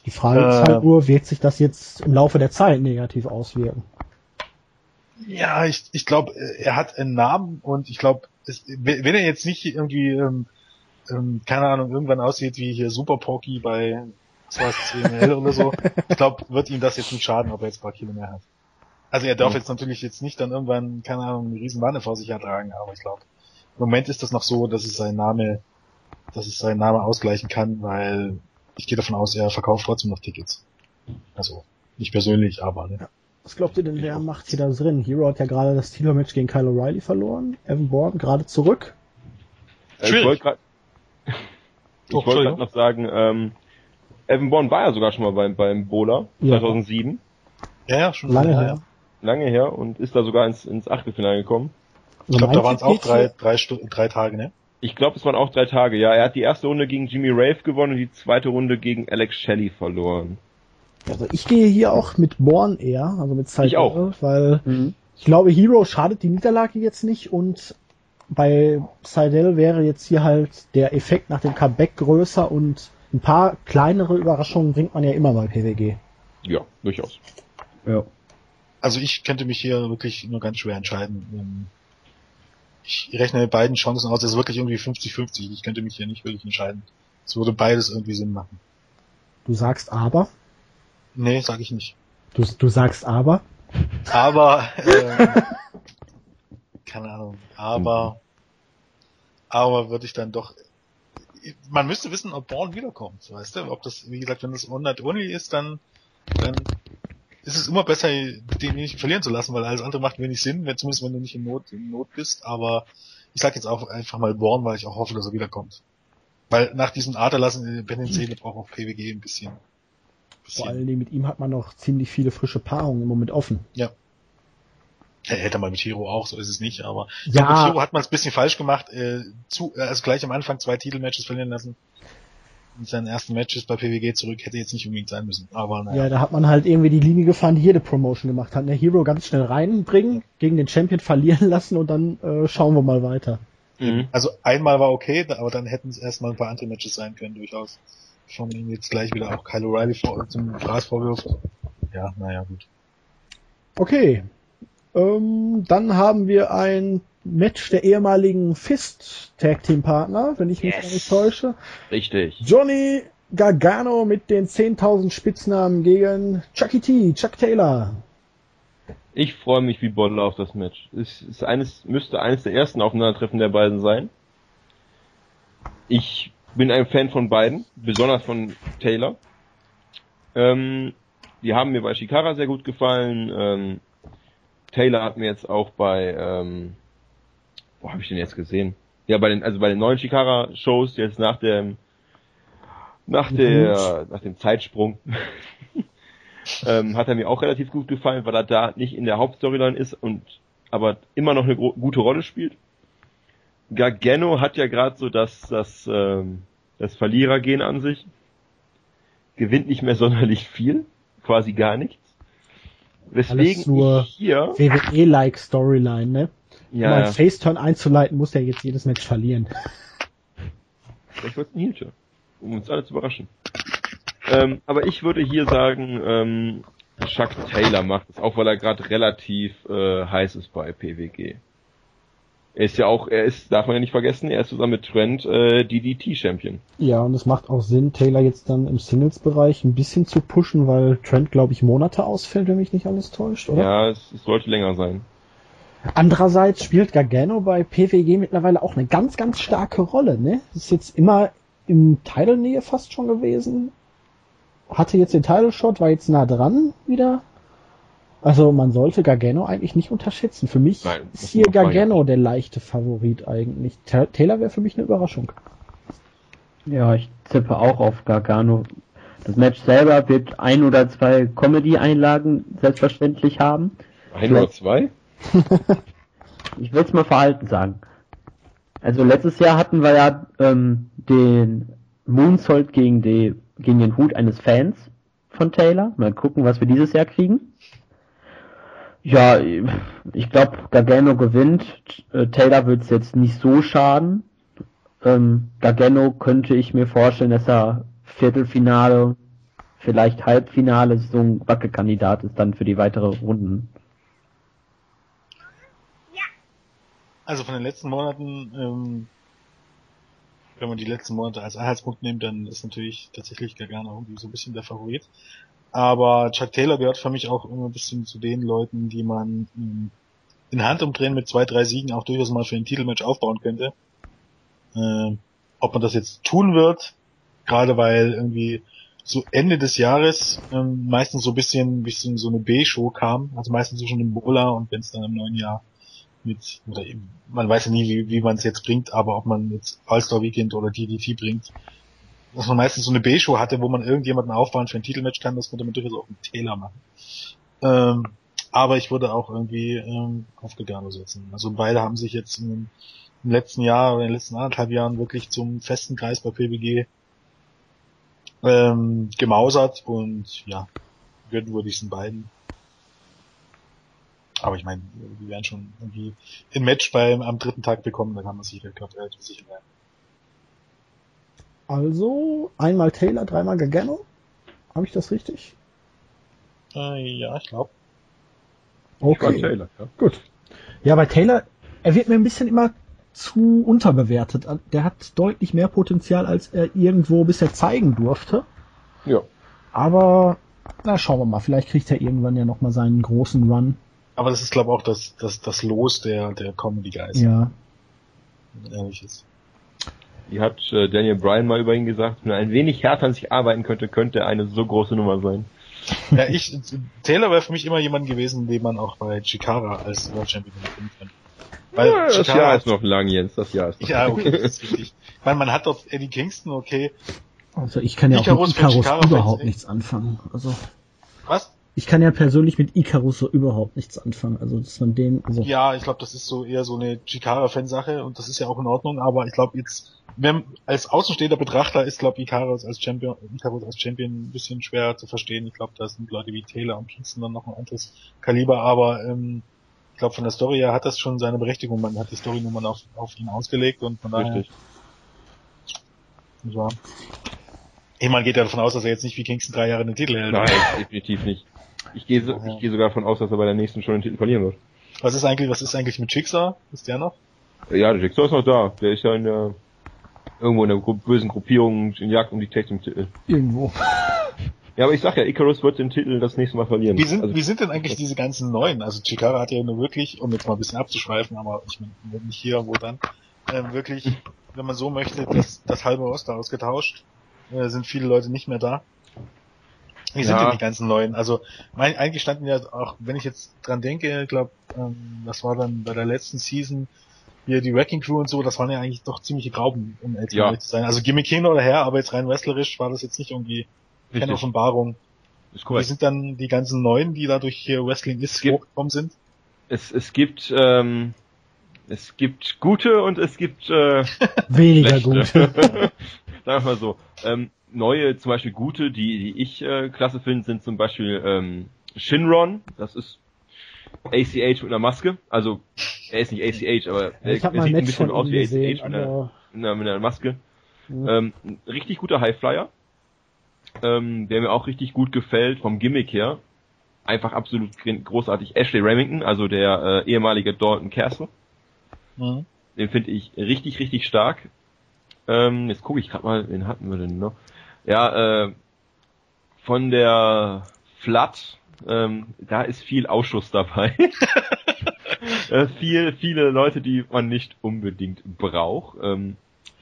Die Frage ist Äh, halt nur, wird sich das jetzt im Laufe der Zeit negativ auswirken? Ja, ich, ich glaube, er hat einen Namen und ich glaube, wenn er jetzt nicht irgendwie, ähm, ähm, keine Ahnung, irgendwann aussieht wie hier Super Porky bei 2 CML oder so, *laughs* ich glaube, wird ihm das jetzt nicht schaden, ob er jetzt ein paar Kilo mehr hat. Also er darf jetzt natürlich jetzt nicht dann irgendwann, keine Ahnung, eine riesen Wanne vor sich ertragen, aber ich glaube, im Moment ist das noch so, dass es sein Name, dass es sein Name ausgleichen kann, weil ich gehe davon aus, er verkauft trotzdem noch Tickets. Also, nicht persönlich, aber ne. Was glaubt ihr denn, wer macht hier da drin? Hero hat ja gerade das Titelmatch gegen Kyle O'Reilly verloren. Evan Bourne gerade zurück. Äh, Ich Schwierig. wollte gerade Oh, ich wollte Entschuldigung. gerade noch sagen, ähm, Evan Bourne war ja sogar schon mal beim, beim Bowler Ja. 2007, Ja, ja, schon Lange her. lange her, und ist da sogar ins, ins Achtelfinale gekommen. Ich glaube, da waren es auch drei, drei, Stu drei Tage, ne? Ich glaube, es waren auch drei Tage, ja. Er hat die erste Runde gegen Jimmy Rave gewonnen und die zweite Runde gegen Alex Shelley verloren. Also ich gehe hier auch mit Bourne eher, also mit Zeit, Ich auch. weil Mhm. ich glaube, Hero schadet die Niederlage jetzt nicht und bei Seidel wäre jetzt hier halt der Effekt nach dem Comeback größer und ein paar kleinere Überraschungen bringt man ja immer bei PWG. Ja, durchaus. Ja. Also ich könnte mich hier wirklich nur ganz schwer entscheiden. Ähm, Ich rechne mit beiden Chancen aus, es ist wirklich irgendwie 50-50. Ich könnte mich hier nicht wirklich entscheiden. Es würde beides irgendwie Sinn machen. Du sagst aber, Nee, sage ich nicht. du, du sagst aber, Aber, *laughs* ähm, keine Ahnung, aber, aber würde ich dann doch, man müsste wissen, ob Born wiederkommt, weißt du? Ob das, wie gesagt, wenn das One Only ist, dann, dann ist es immer besser, den nicht verlieren zu lassen, weil alles andere macht wenig Sinn, wenn, zumindest wenn du nicht in Not, in Not bist, aber ich sag jetzt auch einfach mal Born, weil ich auch hoffe, dass er wiederkommt. Weil nach diesem Aderlassen, Ben Seele braucht auch PWG ein bisschen. Vor bisschen allen Dingen mit ihm hat man noch ziemlich viele frische Paarungen im Moment offen. Ja, hätte man mit Hiro auch, so ist es nicht, aber Ja. mit Hiro hat man es ein bisschen falsch gemacht, äh, zu, äh, also gleich am Anfang zwei Titelmatches verlieren lassen. In seinen ersten Matches bei PWG zurück hätte jetzt nicht unbedingt sein müssen, aber naja. Ja, da hat man halt irgendwie die Linie gefahren, die jede Promotion gemacht hat. Der Hero ganz schnell reinbringen, gegen den Champion verlieren *laughs* lassen und dann äh, schauen wir mal weiter. Mhm. Also einmal war okay, aber dann hätten es erstmal ein paar andere Matches sein können, durchaus. Ihm jetzt gleich wieder auch Kyle O'Reilly vor, zum Gras vorwirft. Ja, naja, gut. Okay. Ähm, dann haben wir ein Match der ehemaligen Fist Tag Team Partner, wenn ich mich Yes. nicht täusche. Richtig. Johnny Gargano mit den 10.000 Spitznamen gegen Chucky T, Chuck Taylor. Ich freue mich wie Bolle auf das Match. Es ist eines, müsste eines der ersten Aufeinandertreffen der beiden sein. Ich bin ein Fan von beiden, besonders von Taylor. Ähm, die haben mir bei Shikara sehr gut gefallen. Ähm, Taylor hat mir jetzt auch bei, ähm, wo habe ich den jetzt gesehen? Ja, bei den, also bei den neuen Shikara-Shows jetzt nach dem, nach der, nach dem Zeitsprung *laughs* ähm, hat er mir auch relativ gut gefallen, weil er da nicht in der Hauptstoryline ist und aber immer noch eine gute Rolle spielt. Gargano hat ja gerade so das, das, ähm, das Verlierergehen an sich. Gewinnt nicht mehr *laughs* sonderlich viel, quasi gar nichts. Weswegen Alles nur hier, WWE-like Storyline, ne? Um ja, einen ja, Face-Turn einzuleiten, muss er jetzt jedes Match verlieren. vielleicht wird es ein Heel-Turn, um uns alle zu überraschen. Ähm, aber ich würde hier sagen, ähm, Chuck Taylor macht es, auch weil er gerade relativ äh, heiß ist bei PWG. Er ist ja auch, er ist, darf man ja nicht vergessen, er ist zusammen mit Trent äh, DDT-Champion. Ja, und es macht auch Sinn, Taylor jetzt dann im Singles-Bereich ein bisschen zu pushen, weil Trent, glaube ich, Monate ausfällt, wenn mich nicht alles täuscht, oder? Ja, es, es sollte länger sein. Andererseits spielt Gargano bei PWG mittlerweile auch eine ganz, ganz starke Rolle, ne? Ist jetzt immer im Title-Nähe fast schon gewesen. Hatte jetzt den Title-Shot, war jetzt nah dran wieder. Also man sollte Gargano eigentlich nicht unterschätzen. Für mich Nein, ist hier Gargano der leichte Favorit eigentlich. Ta- Taylor wäre für mich eine Überraschung. Ja, ich tippe auch auf Gargano. Das Match selber wird ein oder zwei Comedy-Einlagen selbstverständlich haben. Ein oder zwei? *laughs* Ich will es mal verhalten sagen. Also letztes Jahr hatten wir ja ähm, den Moonsault gegen, die, gegen den Hut eines Fans von Taylor. Mal gucken, was wir dieses Jahr kriegen. Ja, ich glaube, Gargano gewinnt. Äh, Taylor wird es jetzt nicht so schaden. Ähm, Gargano könnte ich mir vorstellen, dass er Viertelfinale, vielleicht Halbfinale so ein Wackelkandidat ist dann für die weitere Runden. Also von den letzten Monaten, ähm, wenn man die letzten Monate als Anhaltspunkt nimmt, dann ist natürlich tatsächlich Gargano irgendwie so ein bisschen der Favorit. Aber Chuck Taylor gehört für mich auch immer ein bisschen zu den Leuten, die man ähm, in Handumdrehen mit zwei, drei Siegen auch durchaus mal für ein Titelmatch aufbauen könnte. Äh, ob man das jetzt tun wird, gerade weil irgendwie so Ende des Jahres ähm, meistens so ein bisschen, bisschen so eine B-Show kam, also meistens so schon im Bola und wenn es dann im neuen Jahr mit, oder eben, man weiß ja nie, wie, wie man es jetzt bringt, aber ob man jetzt All-Star Weekend oder DDT bringt, dass man meistens so eine B-Show hatte, wo man irgendjemanden aufbauen für ein Titelmatch kann, das könnte man durchaus auch einen Taylor machen. Ähm, aber ich würde auch irgendwie ähm, auf Gargano setzen. Also beide haben sich jetzt im, im letzten Jahr oder in den letzten anderthalb Jahren wirklich zum festen Kreis bei PWG ähm, gemausert und ja, gönnen würde ich es beiden. Aber ich meine, wir werden schon irgendwie ein Match beim am dritten Tag bekommen, da kann man sich glaube ich, relativ sicher werden. Also einmal Taylor, dreimal Gargano. Habe ich das richtig? Äh, ja, ich glaube. Okay. Taylor, ja. Gut. Ja, bei Taylor, er wird mir ein bisschen immer zu unterbewertet. Der hat deutlich mehr Potenzial, als er irgendwo bisher zeigen durfte. Ja. Aber, na, schauen wir mal. Vielleicht kriegt er irgendwann ja nochmal seinen großen Run. Aber das ist, glaube ich, auch das, das, das Los der, der Comedy Guys. Ja. Ehrlich ist. Die hat äh, Daniel Bryan mal über ihn gesagt, wenn er ein wenig härter an sich arbeiten könnte, könnte er eine so große Nummer sein. Ja, ich, Taylor wäre für mich immer jemand gewesen, den man auch bei Chikara als World Champion finden könnte. Weil ja, das Chikara Jahr ist noch lang, Jens, das Jahr ist noch Ja, lang. okay, das ist richtig. Ich meine, man hat dort Eddie Kingston, okay. Also ich kann ja auch Icarus mit von Icarus Chicago überhaupt nichts anfangen. Also Was? Ich kann ja persönlich mit Icarus so überhaupt nichts anfangen. Also dass man den, also Ja, ich glaube, das ist so eher so eine Chikara-Fansache und das ist ja auch in Ordnung, aber ich glaube jetzt, wenn als außenstehender Betrachter ist, glaube Icarus als Champion, Icarus als Champion ein bisschen schwer zu verstehen. Ich glaube, da sind Leute wie Taylor und Kingston dann noch ein anderes Kaliber, aber ähm, ich glaube, von der Story her hat das schon seine Berechtigung. Man hat die Story nun mal auf, auf ihn ausgelegt und von daher Richtig. Ich meine, geht ja davon aus, dass er jetzt nicht wie Kingston drei Jahre den Titel hält. Nein, definitiv nicht. Ich gehe, so, ich gehe sogar davon aus, dass er bei der nächsten schon den Titel verlieren wird. Was ist eigentlich, was ist eigentlich mit Jigsaw? Ist der noch? Ja, der Jigsaw ist noch da. Der ist ja in der, irgendwo in der Gru bösen Gruppierung in Jagd um die Team Titel. irgendwo. Ja, aber ich sag ja, Icarus wird den Titel das nächste Mal verlieren. Wie sind, also, wie sind denn eigentlich diese ganzen neuen? Also Chikara hat ja nur wirklich, um jetzt mal ein bisschen abzuschweifen, aber ich meine, wenn nicht hier, wo dann, ähm, wirklich, wenn man so möchte, das, das halbe Roster ausgetauscht, äh, sind viele Leute nicht mehr da. Wie sind Ja. denn die ganzen neuen? Also mein, eigentlich standen ja auch, wenn ich jetzt dran denke, ich glaube, ähm, das war dann bei der letzten Season hier die Wrecking Crew und so, das waren ja eigentlich doch ziemliche Grauben, um ehrlich Ja. zu sein. Also Gimmick hin oder her, aber jetzt rein wrestlerisch war das jetzt nicht irgendwie keine richtig, Offenbarung. ist Wie korrekt. sind dann die ganzen Neuen, die dadurch hier Wrestling ist, gibt- hochgekommen sind? Es, es gibt, ähm, es gibt gute und es gibt, äh, Weniger gut. *laughs* Sagen wir mal so. Ähm, neue, zum Beispiel gute, die, die ich äh, klasse finde, sind zum Beispiel ähm, Shinron. Das ist ACH mit einer Maske. Also er ist nicht ACH, aber er, er sieht ein bisschen aus wie ACH mit einer, mit einer, mit einer Maske. Ja. Ähm, ein richtig guter Highflyer, ähm, der mir auch richtig gut gefällt vom Gimmick her. Einfach absolut großartig. Ashley Remington, also der äh, ehemalige Dalton Castle. Mhm. Den finde ich richtig, richtig stark. Ähm, jetzt gucke ich gerade mal, wen hatten wir denn noch? Ja, äh, von der Flat, ähm, da ist viel Ausschuss dabei. *laughs* äh, viel, viele Leute, die man nicht unbedingt braucht. Ähm,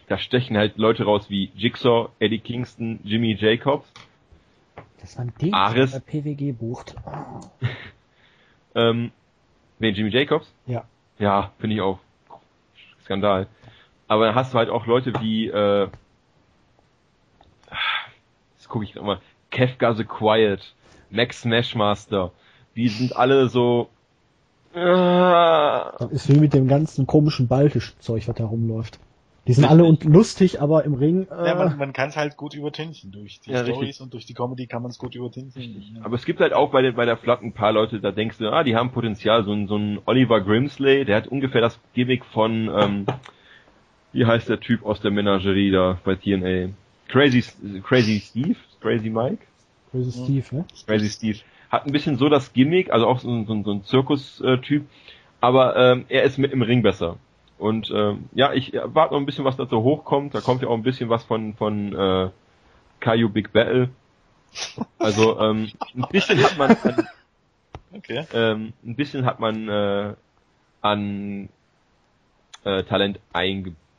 da stechen halt Leute raus wie Jigsaw, Eddie Kingston, Jimmy Jacobs. das war ein Ding, Ares. das bei PWG bucht. Ähm, wen, Jimmy Jacobs? Ja. Ja, finde ich auch. Skandal. Aber dann hast du halt auch Leute wie, äh, jetzt gucke ich mal, Kefka the Quiet, Max Smashmaster, die sind alle so, äh, Das ist wie mit dem ganzen komischen baltischen Zeug, was da rumläuft. Die sind alle und lustig, aber im Ring. Äh, Ja, man, man kann es halt gut übertünchen. Durch die Ja, Stories richtig. und durch die Comedy kann man es gut übertünchen. Ja. aber es gibt halt auch bei der, bei der Flat ein paar Leute, da denkst du, ah, die haben Potenzial, so ein, so ein Oliver Grimsley, der hat ungefähr das Gimmick von, ähm, wie heißt der Typ aus der Menagerie da bei TNA? Crazy, Crazy Steve? Crazy Mike? Crazy Steve, ne? Crazy Steve. Hat ein bisschen so das Gimmick, also auch so, ein- so, so ein Zirkus-Typ, aber ähm, er ist mit im Ring besser. Und ähm, ja, ich warte noch ein bisschen, was dazu hochkommt. Da kommt ja auch ein bisschen was von von äh, Caillou Big Battle. Also ähm, ein bisschen hat man an, Okay. ähm, ein bisschen hat man äh, an äh, Talent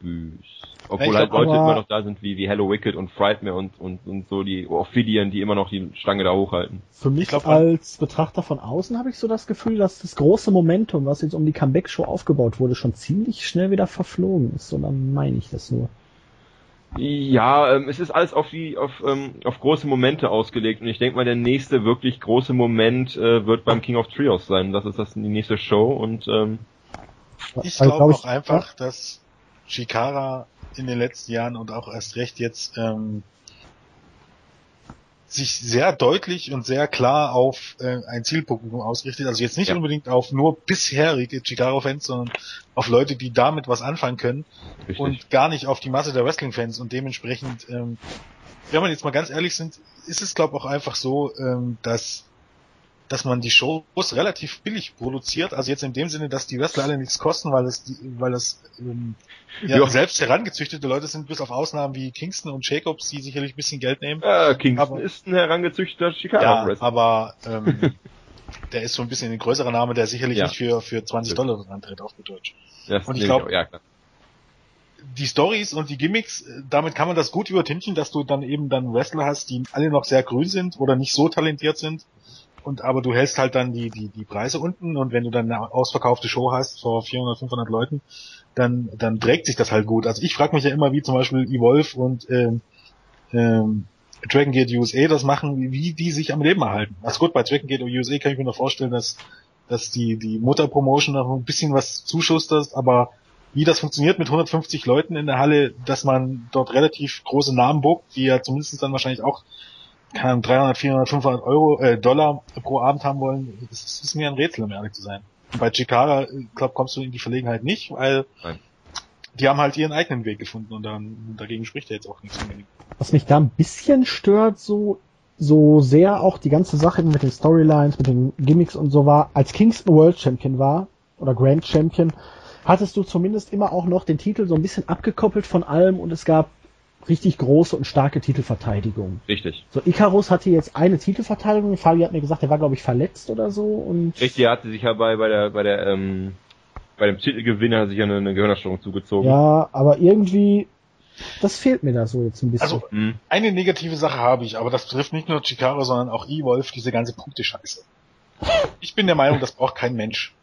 eingebüßt. Obwohl halt Leute aber- immer noch da sind wie, wie Hello Wicked und Frightmare und, und, und so die Ophidian, die immer noch die Stange da hochhalten. Für mich Ich glaub, als Betrachter von außen habe ich so das Gefühl, dass das große Momentum, was jetzt um die Comeback-Show aufgebaut wurde, schon ziemlich schnell wieder verflogen ist. So dann meine ich das nur. Ja, ähm, es ist alles auf die auf, ähm, auf große Momente ausgelegt und ich denke mal, der nächste wirklich große Moment äh, wird beim King of Trios sein. Das ist das die nächste Show und ähm, Ich glaube glaub auch einfach, dass Shikara in den letzten Jahren und auch erst recht jetzt ähm, sich sehr deutlich und sehr klar auf äh, ein Zielpublikum ausrichtet. Also jetzt nicht Ja. unbedingt auf nur bisherige Chikara-Fans, sondern auf Leute, die damit was anfangen können richtig. und gar nicht auf die Masse der Wrestling-Fans. Und dementsprechend, ähm, wenn man jetzt mal ganz ehrlich sind, ist es glaube auch einfach so, ähm, dass dass man die Shows relativ billig produziert, also jetzt in dem Sinne, dass die Wrestler alle nichts kosten, weil es die, weil es ähm, ja, Ja. selbst herangezüchtete Leute sind, bis auf Ausnahmen wie Kingston und Jacobs, die sicherlich ein bisschen Geld nehmen. äh, Kingston aber- ist ein herangezüchteter Chicago Ja, Wrestler. aber ähm, *laughs* der ist so ein bisschen ein größerer Name, der sicherlich Ja. nicht für für 20 Dollar antritt auf gut Deutsch. Das und ich nehme glaub- auch, ja klar. die Stories und die Gimmicks, äh, damit kann man das gut übertünchen, dass du dann eben dann Wrestler hast, die alle noch sehr grün sind oder nicht so talentiert sind. Und aber du hältst halt dann die, die, die Preise unten und wenn du dann eine ausverkaufte Show hast vor 400, 500 Leuten, dann, dann trägt sich das halt gut. Also ich frage mich ja immer, wie zum Beispiel Evolve und ähm, ähm, Dragon Gate USA das machen, wie, die sich am Leben erhalten. Also gut, bei Dragon Gate USA kann ich mir noch vorstellen, dass, dass die, die Mutterpromotion noch ein bisschen was zuschustert, aber wie das funktioniert mit 150 Leuten in der Halle, dass man dort relativ große Namen buckt, die ja zumindest dann wahrscheinlich auch keine Ahnung, 300, 400, 500 Euro, äh, Dollar pro Abend haben wollen, das ist, ist mir ein Rätsel, um ehrlich zu sein. Und bei Chikara, ich glaube, kommst du in die Verlegenheit nicht, weil Nein. die haben halt ihren eigenen Weg gefunden und dann dagegen spricht ja jetzt auch nichts unbedingt. Was mich da ein bisschen stört, so, so sehr auch die ganze Sache mit den Storylines, mit den Gimmicks und so war, als Kingston World Champion war, oder Grand Champion, hattest du zumindest immer auch noch den Titel so ein bisschen abgekoppelt von allem und es gab richtig große und starke Titelverteidigungen. Richtig. So, Icarus hatte jetzt eine Titelverteidigung, Fabi hat mir gesagt, der war glaube ich verletzt oder so und Richtig, er hatte sich ja bei, bei der, bei der, ähm, bei dem Titelgewinner sich ja eine, eine Gehirnerstörung zugezogen. ja, aber irgendwie, das fehlt mir da so jetzt ein bisschen. Also Hm. eine negative Sache habe ich, aber das betrifft nicht nur Chikara, sondern auch E-Wolf, diese ganze Punkte-Scheiße. Ich bin der Meinung, das braucht kein Mensch.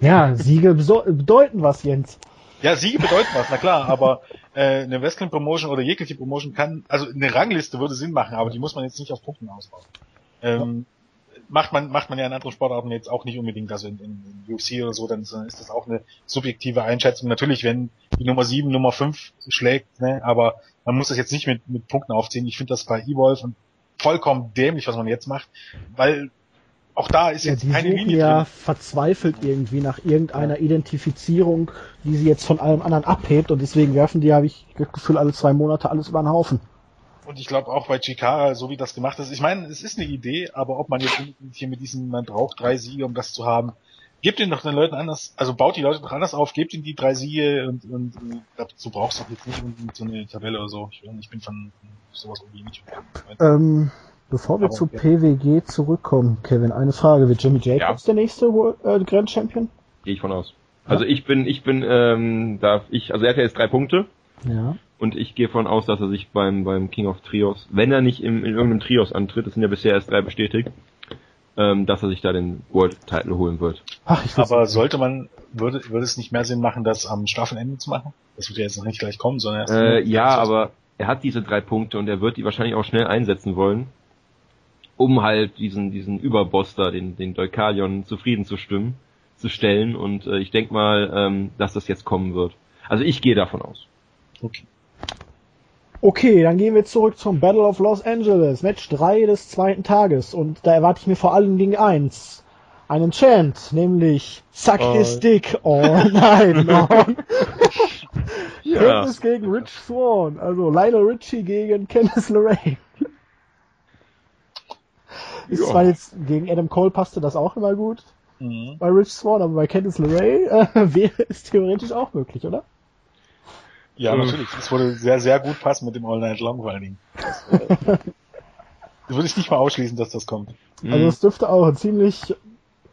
ja, Siege bedeuten was, Jens. Ja, Siege bedeuten was, na klar, aber äh, eine Wrestling-Promotion oder jegliche Promotion kann, also eine Rangliste würde Sinn machen, aber die muss man jetzt nicht auf Punkten ausbauen. Ähm, macht man macht man ja in anderen Sportarten jetzt auch nicht unbedingt, also in, in, in UFC oder so, dann ist ist das auch eine subjektive Einschätzung. Natürlich, wenn die Nummer 7, Nummer 5 schlägt, ne, aber man muss das jetzt nicht mit, mit Punkten aufziehen. Ich finde das bei Evolve und vollkommen dämlich, was man jetzt macht, weil auch da ist Ja, jetzt die keine suchen Linie ja drin. verzweifelt irgendwie nach irgendeiner Identifizierung, die sie jetzt von allem anderen abhebt und deswegen werfen die, habe ich das Gefühl, alle zwei Monate alles über den Haufen. Und ich glaube auch bei Chikara, so wie das gemacht ist, ich meine, es ist eine Idee, aber ob man jetzt hier mit diesen, man braucht drei Siege, um das zu haben, gebt den doch den Leuten anders, also baut die Leute doch anders auf, gebt ihnen die drei Siege und, und, und dazu brauchst du jetzt nicht unbedingt so eine Tabelle oder so. Ich, ich bin von sowas irgendwie nicht. Ähm, bevor wir Aber, zu ja. PWG zurückkommen, Kevin, eine Frage. Wird Jimmy Jacobs der nächste World- äh, Grand Champion? Gehe ich von aus. Also ich bin, ich bin, ähm, darf ich, also er hat ja jetzt drei Punkte Ja. und ich gehe von aus, dass er sich beim, beim King of Trios, wenn er nicht im, in irgendeinem Trios antritt, es sind ja bisher erst drei bestätigt, ähm, dass er sich da den World Title holen wird. Ach, ich weiß Aber sollte man, würde, würde es nicht mehr Sinn machen, das am Staffelende zu machen? Das wird ja jetzt noch nicht gleich kommen, sondern erst. Äh, ja, aber er hat diese drei Punkte und er wird die wahrscheinlich auch schnell einsetzen wollen, um halt diesen, diesen Überboss da, den, den Deukalion, zufrieden zu stimmen, zu stellen und äh, ich denke mal, ähm, dass das jetzt kommen wird. Also ich gehe davon aus. Okay. Okay, dann gehen wir zurück zum Battle of Los Angeles, Match 3 des zweiten Tages. Und da erwarte ich mir vor allen Dingen eins. Einen Chant, nämlich Suck Oh. his dick all night long. Ja. Candice gegen Rich Swan, also Lionel Richie gegen Candice LeRae. Ist Ja. zwar jetzt gegen Adam Cole passte das auch immer gut Mhm. bei Rich Swan, aber bei Candice LeRae äh, *laughs* wäre es theoretisch auch möglich, oder? Ja, Mhm. natürlich. Das würde sehr, sehr gut passen mit dem All Night Long vor allen Dingen. *laughs* würde ich nicht mal ausschließen, dass das kommt. Also Mhm. es dürfte auch ein ziemlich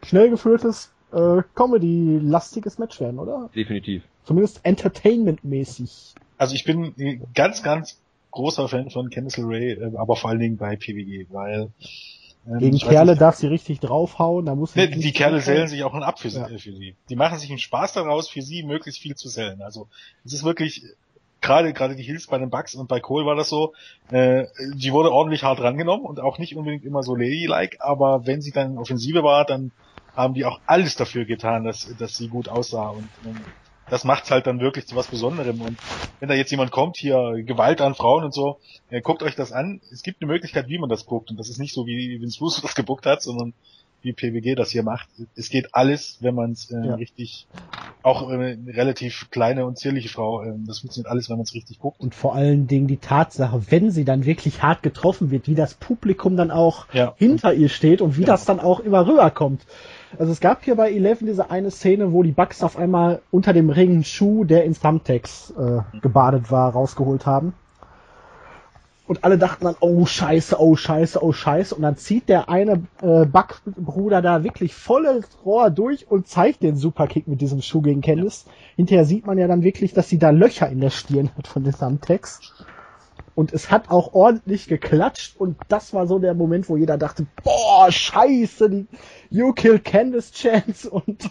schnell geführtes äh, Comedy-lastiges Match werden, oder? Definitiv. Zumindest Entertainment-mäßig. Also ich bin ein ganz, ganz großer Fan von Candice LeRae, äh, aber vor allen Dingen bei PWG, weil ähm, Gegen ich weiß Kerle nicht, darf sie richtig draufhauen, da muss sie Ne, die Kerle sellen sich auch ab für, sie- Ja. äh, für sie. Die machen sich einen Spaß daraus, für sie möglichst viel zu sellen. Also es ist wirklich gerade gerade die Hills bei den Bucks und bei Cole war das so, äh, die wurde ordentlich hart rangenommen und auch nicht unbedingt immer so ladylike, aber wenn sie dann in Offensive war, dann haben die auch alles dafür getan, dass dass sie gut aussah und ähm, das macht's halt dann wirklich zu was Besonderem. Und wenn da jetzt jemand kommt, hier Gewalt an Frauen und so, äh, guckt euch das an. Es gibt eine Möglichkeit, wie man das guckt. Und das ist nicht so, wie Vince Russo *laughs* das gebuckt hat, sondern wie PWG das hier macht. Es geht alles, wenn man es äh, Ja. richtig, auch äh, eine relativ kleine und zierliche Frau, äh, das funktioniert alles, wenn man es richtig guckt. Und vor allen Dingen die Tatsache, wenn sie dann wirklich hart getroffen wird, wie das Publikum dann auch Ja. hinter ihr steht und wie Ja. das dann auch immer rüberkommt. Also es gab hier bei Eleven diese eine Szene, wo die Bugs auf einmal unter dem Ring einen Schuh, der in Thumbtacks äh, gebadet war, rausgeholt haben. Und alle dachten dann, oh scheiße, oh scheiße, oh scheiße. Und dann zieht der eine äh, Backbruder da wirklich volles Rohr durch und zeigt den Superkick mit diesem Schuh gegen Candice. Hinterher sieht man ja dann wirklich, dass sie da Löcher in der Stirn hat von den Thumbtacks. Und es hat auch ordentlich geklatscht und das war so der Moment, wo jeder dachte, boah, scheiße, die You Kill Candice Chance *laughs* und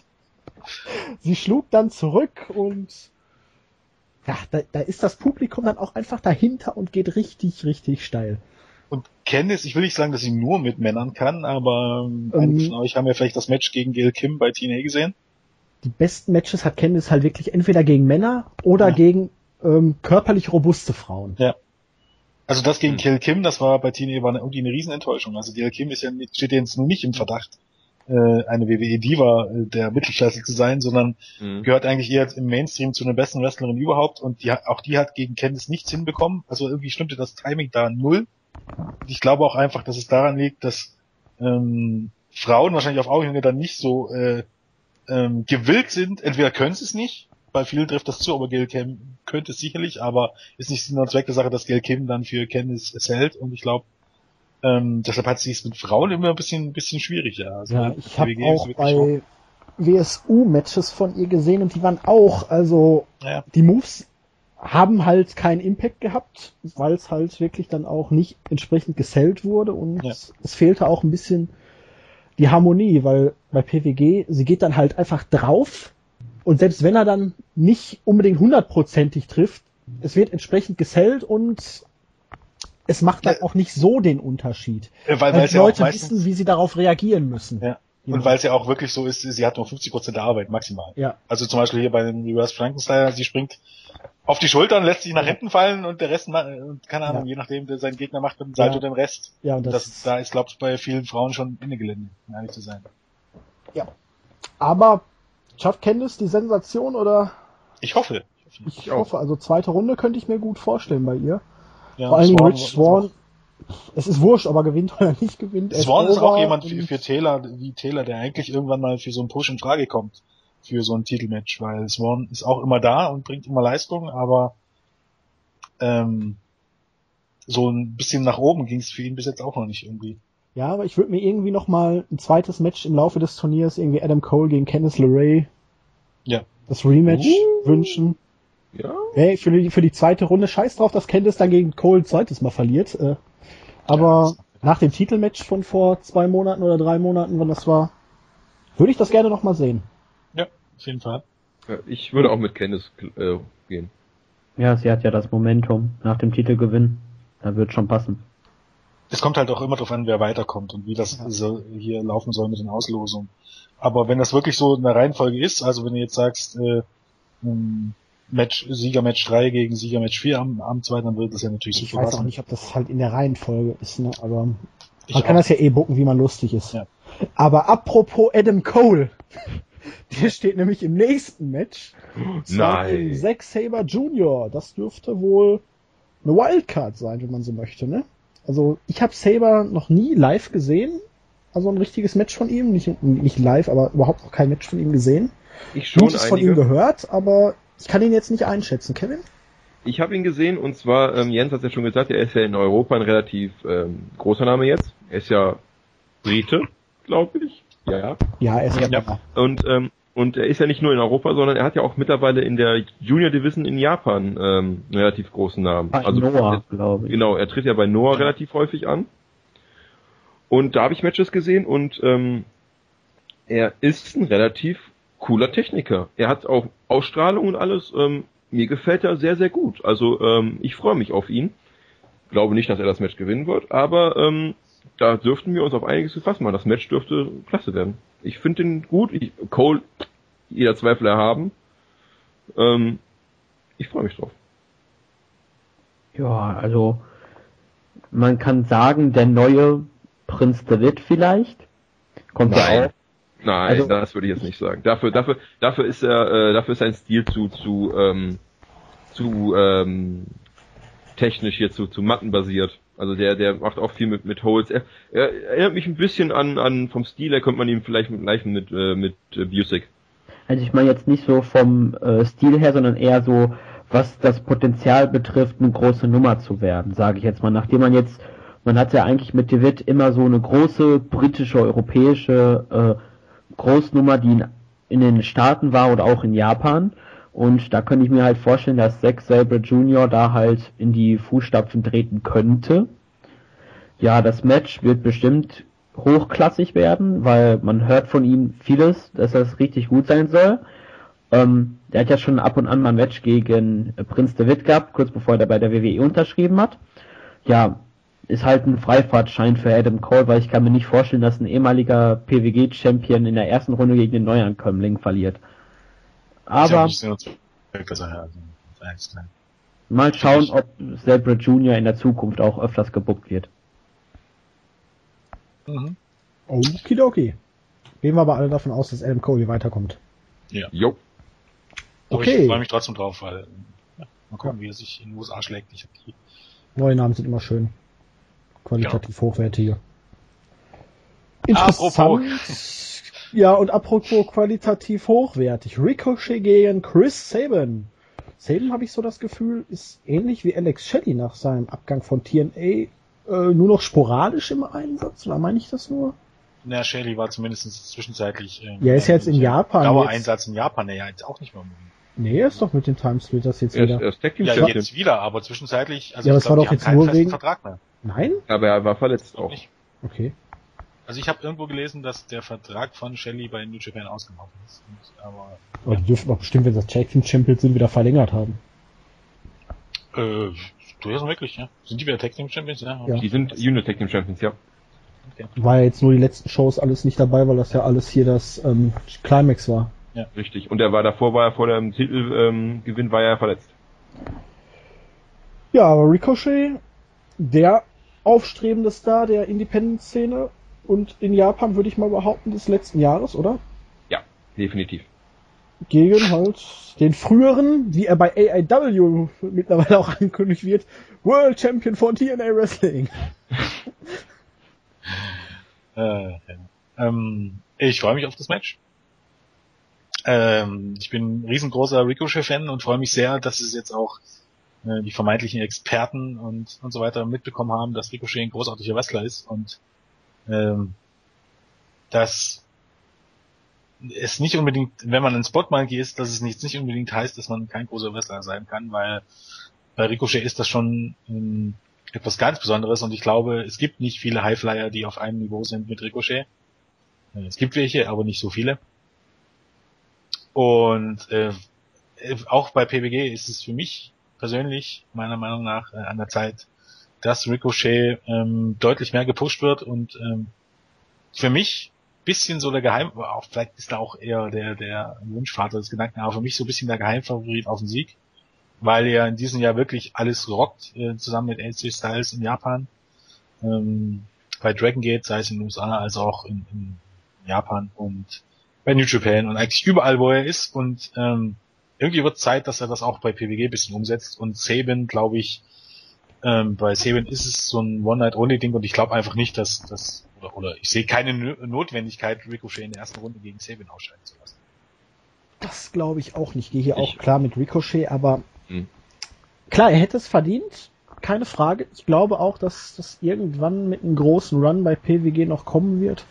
sie schlug dann zurück und ja, da, da ist das Publikum dann auch einfach dahinter und geht richtig, richtig steil. Und Candice, ich will nicht sagen, dass sie nur mit Männern kann, aber ähm, einige von euch haben ja vielleicht das Match gegen Gail Kim bei TNA gesehen. Die besten Matches hat Candice halt wirklich entweder gegen Männer oder Ja. gegen ähm, körperlich robuste Frauen. Also das gegen Hm. Gail Kim, das war bei TNA war irgendwie eine Riesenenttäuschung. Also Gail Kim ist ja nicht, steht jetzt nun nicht im Verdacht, äh, eine WWE-Diva äh, der Mittelklasse zu sein, sondern Mhm. gehört eigentlich eher im Mainstream zu einer besten Wrestlerin überhaupt und die, auch die hat gegen Candice nichts hinbekommen. Also irgendwie stimmte das Timing da null. Und ich glaube auch einfach, dass es daran liegt, dass ähm, Frauen wahrscheinlich auf Augenhöhe dann nicht so äh, ähm, gewillt sind. Entweder können sie es nicht, bei vielen trifft das zu, aber Gail Kim könnte es sicherlich, aber ist nicht Sinn und Zweck der Sache, dass Gail Kim dann für Candice es hält und ich glaube, ähm, deshalb hat sie es mit Frauen immer ein bisschen, ein bisschen schwierig, ja. Also Ja, ich habe auch bei WSU-Matches von ihr gesehen und die waren auch, also Ja. die Moves haben halt keinen Impact gehabt, weil es halt wirklich dann auch nicht entsprechend gesellt wurde und Ja. es fehlte auch ein bisschen die Harmonie, weil bei PWG, sie geht dann halt einfach drauf und selbst wenn er dann nicht unbedingt hundertprozentig trifft, es wird entsprechend gesellt und es macht dann Ja. auch nicht so den Unterschied. Weil, Weil weil die ja Leute meistens, wissen, wie sie darauf reagieren müssen. Ja. Und weil es ja auch wirklich so ist, sie hat nur 50% der Arbeit maximal. Ja. Also zum Beispiel hier bei dem Reverse Frankenstein, sie springt auf die Schultern, lässt sich nach hinten fallen und der Rest, keine Ahnung, Ja. je nachdem, der sein Gegner macht mit dem Salto Ja. den Rest. Ja, und das, das, da ist, glaube ich, bei vielen Frauen schon Ende Gelände, um ehrlich zu sein. aber schafft Candice die Sensation oder Ich hoffe. ich auch. hoffe, also zweite Runde könnte ich mir gut vorstellen bei ihr. Ja, Vor allen Dingen Rich Swan, es ist wurscht, ob er gewinnt oder nicht gewinnt. Er Swan ist auch jemand für, für Taylor, wie Taylor, der eigentlich irgendwann mal für so einen Push in Frage kommt. Für so ein Titelmatch, weil Swan ist auch immer da und bringt immer Leistung, aber ähm, so ein bisschen nach oben ging es für ihn bis jetzt auch noch nicht irgendwie. Ja, aber ich würde mir irgendwie noch mal ein zweites Match im Laufe des Turniers, irgendwie Adam Cole gegen Kenneth LeRae, Ja. das Rematch Uh. wünschen. Ja. Hey, für die, für die zweite Runde scheiß drauf, dass Candice dann gegen Cole ein zweites Mal verliert. Äh, aber nach dem Titelmatch von vor zwei Monaten oder drei Monaten, wann das war, würde ich das gerne noch mal sehen. Ja, auf jeden Fall. Ja, Ich würde auch mit Candice äh, gehen. Ja, sie hat ja das Momentum nach dem Titelgewinn. Da wird schon passen. Es kommt halt auch immer darauf an, wer weiterkommt und wie das so hier laufen soll mit den Auslosungen. Aber wenn das wirklich so eine Reihenfolge ist, also wenn du jetzt sagst, äh, Match, Sieger Match 3 gegen Sieger Match 4 am, am zweiten, dann wird das ja natürlich Ich super weiß auch passen. nicht, ob das halt in der Reihenfolge ist, ne? aber Ich man kann auch. das ja eh bucken, wie man lustig ist. Ja. Aber apropos Adam Cole, *laughs* der steht nämlich im nächsten Match. Nein. Zack Saber Jr. Das dürfte wohl eine Wildcard sein, wenn man so möchte, ne? Also ich habe Saber noch nie live gesehen. Also ein richtiges Match von ihm, nicht, nicht live, aber überhaupt noch kein Match von ihm gesehen. Ich schon Gutes von ihm gehört, aber ich kann ihn jetzt nicht einschätzen. Kevin? Ich habe ihn gesehen und zwar, ähm, Jens hat ja schon gesagt, er ist ja in Europa ein relativ ähm, großer Name jetzt. Er ist ja Brite, glaube ich. Ja. Ja, er ist ja. ja. Und ähm, und er ist ja nicht nur in Europa, sondern er hat ja auch mittlerweile in der Junior Division in Japan ähm, einen relativ großen Namen. Bei also Noah, glaube ich. Genau, er tritt ja bei Noah relativ häufig an. Und da habe ich Matches gesehen und ähm, er ist ein relativ cooler Techniker. Er hat auch Ausstrahlung und alles. Ähm, mir gefällt er sehr, sehr gut. Also ähm, ich freue mich auf ihn. Glaube nicht, dass er das Match gewinnen wird, aber ähm, da dürften wir uns auf einiges gefassen machen. Das Match dürfte klasse werden. Ich finde ihn gut. Ich, Cole, jeder Zweifel erhaben. Ähm, ich freue mich drauf. Ja, also man kann sagen, der neue Prinz David vielleicht. Kommt Nein. ja auch. Nein, Also- das würde ich jetzt nicht sagen. Dafür, dafür, dafür ist er, äh, dafür ist sein Stil zu, zu, ähm, zu ähm, technisch hier zu, zu Matten basiert. Also der, der macht auch viel mit, mit Holes. Er, er erinnert mich ein bisschen an, an vom Stil her könnte man ihn vielleicht vergleichen mit, äh, mit äh, Busick. Also ich meine jetzt nicht so vom äh, Stil her, sondern eher so, was das Potenzial betrifft, eine große Nummer zu werden, sage ich jetzt mal. Nachdem man jetzt, man hat ja eigentlich mit David immer so eine große britische, europäische äh, Großnummer, die in, in den Staaten war oder auch in Japan. Und da könnte ich mir halt vorstellen, dass Zack Sabre Jr. da halt in die Fußstapfen treten könnte. Ja, das Match wird bestimmt hochklassig werden, weil man hört von ihm vieles, dass das richtig gut sein soll. Ähm, der hat ja schon ab und an mal ein Match gegen Prinz David gehabt, kurz bevor er bei der WWE unterschrieben hat. Ja, ist halt ein Freifahrtschein für Adam Cole, weil ich kann mir nicht vorstellen, dass ein ehemaliger PWG-Champion in der ersten Runde gegen den Neuankömmling verliert. Aber ja er ja, also, mal schauen, ob Sabre Jr. in der Zukunft auch öfters gebuckt wird. Mhm. Okidoki. Gehen wir aber alle davon aus, dass Adam Cole weiterkommt. Jo. Aber Okay. ich freue mich trotzdem drauf, weil ja, mal gucken, wie er sich in den USA schlägt. Ich hab die Neue Namen sind immer schön. Qualitativ hochwertige. Apropos. Ja, und apropos qualitativ hochwertig. Ricochet gegen Chris Sabin. Sabin, habe ich so das Gefühl, ist ähnlich wie Alex Shelley nach seinem Abgang von TNA äh, nur noch sporadisch im Einsatz. Oder meine ich das nur? Na, Shelly war zumindest zwischenzeitlich. Ähm, Ja, ist jetzt in Japan Dauereinsatz in Japan, ja, jetzt auch nicht mehr. Nee, er ist doch mit den Timesplitters jetzt Er ist, wieder. er Ja, Champion. jetzt wieder, aber zwischenzeitlich, also Ja, aber ich es war doch jetzt nur wegen- Vertrag mehr. Nein? Aber er war verletzt auch. Nicht. Okay. Also ich habe irgendwo gelesen, dass der Vertrag von Shelly bei New Japan ausgelaufen ist. Und, aber Aber die dürfen doch bestimmt, wenn das Tag Team Champions sind, wieder verlängert haben. äh, durchaus möglich, ja. Sind die wieder Tag Team Champions? Ja. Ja. Die sind Junior Tag Team Champions, ja. War ja jetzt nur die letzten Shows alles nicht dabei, weil das ja alles hier das ähm, Climax war. Richtig. Und er war davor, war er vor dem Titelgewinn, ähm, war er verletzt. Ja, aber Ricochet, der aufstrebende Star der Independent-Szene und in Japan würde ich mal behaupten des letzten Jahres, oder? Ja, definitiv. Gegen halt den früheren, wie er bei AIW mittlerweile auch angekündigt wird, World Champion von TNA Wrestling. *laughs* Äh, ähm, ich freue mich auf das Match. Ähm, ich bin ein riesengroßer Ricochet-Fan und freue mich sehr, dass es jetzt auch äh, die vermeintlichen Experten und, und so weiter mitbekommen haben, dass Ricochet ein großartiger Wrestler ist und ähm, dass es nicht unbedingt, wenn man ins Spotmonkey ist, dass es nicht, nicht unbedingt heißt, dass man kein großer Wrestler sein kann, weil bei Ricochet ist das schon ähm, etwas ganz Besonderes und ich glaube, es gibt nicht viele Highflyer, die auf einem Niveau sind mit Ricochet. Äh, Es gibt welche, aber nicht so viele. Und äh, auch bei PWG ist es für mich persönlich, meiner Meinung nach, äh, an der Zeit, dass Ricochet ähm, deutlich mehr gepusht wird und ähm, für mich bisschen so der Geheim, auch vielleicht ist da auch eher der, der Wunschvater des Gedanken, aber für mich so ein bisschen der Geheimfavorit auf den Sieg, weil er in diesem Jahr wirklich alles rockt, äh, zusammen mit AJ Styles in Japan, ähm, bei Dragon Gate, sei es in den USA als auch in, in Japan und bei New Japan und eigentlich überall, wo er ist und ähm, irgendwie wird Zeit, dass er das auch bei PWG bisschen umsetzt und Saban, glaube ich, ähm, bei Saban ist es so ein One-Night-Only-Ding und ich glaube einfach nicht, dass das oder, oder ich sehe keine Notwendigkeit, Ricochet in der ersten Runde gegen Saban ausscheiden zu lassen. Das glaube ich auch nicht. Gehe hier auch Ich- klar mit Ricochet, aber Hm. klar, er hätte es verdient, keine Frage. Ich glaube auch, dass das irgendwann mit einem großen Run bei PWG noch kommen wird.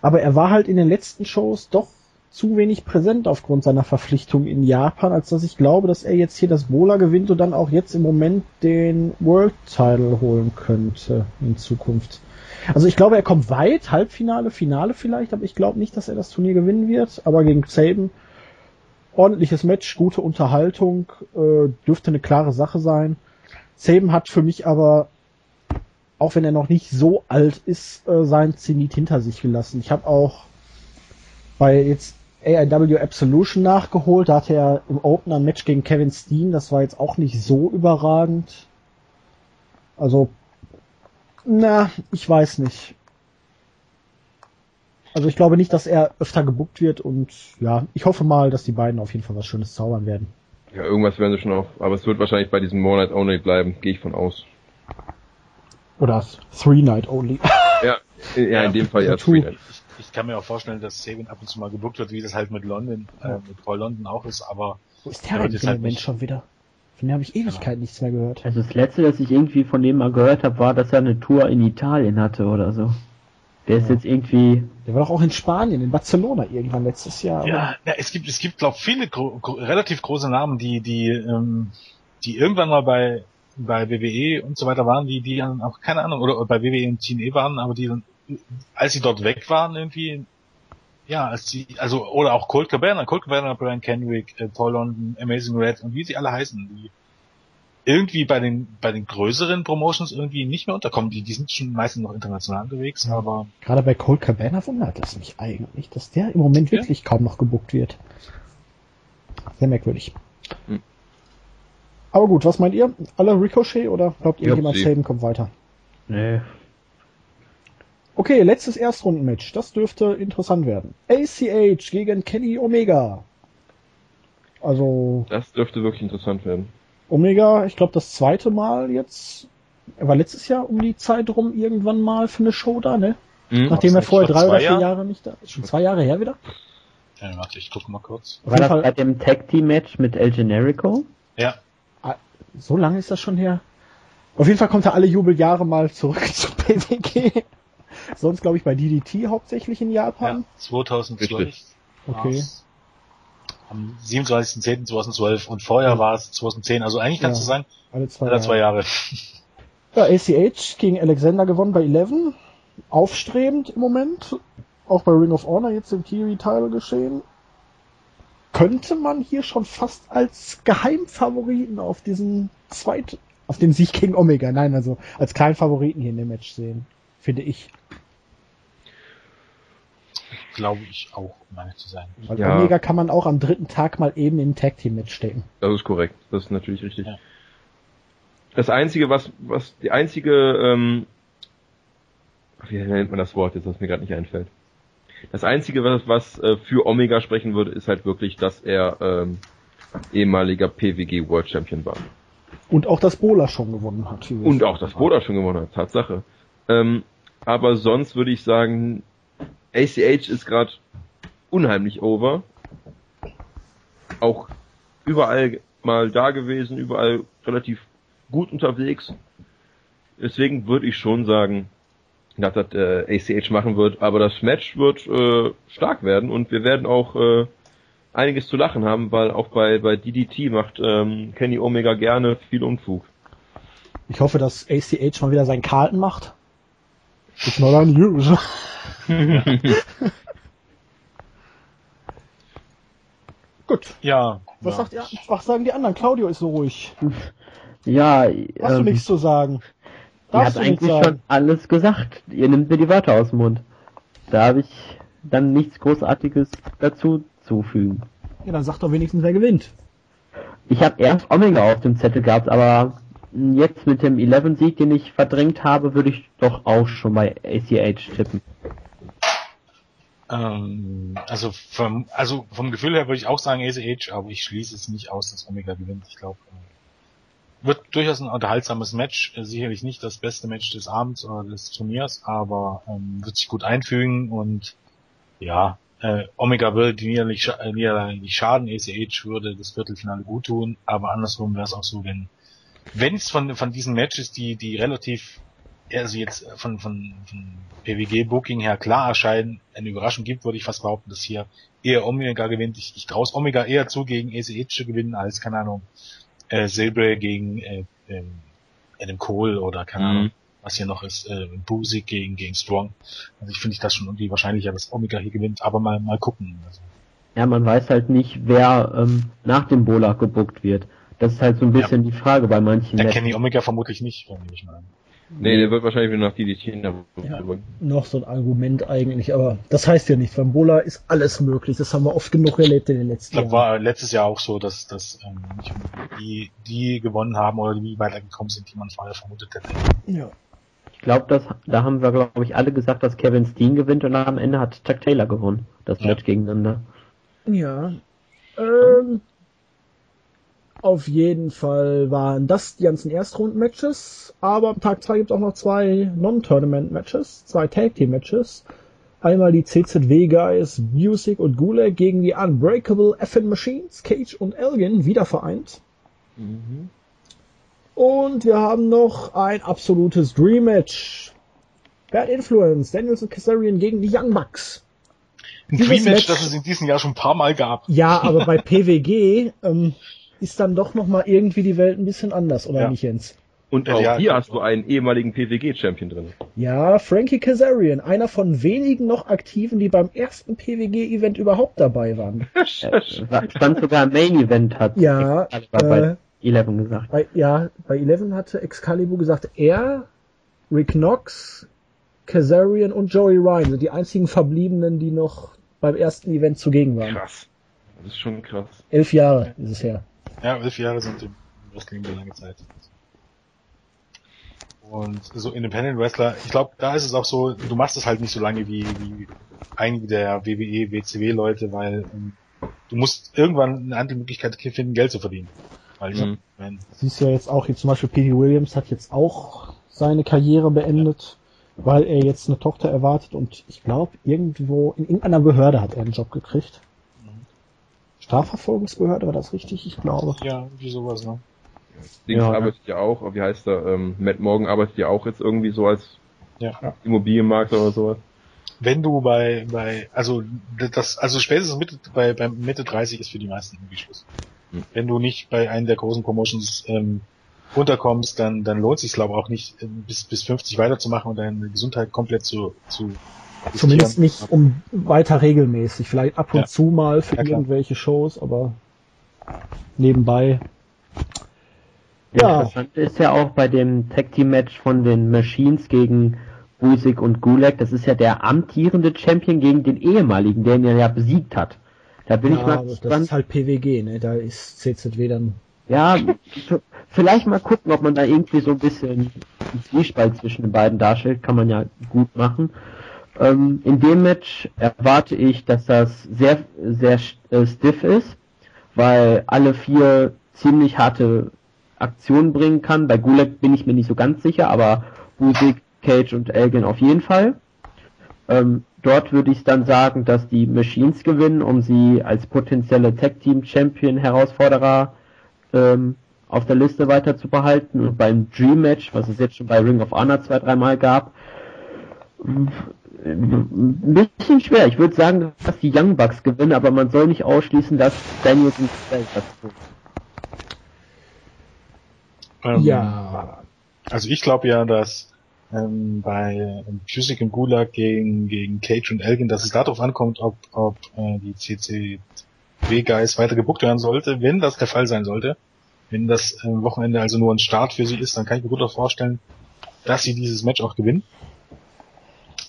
Aber er war halt in den letzten Shows doch zu wenig präsent aufgrund seiner Verpflichtung in Japan, als dass ich glaube, dass er jetzt hier das Bola gewinnt und dann auch jetzt im Moment den World Title holen könnte in Zukunft. Also ich glaube, er kommt weit, Halbfinale, Finale vielleicht, aber ich glaube nicht, dass er das Turnier gewinnen wird. Aber gegen Saban ordentliches Match, gute Unterhaltung, äh, dürfte eine klare Sache sein. Saban hat für mich aber, auch wenn er noch nicht so alt ist, äh, sein Zenit hinter sich gelassen. Ich habe auch bei jetzt AIW Absolution nachgeholt. Da hatte er im Opener ein Match gegen Kevin Steen. Das war jetzt auch nicht so überragend. Also, na, ich weiß nicht. Also ich glaube nicht, dass er öfter gebuckt wird und ja, ich hoffe mal, dass die beiden auf jeden Fall was Schönes zaubern werden. Ja, irgendwas werden sie schon auf, aber es wird wahrscheinlich bei diesem One Night Only bleiben, gehe ich von aus. Oder Three Night Only. Ja, ja, ja in dem Fall ja *laughs* Three Night ich kann mir auch vorstellen, dass Sabin ab und zu mal gebuckt wird, wie das halt mit London, äh, mit Paul London auch ist, aber. Wo ist der eigentlich halt Mensch schon wieder? Von dem habe ich Ewigkeit ja. nichts mehr gehört. Also das letzte, das ich irgendwie von dem mal gehört habe, war, dass er eine Tour in Italien hatte oder so. Der ist ja. jetzt irgendwie. Der war doch auch in Spanien, in Barcelona irgendwann letztes Jahr. Ja, ja es gibt, es gibt, glaube viele gro gro relativ große Namen, die, die, ähm, die irgendwann mal bei bei WWE und so weiter waren, die, die dann auch keine Ahnung oder bei WWE und TNE waren, aber die dann als sie dort weg waren, irgendwie, ja, als sie, also, oder auch Colt Cabana, Colt Cabana, Brian Kendrick, äh, Paul London, Amazing Red und wie sie alle heißen, die irgendwie bei den, bei den größeren Promotions irgendwie nicht mehr unterkommen. Die, die sind schon meistens noch international unterwegs, ja. aber. Gerade bei Colt Cabana wundert es mich eigentlich, dass der im Moment ja. wirklich kaum noch gebuckt wird. Sehr merkwürdig. Hm. Aber gut, was meint ihr? Alle Ricochet oder glaubt ihr, jemand Saban kommt weiter? Nee, Okay, letztes Erstrundenmatch. Das dürfte interessant werden. ACH gegen Kenny Omega. Also. Das dürfte wirklich interessant werden. Omega, ich glaube, das zweite Mal jetzt. Er war letztes Jahr um die Zeit rum irgendwann mal für eine Show da, ne? Mhm. Nachdem er vorher drei oder vier Jahre? Jahre nicht da ist. Schon zwei Jahre her wieder? Ja, warte, ich gucke mal kurz. War das bei dem Tag Team Match mit El Generico? Ja. Ah, so lange ist das schon her? Auf jeden Fall kommt er alle Jubeljahre mal zurück *laughs* zu PWG. Sonst glaube ich bei DDT hauptsächlich in Japan. Ja, 2012. Richtig. Okay. Am 27.10.2012 und vorher war es 2010. Also eigentlich kannst ja, du sagen, alle zwei, alle zwei Jahre. Ja, ACH gegen Alexander gewonnen bei 11. Aufstrebend im Moment. Auch bei Ring of Honor jetzt im Kiwi-Teil geschehen. Könnte man hier schon fast als Geheimfavoriten auf diesen zweiten, auf den Sieg gegen Omega, nein, also als kleinen Favoriten hier in dem Match sehen, finde ich. Glaube ich auch, um ehrlich zu sein. Weil ja. Omega kann man auch am dritten Tag mal eben in Tag Team mitstecken. Das ist korrekt. Das ist natürlich richtig. Ja. Das einzige, was, was, die einzige, ähm, wie nennt man das Wort jetzt, was mir gerade nicht einfällt? Das einzige, was, was äh, für Omega sprechen würde, ist halt wirklich, dass er ähm, ehemaliger PWG World Champion war. Und auch das Bola schon gewonnen hat. Und auch das Bola schon gewonnen hat, Tatsache. Ähm, aber sonst würde ich sagen, ACH ist gerade unheimlich over. Auch überall mal da gewesen, überall relativ gut unterwegs. Deswegen würde ich schon sagen, dass das äh, ACH machen wird, aber das Match wird äh, stark werden und wir werden auch äh, einiges zu lachen haben, weil auch bei, bei DDT macht ähm, Kenny Omega gerne viel Unfug. Ich hoffe, dass ACH mal wieder seinen Karten macht. It's not unusual. *laughs* Gut. Ja. Was, ja. Sagt ihr, was sagen die anderen? Claudio ist so ruhig. Ja. Hast ähm, du nichts zu sagen? Darfst ihr habt eigentlich schon alles gesagt. Ihr nehmt mir die Wörter aus dem Mund. Da habe ich dann nichts Großartiges dazu zufügen. Ja, dann sag doch wenigstens, wer gewinnt. Ich habe erst Omega auf dem Zettel gehabt, aber jetzt mit dem 11-Sieg, den ich verdrängt habe, würde ich doch auch schon bei ACH tippen. Ähm, also vom, also vom Gefühl her würde ich auch sagen ACH, aber ich schließe es nicht aus, dass Omega gewinnt. Ich glaube, äh, wird durchaus ein unterhaltsames Match. Äh, sicherlich nicht das beste Match des Abends oder des Turniers, aber ähm, wird sich gut einfügen und ja, äh, Omega würde die Niederlage nicht schaden, ACH würde das Viertelfinale gut tun, aber andersrum wäre es auch so, wenn wenn es von, von diesen Matches, die, die relativ, also jetzt von, von, von PWG-Booking her klar erscheinen, eine Überraschung gibt, würde ich fast behaupten, dass hier eher Omega gewinnt. Ich, ich traue Omega eher zu, gegen Ace zu gewinnen, als, keine Ahnung, äh, Silbre gegen äh, äh, Adam Cole oder keine Ahnung, was hier noch ist, äh, Busik gegen, gegen Strong. Also ich finde ich das schon irgendwie wahrscheinlicher, dass Omega hier gewinnt, aber mal, mal gucken. Also. Ja, man weiß halt nicht, wer ähm, nach dem Bola gebuckt wird. Das ist halt so ein bisschen ja. die Frage bei manchen. Der Kenny Omega vermutlich nicht, nehme ich mal an. Nee, der wird wahrscheinlich wieder nach DDT ja, Noch so ein Argument eigentlich, aber das heißt ja nichts. Beim Bola ist alles möglich. Das haben wir oft genug erlebt in den letzten Jahren. Ich glaube, war letztes Jahr auch so, dass, dass ähm, die, die gewonnen haben oder die weitergekommen sind, die man vorher vermutet hätte. Ja. Ich glaube, da haben wir, glaube ich, alle gesagt, dass Kevin Steen gewinnt und am Ende hat Chuck Taylor gewonnen. Das ja. Match gegeneinander. Ja. Ähm, auf jeden Fall waren das die ganzen Erstrunden-Matches, aber am Tag 2 gibt es auch noch zwei Non-Tournament-Matches, zwei Tag-Team-Matches. Einmal die CZW Guys Music und Gulag gegen die Unbreakable FN Machines, Cage und Elgin, wieder vereint. Mhm. Und wir haben noch ein absolutes Dream Match. Bad Influence, Daniels und Kazarian gegen die Young Bucks. Ein Dream Match, das es in diesem Jahr schon ein paar Mal gab. Ja, aber bei *laughs* PWG ähm, ist dann doch nochmal irgendwie die Welt ein bisschen anders, oder ja. nicht, Jens? Und auch ja, hier hast du einen ehemaligen PWG-Champion drin. Ja, Frankie Kazarian, einer von wenigen noch Aktiven, die beim ersten PWG-Event überhaupt dabei waren. *laughs* Stand sogar im Main-Event hat ja, bei äh, Eleven gesagt. Bei, ja, bei Eleven hatte Excalibur gesagt, er, Rick Knox, Kazarian und Joey Ryan sind die einzigen Verbliebenen, die noch beim ersten Event zugegen waren. Krass. Das ist schon krass. Elf Jahre ist es her. Ja, elf Jahre sind im Wrestling eine lange Zeit. Und so Independent Wrestler, ich glaube, da ist es auch so, du machst es halt nicht so lange wie, wie einige der WWE, WCW-Leute, weil ähm, du musst irgendwann eine andere Möglichkeit finden, Geld zu verdienen. Weil ich mhm. mein, Siehst du ja jetzt auch, hier zum Beispiel P.D. Williams hat jetzt auch seine Karriere beendet, ja. weil er jetzt eine Tochter erwartet und ich glaube, irgendwo in irgendeiner Behörde hat er einen Job gekriegt. Strafverfolgungsbehörde, war das richtig? Ich glaube. Ja, wie sowas, ne? Dings ja, arbeitet ja auch, wie heißt er, ähm, Matt Morgan arbeitet ja auch jetzt irgendwie so als ja. Immobilienmakler oder sowas. Wenn du bei, bei, also, das, also spätestens Mitte, bei, bei Mitte 30 ist für die meisten irgendwie Schluss. Hm. Wenn du nicht bei einem der großen Promotions, ähm, runterkommst, dann, dann lohnt sich glaube auch nicht, bis, bis 50 weiterzumachen und deine Gesundheit komplett zu, zu Zumindest nicht um weiter regelmäßig. Vielleicht ab und ja. zu mal für ja, irgendwelche Shows, aber nebenbei. Ja. Interessant ist ja auch bei dem Tag Team Match von den Machines gegen Busik und Gulag, das ist ja der amtierende Champion gegen den ehemaligen, der ihn ja besiegt hat. Da bin ja, ich mal gespannt. Das ist halt PWG, ne? Da ist CZW dann. Ja, vielleicht mal gucken, ob man da irgendwie so ein bisschen einen Zwiespalt zwischen den beiden darstellt. Kann man ja gut machen. Ähm, in dem Match erwarte ich, dass das sehr, sehr äh, stiff ist, weil alle vier ziemlich harte Aktionen bringen kann. Bei Gulag bin ich mir nicht so ganz sicher, aber Usyk, Cage und Elgin auf jeden Fall. Ähm, dort würde ich dann sagen, dass die Machines gewinnen, um sie als potenzielle Tag Team Champion Herausforderer ähm, auf der Liste weiter zu behalten. Und beim Dream Match, was es jetzt schon bei Ring of Honor zwei, dreimal gab, ein bisschen schwer. Ich würde sagen, dass die Young Bucks gewinnen, aber man soll nicht ausschließen, dass Daniels ein das tut. Ähm, ja. Also ich glaube ja, dass ähm, bei Music im Gulag gegen, gegen Cage und Elgin, dass es darauf ankommt, ob, ob äh, die CCW Guys weiter gebuckt werden sollte. Wenn das der Fall sein sollte, wenn das äh, Wochenende also nur ein Start für sie ist, dann kann ich mir gut auch vorstellen, dass sie dieses Match auch gewinnen.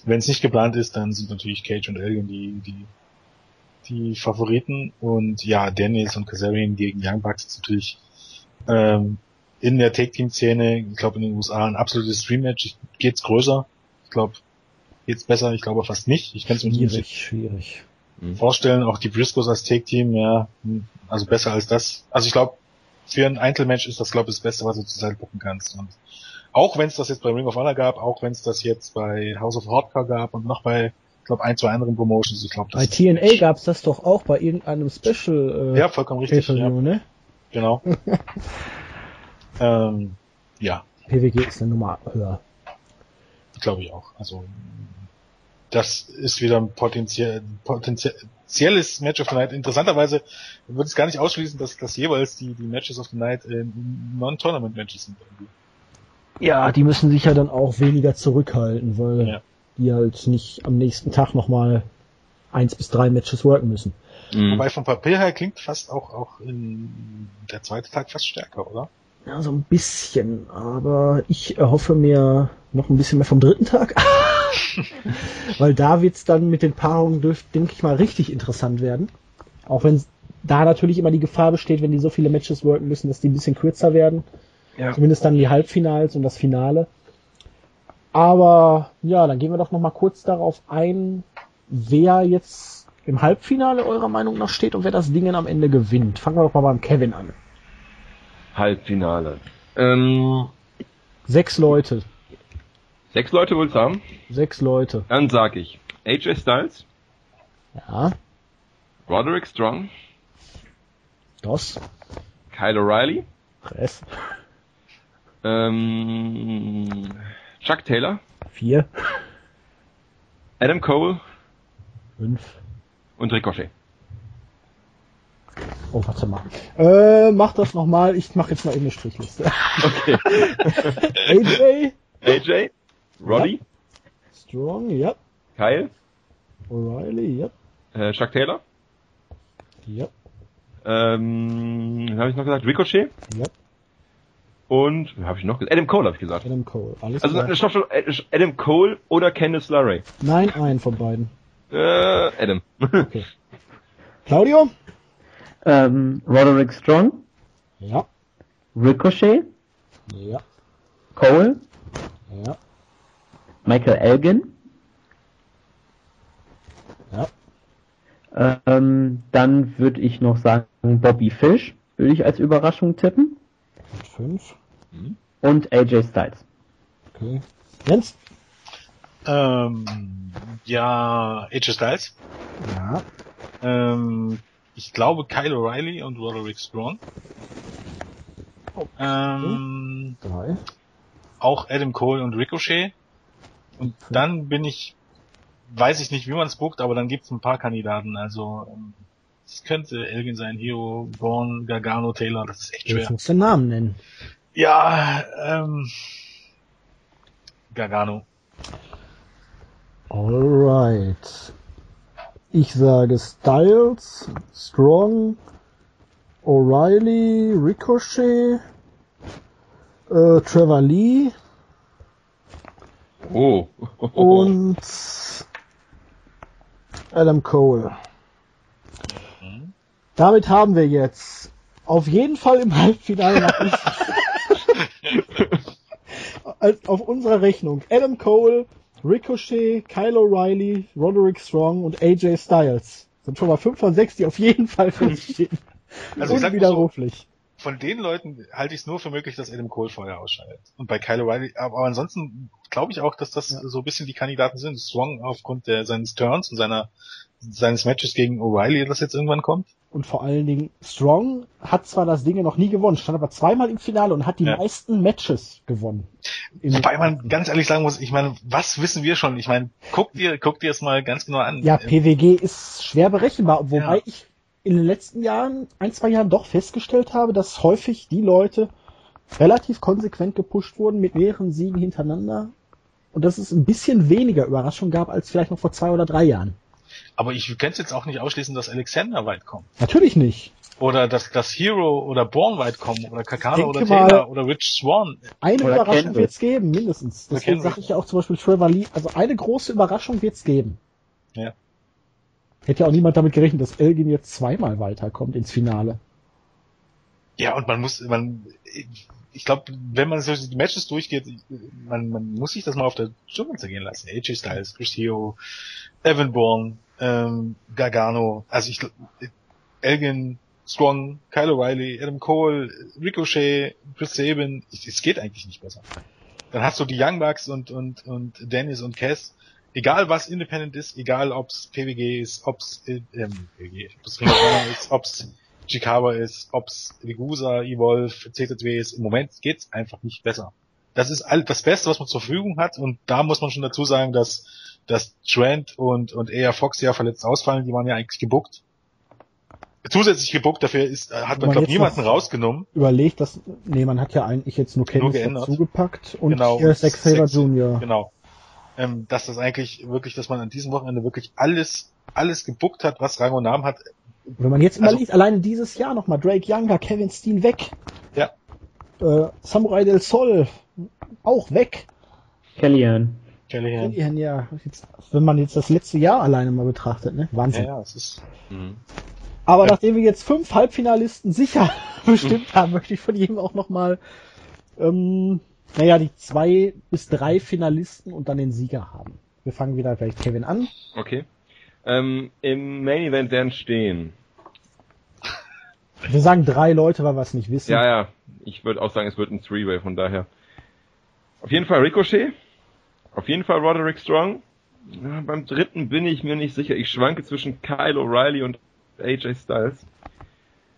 Wenn es nicht geplant ist, dann sind natürlich Cage und Elgin die, die, die Favoriten. Und ja, Daniels und Kazarian gegen Young Bucks ist natürlich ähm, in der Take-Team-Szene, ich glaube in den USA, ein absolutes Stream-Match. Geht's größer? Ich glaube, geht's besser? Ich glaube fast nicht. Ich kann es mir nicht schwierig. Mhm. vorstellen. Auch die Briscoes als Take-Team, ja, also besser als das. Also ich glaube, für ein Einzelmatch ist das, glaube ich, das Beste, was du zurzeit gucken kannst. Und auch wenn es das jetzt bei Ring of Honor gab, auch wenn es das jetzt bei House of Hardcore gab und noch bei, ich glaube, ein, zwei anderen Promotions. Ich glaube, Bei TNA gab es das doch auch bei irgendeinem Special. Äh, ja, vollkommen richtig. Ja. Ne? Genau. *laughs* Ähm, ja, PWG ist eine Nummer höher. glaube ich auch. Also das ist wieder ein potenziell, potenzielles Match of the Night. Interessanterweise würde es gar nicht ausschließen, dass das jeweils die, die Matches of the Night äh, Non-Tournament-Matches sind. Irgendwie. Ja, die müssen sich ja dann auch weniger zurückhalten, weil Ja. die halt nicht am nächsten Tag nochmal eins bis drei Matches worken müssen. Mhm. Wobei vom Papier her klingt fast auch, auch in der zweite Tag fast stärker, oder? Ja, so ein bisschen, aber ich erhoffe mir noch ein bisschen mehr vom dritten Tag. *laughs* Weil da wird's dann mit den Paarungen, dürft, denke ich mal, richtig interessant werden. Auch wenn da natürlich immer die Gefahr besteht, wenn die so viele Matches worken müssen, dass die ein bisschen kürzer werden. Ja. Zumindest dann die Halbfinals und das Finale. Aber ja, dann gehen wir doch noch mal kurz darauf ein, wer jetzt im Halbfinale eurer Meinung nach steht und wer das Ding am Ende gewinnt. Fangen wir doch mal beim Kevin an. Halbfinale. Ähm, Sechs Leute. sechs Leute wollt's haben. Sechs Leute. Dann sag ich AJ Styles, Ja, Roderick Strong, das. Kyle O'Reilly, Press. Ähm, Chuck Taylor, Vier. Adam Cole Fünf. und Ricochet. Oh, warte mal. Äh, mach das nochmal. Ich mach jetzt mal eben eine Strichliste. Okay. *laughs* AJ, AJ, Roddy, Strong, ja. Kyle, O'Reilly, ja. äh, Chuck Taylor, Ja, ähm, habe ich noch gesagt? Ricochet ja. Und habe ich noch gesagt? Adam Cole habe ich gesagt. Adam Cole. Alles Also klar. stopp, stopp, äh, Adam Cole oder Candice LeRae? Nein, ein von beiden. Äh, Adam. Okay. Claudio? Ähm, Roderick Strong, Ja. Ricochet, Ja. Cole, Ja. Michael Elgin. Ja. Ähm, dann würde ich noch sagen Bobby Fish, würde ich als Überraschung tippen. Und fünf. Und AJ Styles. Okay. Jens? Ähm, ja, AJ Styles. Ja. Ähm, ich glaube Kyle O'Reilly und Roderick Strong. Oh. Ähm, Drei. auch Adam Cole und Ricochet. Und dann bin ich, weiß ich nicht, wie man es bookt, aber dann gibt es ein paar Kandidaten. Also ähm, es könnte Elgin sein, Hero, Bourne, Gargano, Taylor, das ist echt schwer. musst du den Namen nennen. Ja, ähm, Gargano. Alright. Ich sage Styles, Strong, O'Reilly, Ricochet, äh, Trevor Lee Oh. und Adam Cole. Mhm. Damit haben wir jetzt auf jeden Fall im Halbfinale nach *laughs* als auf unserer Rechnung Adam Cole, Ricochet, Kyle O'Reilly, Roderick Strong und AJ Styles. Sind schon mal fünf von sechs, die auf jeden Fall *laughs* feststehen. Also ich sag mal so, Unwiderruflich. von den Leuten halte ich es nur für möglich, dass Adam Cole vorher ausscheidet. Und bei Kyle O'Reilly, aber, ansonsten glaube ich auch, dass das so ein bisschen die Kandidaten sind. Strong aufgrund der, seines Turns und seiner, seines Matches gegen O'Reilly, das jetzt irgendwann kommt. Und vor allen Dingen, Strong hat zwar das Ding noch nie gewonnen, stand aber zweimal im Finale und hat die Ja. meisten Matches gewonnen. Wobei man ganz ehrlich sagen muss, ich meine, was wissen wir schon? Ich meine, guck dir, guck dir es mal ganz genau an. Ja, PWG ist schwer berechenbar, wobei Ja. ich in den letzten Jahren, ein, zwei Jahren doch festgestellt habe, dass häufig die Leute relativ konsequent gepusht wurden mit mehreren Siegen hintereinander und dass es ein bisschen weniger Überraschung gab als vielleicht noch vor zwei oder drei Jahren. Aber ich könnte jetzt auch nicht ausschließen, dass Alexander weit kommt. Natürlich nicht. Oder dass, dass Hero oder Bourne weit kommen. Oder Kakano denke oder Taylor oder Rich Swan. Eine Oder Überraschung wird es geben, mindestens. Deswegen sage ich ja auch zum Beispiel Trevor Lee, also eine große Überraschung wird es geben. Ja. Hätte ja auch niemand damit gerechnet, dass Elgin jetzt zweimal weiterkommt ins Finale. Ja, und man muss, man, ich glaube, wenn man so die Matches durchgeht, man, man muss sich das mal auf der Zunge zergehen lassen. AJ Styles, Chris Hero, Evan Bourne, ähm, Gargano, also ich, Elgin, Strong, Kyle O'Reilly, Adam Cole, Ricochet, Chris Sabin, es geht eigentlich nicht besser. Dann hast du die Young Bucks und, und, und Dennis und Cass, egal was Independent ist, egal ob's PWG ist, ob's, äh, ähm, PWG, ob's ist, ob's Chikawa ist, ob's Ligusa, Evolve, CZW ist, im Moment geht's einfach nicht besser. Das ist all, das Beste, was man zur Verfügung hat und da muss man schon dazu sagen, dass, dass Trent und, und eher Fox ja verletzt ausfallen, die waren ja eigentlich gebuckt. Zusätzlich gebuckt, dafür ist, äh, hat man, man glaube niemanden rausgenommen. Überlegt, dass, nee, man hat ja eigentlich jetzt nur geändert. dazugepackt und Genau, hier Zack Saber Jr. Genau. Ähm, dass das eigentlich wirklich, dass man an diesem Wochenende wirklich alles, alles gebuckt hat, was Rang und Namen hat. Wenn man jetzt Also- überlegt, alleine dieses Jahr nochmal, Drake Younger, Kevin Steen weg. Ja. Äh, Samurai del Sol auch weg. Kellyanne. Callahan. Ja, ja, jetzt, wenn man jetzt das letzte Jahr alleine mal betrachtet, ne? Ja, Wahnsinn. ja, es ist, Mhm. Aber Ja. nachdem wir jetzt fünf Halbfinalisten sicher *laughs* bestimmt haben, möchte ich von jedem auch nochmal, ähm, naja, die zwei bis drei Finalisten und dann den Sieger haben. Wir fangen wieder gleich Kevin an. Okay. Ähm, Im Main Event werden stehen. Wir sagen drei Leute, weil wir es nicht wissen. Ja, ja. Ich würde auch sagen, es wird ein Three-Way, von daher. Auf jeden Fall Ricochet. Auf jeden Fall Roderick Strong. Ja, beim dritten bin ich mir nicht sicher. Ich schwanke zwischen Kyle O'Reilly und AJ Styles.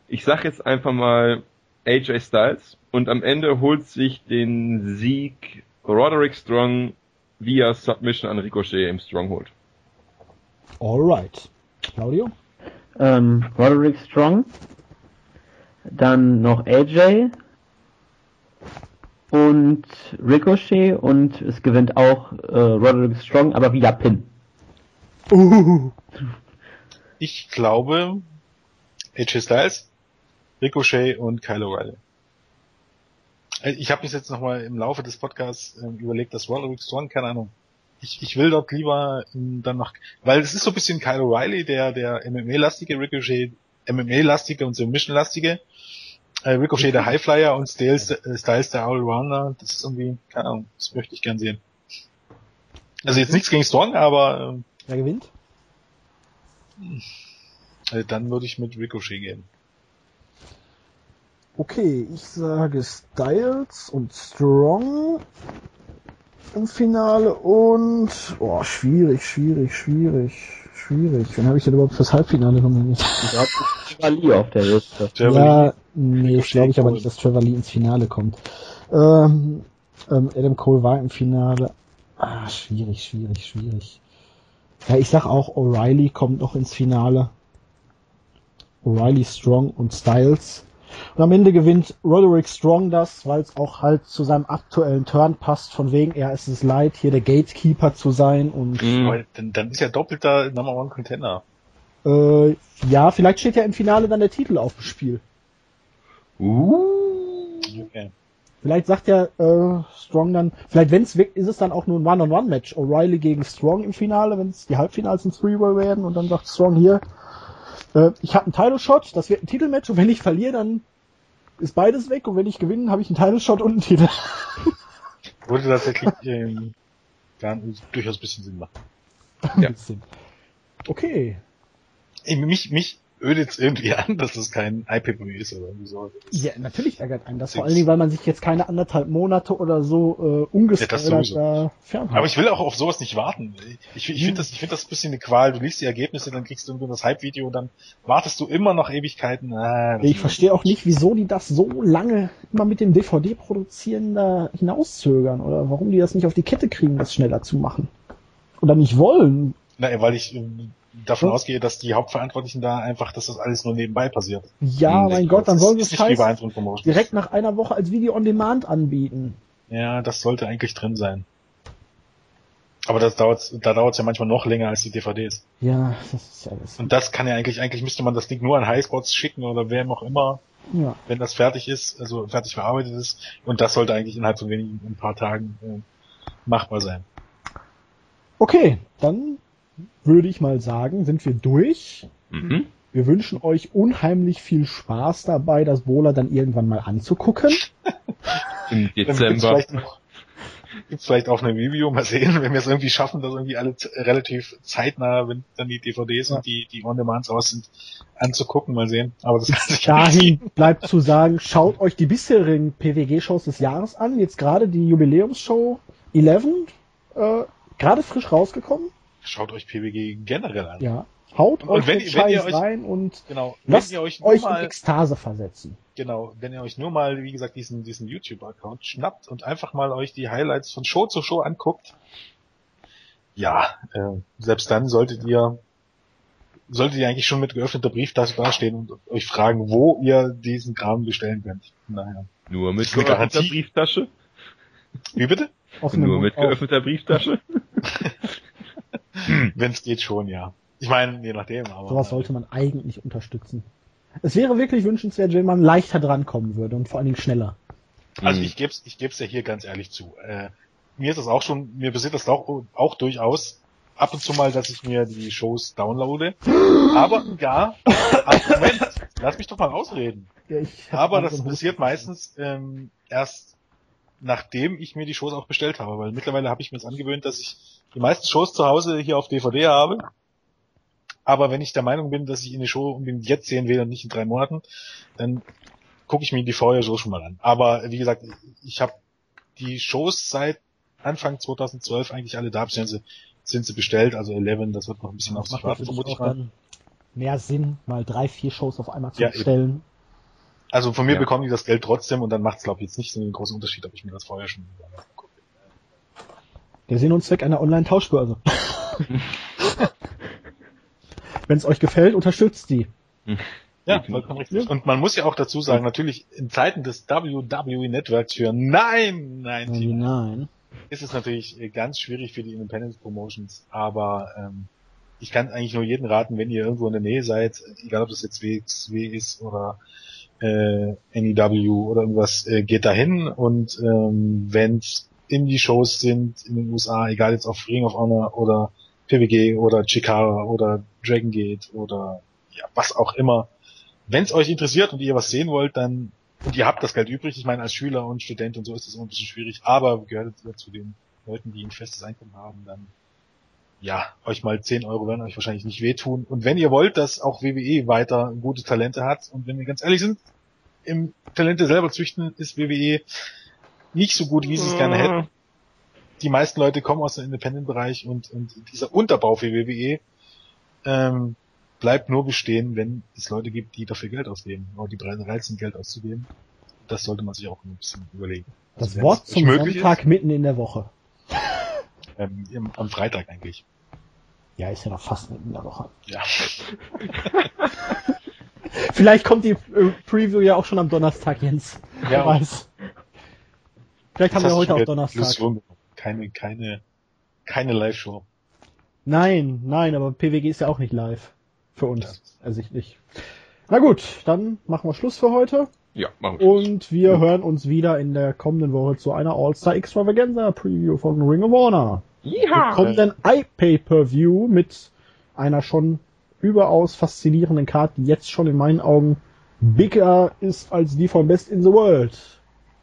Ich sag jetzt einfach mal AJ Styles und am Ende holt sich den Sieg Roderick Strong via Submission an Ricochet im Stronghold. Alright. Claudio? Ähm, Roderick Strong. Dann noch AJ. Und Ricochet. Und es gewinnt auch äh, Roderick Strong, aber via Pin. Uh. ich glaube, AJ Styles, Ricochet und Kyle O'Reilly. Äh, Ich habe mich jetzt nochmal im Laufe des Podcasts ähm, überlegt, dass Roderick Strong, keine Ahnung. Ich, ich will dort lieber ähm, dann noch, weil es ist so ein bisschen Kyle O'Reilly, der, der MMA-lastige, Ricochet MMA-lastige und Submission-lastige, äh, Ricochet der Highflyer und Styles, äh, Styles der Allrounder. Das ist irgendwie, keine Ahnung, das möchte ich gern sehen. Also jetzt nichts gegen Strong, aber ähm, Wer gewinnt? äh, dann würde ich mit Ricochet gehen. Okay, ich sage Styles und Strong im Finale und oh, schwierig, schwierig, schwierig, schwierig. Wen habe ich denn überhaupt fürs Halbfinale nominiert? Ich glaube, Trevor Lee auf der Liste. Ja, nee, Ricochet, glaube ich aber nicht, dass Trevor Lee ins Finale kommt. Ähm, ähm, Adam Cole war im Finale. Ah, schwierig, schwierig, schwierig. Ja, ich sag auch, O'Reilly kommt noch ins Finale. O'Reilly, Strong und Styles. Und am Ende gewinnt Roderick Strong das, weil es auch halt zu seinem aktuellen Turn passt, von wegen, er ist es leid, hier der Gatekeeper zu sein und Aber dann, dann ist ja doppelter Number One Contender. äh, ja, vielleicht steht ja im Finale dann der Titel auf dem Spiel. Uh. Okay. Vielleicht sagt ja äh, Strong dann, vielleicht wenn's weg ist es dann auch nur ein One-on-One-Match. O'Reilly gegen Strong im Finale, wenn es die Halbfinals ein Three-Way werden und dann sagt Strong hier, äh, ich habe einen Title-Shot, das wird ein Titelmatch und wenn ich verliere, dann ist beides weg und wenn ich gewinne, habe ich einen Title-Shot und einen Titel. *laughs* Würde tatsächlich ähm, gar, durchaus ein bisschen Sinn machen. Ja. Bisschen. Okay. Ey, mich, mich ödet es irgendwie *laughs* an, dass es kein IPV ist oder irgendwie so. Ja, natürlich ärgert einen das. Vor allen Dingen, weil man sich jetzt keine anderthalb Monate oder so äh, ungespoilert da fernhält. Aber ich will auch auf sowas nicht warten. Ich, ich finde das, ich finde das ein bisschen eine Qual. Du liest die Ergebnisse, dann kriegst du irgendwie das Hype-Video und dann wartest du immer noch Ewigkeiten. Ah, das- Ich verstehe auch nicht, wieso die das so lange immer mit dem DVD-Produzieren da hinauszögern oder warum die das nicht auf die Kette kriegen, das schneller zu machen. Oder nicht wollen. Na, weil ich ähm, davon ausgehe, dass die Hauptverantwortlichen da einfach, dass das alles nur nebenbei passiert. Ja, Hm, mein ich Gott, dann sollen ist es direkt nach einer Woche als Video on Demand anbieten. Ja, das sollte eigentlich drin sein. Aber das dauert, da dauert es ja manchmal noch länger als die DVDs. Ja, das ist ja das. Und das kann ja eigentlich, eigentlich müsste man das Ding nur an Highspots schicken oder wem auch immer, Ja. wenn das fertig ist, also fertig verarbeitet ist. Und das sollte eigentlich innerhalb von wenigen, ein paar Tagen äh, machbar sein. Okay, dann würde ich mal sagen, sind wir durch. Mhm. Wir wünschen euch unheimlich viel Spaß dabei, das Bowler dann irgendwann mal anzugucken. *laughs* Im Dezember. vielleicht, noch, gibt's vielleicht auch eine Review, mal sehen, *laughs* wenn wir es irgendwie schaffen, dass irgendwie alle relativ zeitnah, wenn dann die DVDs Ja. und die, die On-Demands aus sind, anzugucken, mal sehen. Aber das kann sich Dahin bleibt zu sagen, schaut euch die bisherigen PWG-Shows des Jahres an. Jetzt gerade die Jubiläumsshow 11, äh, gerade frisch rausgekommen. Schaut euch PWG generell an. Ja. Haut Und euch wenn den wenn ihr Scheiß euch- rein und Genau. lasst wenn ihr euch nur euch in mal, Ekstase versetzen. genau, wenn ihr euch nur mal, wie gesagt, diesen, diesen YouTube-Account schnappt und einfach mal euch die Highlights von Show zu Show anguckt, ja, äh, selbst dann solltet ihr, solltet ihr eigentlich schon mit geöffneter Brieftasche dastehen und euch fragen, wo ihr diesen Kram bestellen könnt. Naja. Nur mit geöffneter? Brieftasche? Wie bitte? Offene Nur Mund mit auf. geöffneter *laughs* Brieftasche? Wenn es geht schon, ja. Ich meine, je nachdem, aber. Sowas sollte man eigentlich unterstützen. Es wäre wirklich wünschenswert, wenn man leichter drankommen würde und vor allen Dingen schneller. Also Hm. ich geb's, ich geb's ja hier ganz ehrlich zu. Äh, mir ist das auch schon, mir passiert das auch, auch durchaus ab und zu mal, dass ich mir die Shows downloade. *gasps* Aber ja, aber Moment, lass mich doch mal ausreden. Ja, Aber das passiert meistens ähm, erst nachdem ich mir die Shows auch bestellt habe, weil mittlerweile habe ich mir es angewöhnt, dass ich die meisten Shows zu Hause hier auf DVD habe. Aber wenn ich der Meinung bin, dass ich eine Show unbedingt jetzt sehen will und nicht in drei Monaten, dann gucke ich mir die vorher so schon mal an. Aber wie gesagt, ich habe die Shows seit Anfang 2012 eigentlich alle da, beziehungsweise sind sie bestellt, also Eleven, das wird noch ein bisschen auf sich warten, vermute ich mal. dann mehr Sinn, mal drei, vier Shows auf einmal zu Ja, eben. Also von mir Ja. bekommen die das Geld trotzdem und dann macht es, glaube ich, jetzt nicht so einen großen Unterschied, ob ich mir das vorher schon angucke. Der Sinn und Zweck einer Online-Tauschbörse. *laughs* Wenn es euch gefällt, unterstützt die. Ja, vollkommen richtig. Und man muss ja auch dazu sagen, natürlich in Zeiten des WWE Networks für nein, nein, Nein, Team, nein. ist es natürlich äh, ganz schwierig für die Independent Promotions, aber ähm, ich kann eigentlich nur jeden raten, wenn ihr irgendwo in der Nähe seid, egal ob das jetzt WXW ist oder äh, NEW oder irgendwas, äh, geht dahin und ähm, wenn Indie-Shows sind in den USA, egal jetzt auf Ring of Honor oder PWG oder Chikara oder Dragon Gate oder ja, was auch immer, wenn es euch interessiert und ihr was sehen wollt, dann und ihr habt das Geld übrig, ich meine als Schüler und Student und so ist das immer ein bisschen schwierig, aber gehört ihr zu den Leuten, die ein festes Einkommen haben, dann ja, euch mal 10 Euro werden euch wahrscheinlich nicht wehtun. Und wenn ihr wollt, dass auch WWE weiter gute Talente hat, und wenn wir ganz ehrlich sind, im Talente selber züchten ist WWE nicht so gut, wie sie es gerne hätten. Die meisten Leute kommen aus dem Independent-Bereich und, und dieser Unterbau für WWE ähm, bleibt nur bestehen, wenn es Leute gibt, die dafür Geld ausgeben, oder die bereit sind, Geld auszugeben. Das sollte man sich auch ein bisschen überlegen. Das Also, Wort zum Sonntag mitten in der Woche. Ist, ähm, im, am Freitag eigentlich. Ja, ist ja noch fast mitten in der Woche. Ja. *laughs* Vielleicht kommt die äh, Preview ja auch schon am Donnerstag, Jens. Ja, weiß. Vielleicht haben Das wir hast heute auch Donnerstag. Illusion. Keine, keine, keine Live-Show. Nein, nein, aber PWG ist ja auch nicht live. Für uns, ersichtlich. Na gut, dann machen wir Schluss für heute. Ja, machen wir. Schluss. Und wir hören uns wieder in der kommenden Woche zu einer All-Star Extravaganza Preview von Ring of Honor. Ja. kommenden iPay-Per-View mit einer schon überaus faszinierenden Karte, die jetzt schon in meinen Augen bigger ist als die von Best in the World.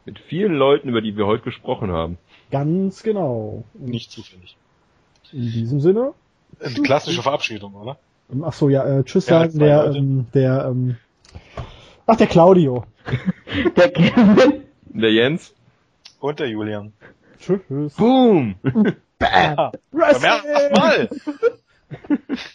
Mit vielen Leuten, über die wir heute gesprochen haben. Ganz genau. Und Nicht zufällig. in diesem Sinne. Eine klassische Verabschiedung, oder? Ach so, ja, äh, tschüss Ja, sagen der, ähm, der, ähm, ach, der Claudio. *laughs* Der Kevin. Der Jens. Und der Julian. Tschüss. Boom! *laughs* Bam! Ja. Wrestling! Mal! *laughs*